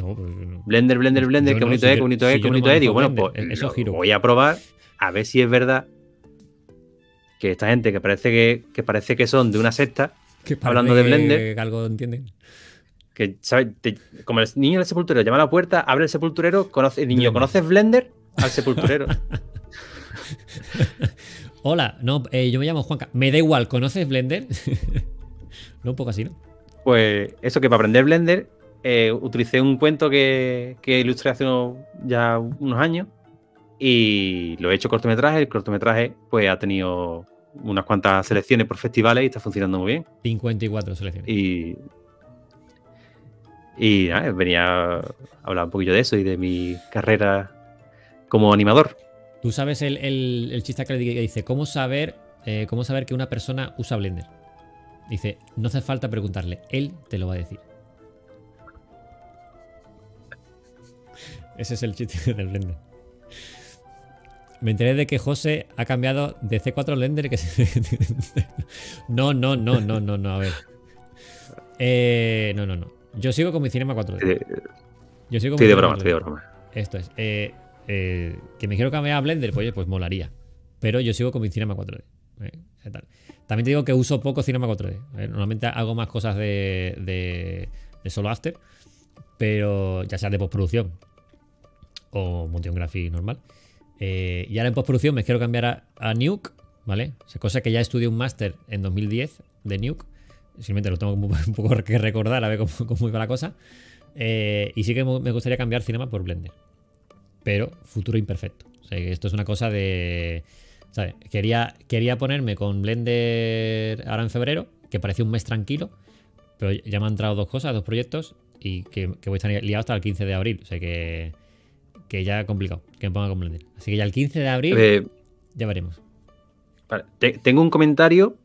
No, pues, no. Blender, Blender, Blender, Yo qué no, bonito si es, qué bonito si es, qué bonito es. Digo, bueno, pues eso giro. voy a probar a ver si es verdad que esta gente que parece que, que parece que son de una secta, Que hablando de Blender. que algo entienden. que ¿sabes? Te- como el niño del sepulturero llama a la puerta, abre el sepulturero, conoce, el niño, ¿conoces Blender? Al sepulturero. Hola, no, eh, yo me llamo Juanca. Me da igual, ¿conoces Blender? no, un poco así, ¿no? Pues eso que para aprender Blender eh, utilicé un cuento que, que ilustré hace unos- ya unos años y lo he hecho cortometraje. El cortometraje pues ha tenido unas cuantas selecciones por festivales y está funcionando muy bien. 54 selecciones. Y, y nada, venía a hablar un poquillo de eso y de mi carrera como animador. Tú sabes el, el- el chiste que le dice, ¿cómo saber, eh, ¿cómo saber que una persona usa Blender? Dice, no hace falta preguntarle, él te lo va a decir. Ese es el chiste del Blender. Me enteré de que José ha cambiado de C4 a Blender que se... No, no, no, no, no, no, a ver. Eh, no, no, no. Yo sigo con mi Cinema 4D. Estoy de, Yo sigo con estoy mi de broma, 4D. estoy de broma. Esto es. eh, eh, que me quiero cambiar a Blender, pues, pues molaría. Pero yo sigo con mi Cinema 4D. eh, ¿qué tal? También te digo que uso poco Cinema 4D. eh, Normalmente hago más cosas de, de, de solo after. Pero ya sea de postproducción o motion graphic normal. Eh, y ahora en postproducción me quiero cambiar a, Nuke, ¿vale? O cosa que ya estudié un máster en 2010 de Nuke. Simplemente lo tengo un poco que recordar a ver cómo, cómo iba la cosa. Eh, y sí que me gustaría cambiar Cinema por Blender. Pero futuro imperfecto. O sea, que esto es una cosa de. ¿sabes? Quería, quería ponerme con Blender ahora en febrero, que parecía un mes tranquilo. Pero ya me han entrado dos cosas, dos proyectos. Y que, que voy a estar liado hasta el 15 de abril. O sea que. Que ya complicado que me ponga con Blender. Así que ya el 15 de abril Eh, ya veremos. Vale, te- tengo un comentario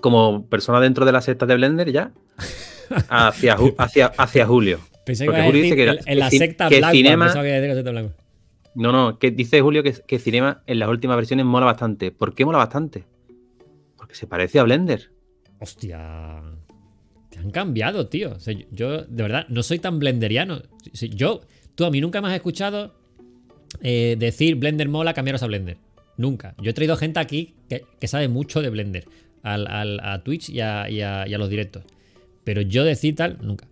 como persona dentro de la secta de Blender ya. hacia, hacia, hacia Julio. Pensé que Porque a Julio dice que, en, en la secta que Cinema- que a la secta Black No, no, que dice Julio que, que Cinema en las últimas versiones mola bastante. ¿Por qué mola bastante? Porque se parece a Blender. Hostia. Te han cambiado, tío. O sea, yo, yo, de verdad, no soy tan blenderiano. Yo, tú a mí nunca me has escuchado eh, decir Blender mola, cambiaros a Blender. Nunca. Yo he traído gente aquí que, sabe mucho de Blender. Al, a Twitch y a, los directos. Pero yo decir tal, nunca.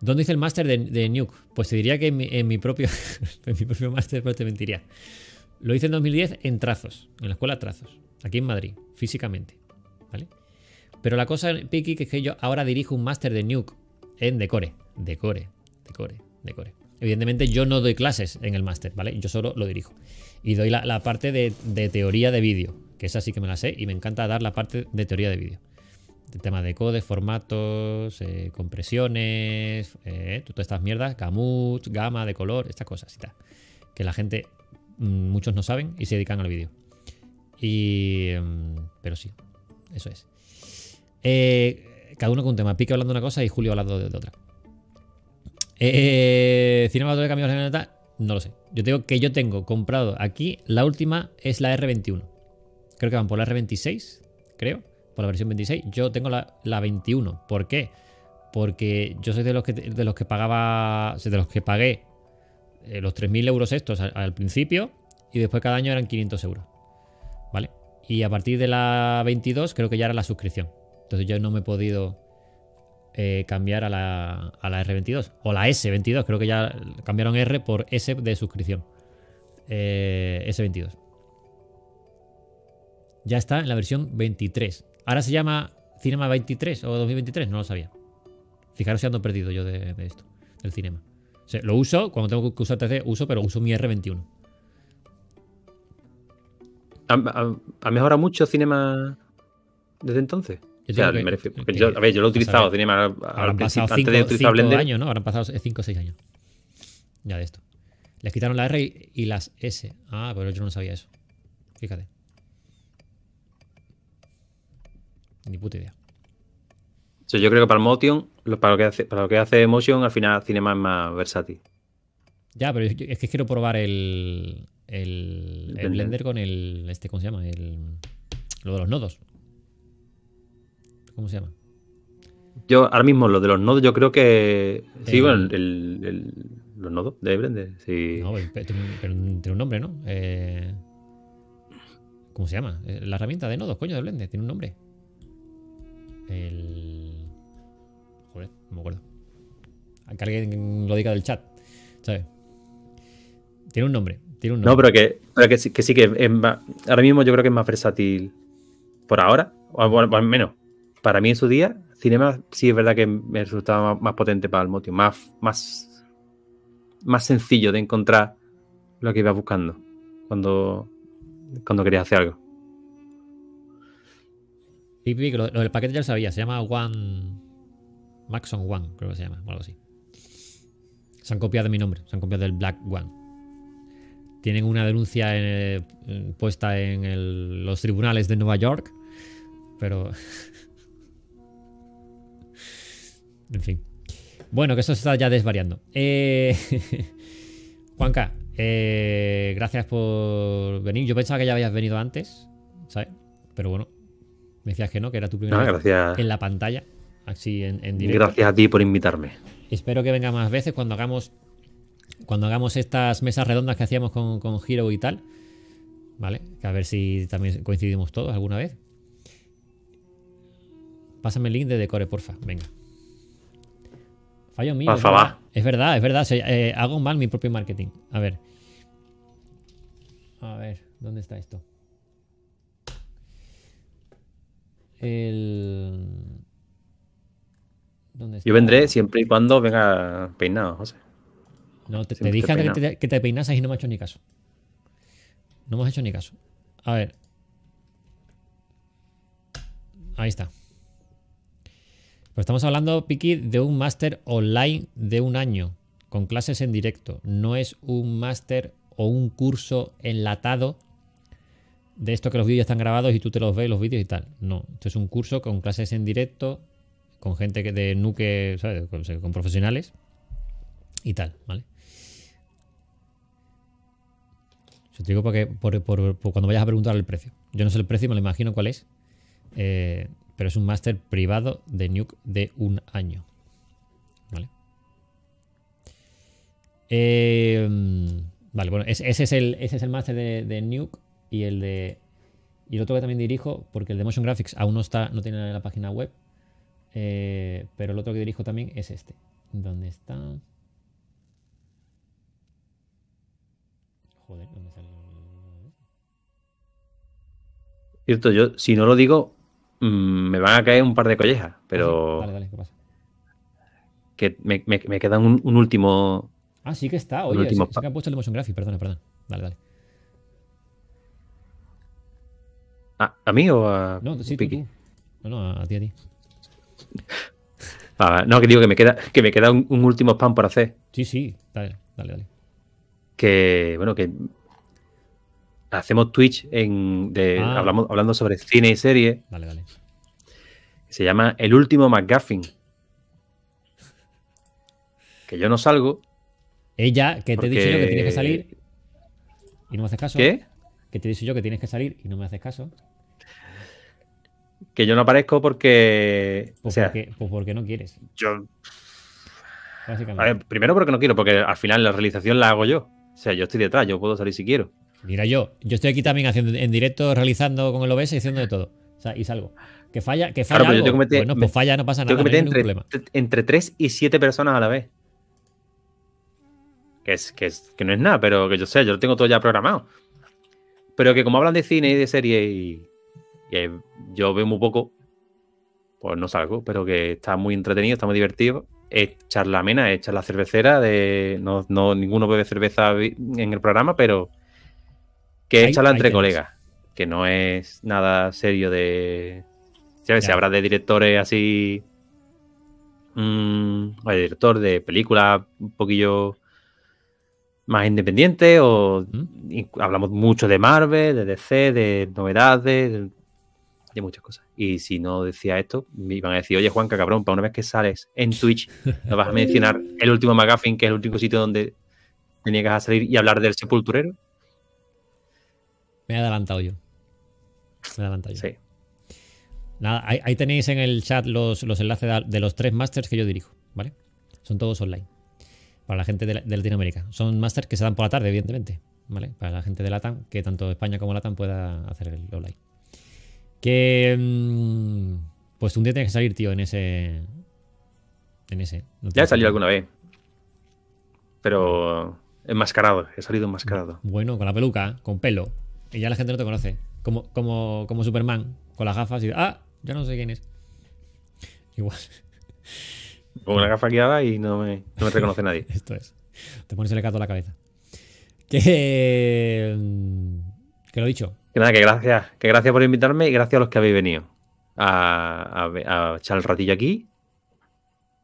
¿Dónde hice el máster de, de Nuke? Pues te diría que en mi, en mi propio, en mi propio máster, pero te mentiría. Lo hice en 2010 en trazos, en la escuela Trazos, aquí en Madrid, físicamente. ¿Vale? Pero la cosa, Piki, que es que yo ahora dirijo un máster de Nuke en Decore. Decore, Decore, Decore. Evidentemente yo no doy clases en el máster, ¿vale? Yo solo lo dirijo. Y doy la, la parte de, de teoría de vídeo, que esa sí que me la sé y me encanta dar la parte de teoría de vídeo. El tema de codes, formatos, eh, compresiones, eh, todas estas mierdas, gamut, gama de color, estas cosas y tal. Que la gente, mm, muchos no saben y se dedican al vídeo. Y. mm, Pero sí, eso es. Eh, cada uno con un tema. Pique hablando de una cosa y Julio hablando de, de otra. Eh, Cinema de cambios de tal, no lo sé. Yo tengo que yo tengo comprado aquí. La última es la R21. Creo que van por la R26, creo. Por la versión 26. Yo tengo la, la 21. ¿Por qué? Porque yo soy de los que, de los que pagaba. De los que pagué eh, los 3.000 euros estos al, al principio. Y después cada año eran 500 euros. ¿Vale? Y a partir de la 22 creo que ya era la suscripción. Entonces yo no me he podido eh, cambiar a la, a la R22. O la S22. Creo que ya cambiaron R por S de suscripción. Eh, S22. Ya está en la versión 23. Ahora se llama Cinema 23 o 2023. No lo sabía. Fijaros si ando perdido yo de, de esto. Del cinema. Lo uso. Cuando tengo que usar 3D uso, pero uso mi R21. ¿Ha, ha- ha mejorado mucho Cinema desde entonces? Yo O sea, digo que- me refiero- porque que- yo, a ver, yo lo he utilizado al Habrán principio, pasado antes de 5 utilizar Blender. años, ¿no? Habrán pasado 5 o 6 años. Ya de esto. Les quitaron la R y, y las S. Ah, pero yo no sabía eso. Fíjate. Ni puta idea. Yo creo que para el Motion, para lo que hace, para lo que hace Motion, al final Cinema es más versátil. Ya, pero yo- es que quiero probar el, el, el Blender. Blender con el. Este, ¿Cómo se llama? El, lo de los nodos. ¿Cómo se llama? Yo ahora mismo lo de los nodos, yo creo que. Sí, El- bueno, el- el- los nodos de Blender. Sí. No, pero tiene un, nombre, ¿no? Eh, ¿Cómo se llama? Eh, La herramienta de nodos, coño, de Blender. Tiene un nombre. El. Joder, no me acuerdo. Que alguien lo diga del chat. ¿Sabes? Tiene un nombre. Tiene un No, nombre. pero que, pero que sí que, sí que es más- ahora mismo yo creo que es más versátil por ahora, o al menos para mí en su día, Cinema sí es verdad que me resultaba más, potente para el Motion, más, más, más sencillo de encontrar lo que iba buscando cuando, cuando querías hacer algo. Sí, lo, del paquete ya lo sabía. Se llama One. Maxon One, creo que se llama, o algo así. Se han copiado de mi nombre, se han copiado del Black One. Tienen una denuncia en, eh, puesta en los tribunales de Nueva York, pero. en fin. Bueno, que eso se está ya desvariando. Eh, Juanca, eh, gracias por venir. Yo pensaba que ya habías venido antes, ¿sabes? Pero bueno, me decías que no, que era tu primera Nada, vez gracias, en la pantalla, así en, en directo. gracias a ti por invitarme. Espero que venga más veces cuando hagamos cuando hagamos estas mesas redondas que hacíamos con, con Hero y tal. ¿Vale? Que a ver si también coincidimos todos alguna vez. Pásame el link de Decore, porfa. Venga. Fallo mío. Por es favor. verdad. Es verdad, es verdad. Se- eh, hago mal mi propio marketing. A ver. A ver, ¿dónde está esto? El. ¿Dónde está? Yo vendré siempre y cuando venga peinado, José. No, te, dije antes que te, que te peinases y no me has hecho ni caso. No me has hecho ni caso. A ver. Ahí está. Pues estamos hablando, Piki, de un máster online de un año, con clases en directo. No es un máster o un curso enlatado de esto que los vídeos están grabados y tú te los ves, los vídeos y tal. No, esto es un curso con clases en directo con gente de nuke, ¿sabes? Con, con profesionales y tal, ¿vale? Yo te digo porque, por, por- por cuando vayas a preguntar el precio. Yo no sé el precio, me lo imagino cuál es. eh, pero es un máster privado de Nuke de un año. ¿Vale? Eh, vale, bueno, ese, es el, ese es el máster de, de Nuke y el de. Y el otro que también dirijo, porque el de Motion Graphics aún no está, no tiene la página web. eh, pero el otro que dirijo también es este. ¿Dónde está? Joder, ¿dónde sale? Cierto, yo si no lo digo, mm, me van a caer un par de collejas, pero Dale, dale, ¿qué pasa? que me, me, me queda un, un último. Ah, sí que está. Oye, último sí, sí pa- que han puesto el Motion Graphics. Perdona, perdona. Dale, dale. ¿A, a mí o a No, sí, tú, Piki? tú. No, no, a ti, a ti. Ah, no, que digo que me queda, que me queda un, un último spam por hacer. Sí, sí. Dale, dale, dale. Que, bueno, que hacemos Twitch en, de, Ah. hablamos, hablando sobre cine y serie. Dale, dale. Se llama El último McGuffin. Que yo no salgo. Ella, que te he dicho yo que tienes que salir y no me haces caso. ¿Qué? Que te he dicho yo que tienes que salir y no me haces caso. Que yo no aparezco porque. O Pues, sea, porque, pues porque no quieres, yo. básicamente. A ver, primero porque no quiero, porque al final la realización la hago yo. O sea, yo estoy detrás, yo puedo salir si quiero. Mira yo, yo estoy aquí también haciendo en directo, realizando con el OBS y haciendo de todo. O sea, y salgo. Que falla, que falla Claro, pero yo algo. tengo que meter- bueno, me- pues falla, no pasa nada, Tengo que no hay meter entre, problema. entre 3 y 7 personas a la vez. Que, es, que, es, que no es nada, pero que yo sé, yo lo tengo todo ya programado. Pero que como hablan de cine y de serie y, y, yo veo muy poco, pues no salgo, pero que está muy entretenido, está muy divertido. Es charla amena, es charla cervecera, de no, no ninguno bebe cerveza en el programa, pero que es charla entre colegas, que no es nada serio de... ¿Sabes? Se habla de directores así... mm, o de director de películas un poquillo más independiente o ¿Mm? hablamos mucho de Marvel, de DC, de novedades, de, de muchas cosas. Y si no decía esto, me iban a decir, oye Juanca, cabrón, para una vez que sales en Twitch, no vas a mencionar el último McGuffin, que es el último sitio donde te niegas a salir y hablar del sepulturero. Me he adelantado yo. Me he adelantado yo. Sí. Nada, ahí, ahí tenéis en el chat los, los enlaces de, de los tres masters que yo dirijo, ¿vale? Son todos online. Para la gente de, la- de Latinoamérica. Son masters que se dan por la tarde, evidentemente. ¿Vale? Para la gente de Latam, que tanto España como Latam pueda hacer el online. Que. mm, pues un día tienes que salir, tío, en ese. En ese. No Ya he salido alguna vez. Pero enmascarado, he salido enmascarado. Bueno, con la peluca, con pelo. Y ya la gente no te conoce. Como, como, como Superman, con las gafas y. ¡Ah! Ya no sé quién es. Igual. Con una gafa guiada y no me, no me reconoce nadie. Esto es. Te pones el gato a la cabeza. Que. mm, Que lo he dicho. Que nada, que gracias, que gracias por invitarme y gracias a los que habéis venido a, a- a echar el ratillo aquí.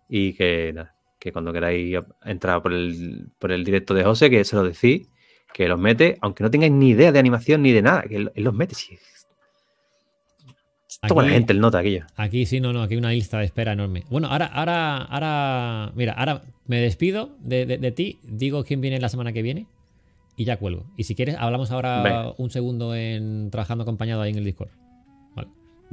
Y que nada, que cuando queráis entrar por el, por el directo de José, que se lo decís, que los mete, aunque no tengáis ni idea de animación ni de nada, que él, los mete. Sí. Aquí- gente el nota aquello. Aquí sí, no, no, aquí hay una lista de espera enorme. Bueno, ahora, ahora, ahora. Mira, ahora me despido de, de- de ti, digo quién viene la semana que viene y ya cuelgo. Y si quieres, hablamos ahora Venga. un segundo en trabajando acompañado ahí en el Discord.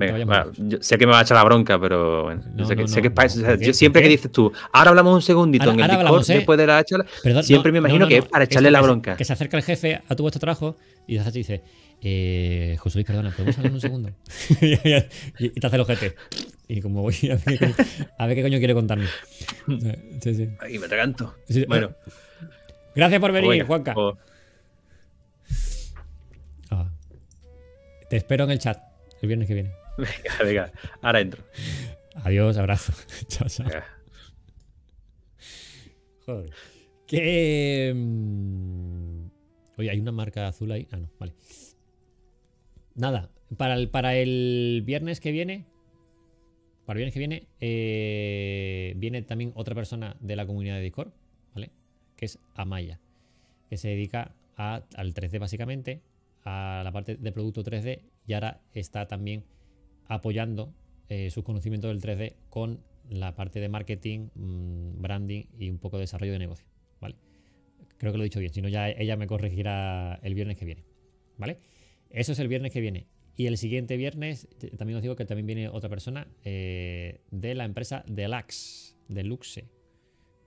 Venga, yo sé que me va a echar la bronca, pero bueno, No, sé que, no, sé no, que es pa- no, o sea, ¿por qué? yo siempre ¿Por que dices tú, ahora hablamos un segundito Ahora- en el ahora Discord hablamos, ¿eh? después de la charla, Perdón, siempre me imagino no, no, que es para echarle la bronca. Que se acerca el jefe a tu vuestro trabajo y te dice, eh, José Luis, perdona, ¿podemos hablar un segundo? y, te hace el ojete. Y como voy a ver, qué coño- a ver qué coño quiere contarme. Sí, sí. Ay, me atraganto. Sí, Bueno, Gracias por venir, Juanca. Ah. Te espero en el chat el viernes que viene. Venga, venga, ahora entro. Adiós, abrazo. chao, chao. Venga. Joder. Que. mm, Oye, hay una marca azul ahí. Ah, no, vale. Nada. Para el, para el viernes que viene. Para el viernes que viene. eh, viene también otra persona de la comunidad de Discord. ¿Vale? Que es Amaya. Que se dedica a- al 3D básicamente. A la parte de producto 3D. Y ahora está también apoyando eh, sus conocimientos del 3D con la parte de marketing, mm, branding y un poco de desarrollo de negocio, ¿vale? Creo que lo he dicho bien, si no ya ella me corregirá el viernes que viene, ¿vale? Eso es el viernes que viene. Y el siguiente viernes, también os digo que también viene otra persona eh, de la empresa Deluxe, Deluxe,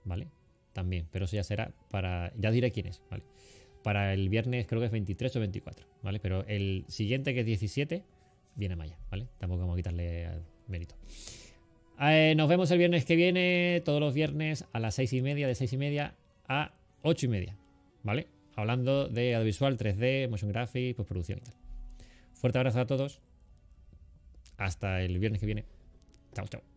¿vale? También, pero eso ya será para, ya diré quién es, ¿vale? Para el viernes creo que es 23 o 24, ¿vale? Pero el siguiente que es 17 viene Maya, ¿vale? Tampoco vamos a quitarle eh, mérito. Eh, nos vemos el viernes que viene, todos los viernes a las 6 y media, de 6 y media a 8 y media, ¿vale? Hablando de audiovisual, 3D, motion graphics, postproducción y tal. Fuerte abrazo a todos. Hasta el viernes que viene. Chao, chao.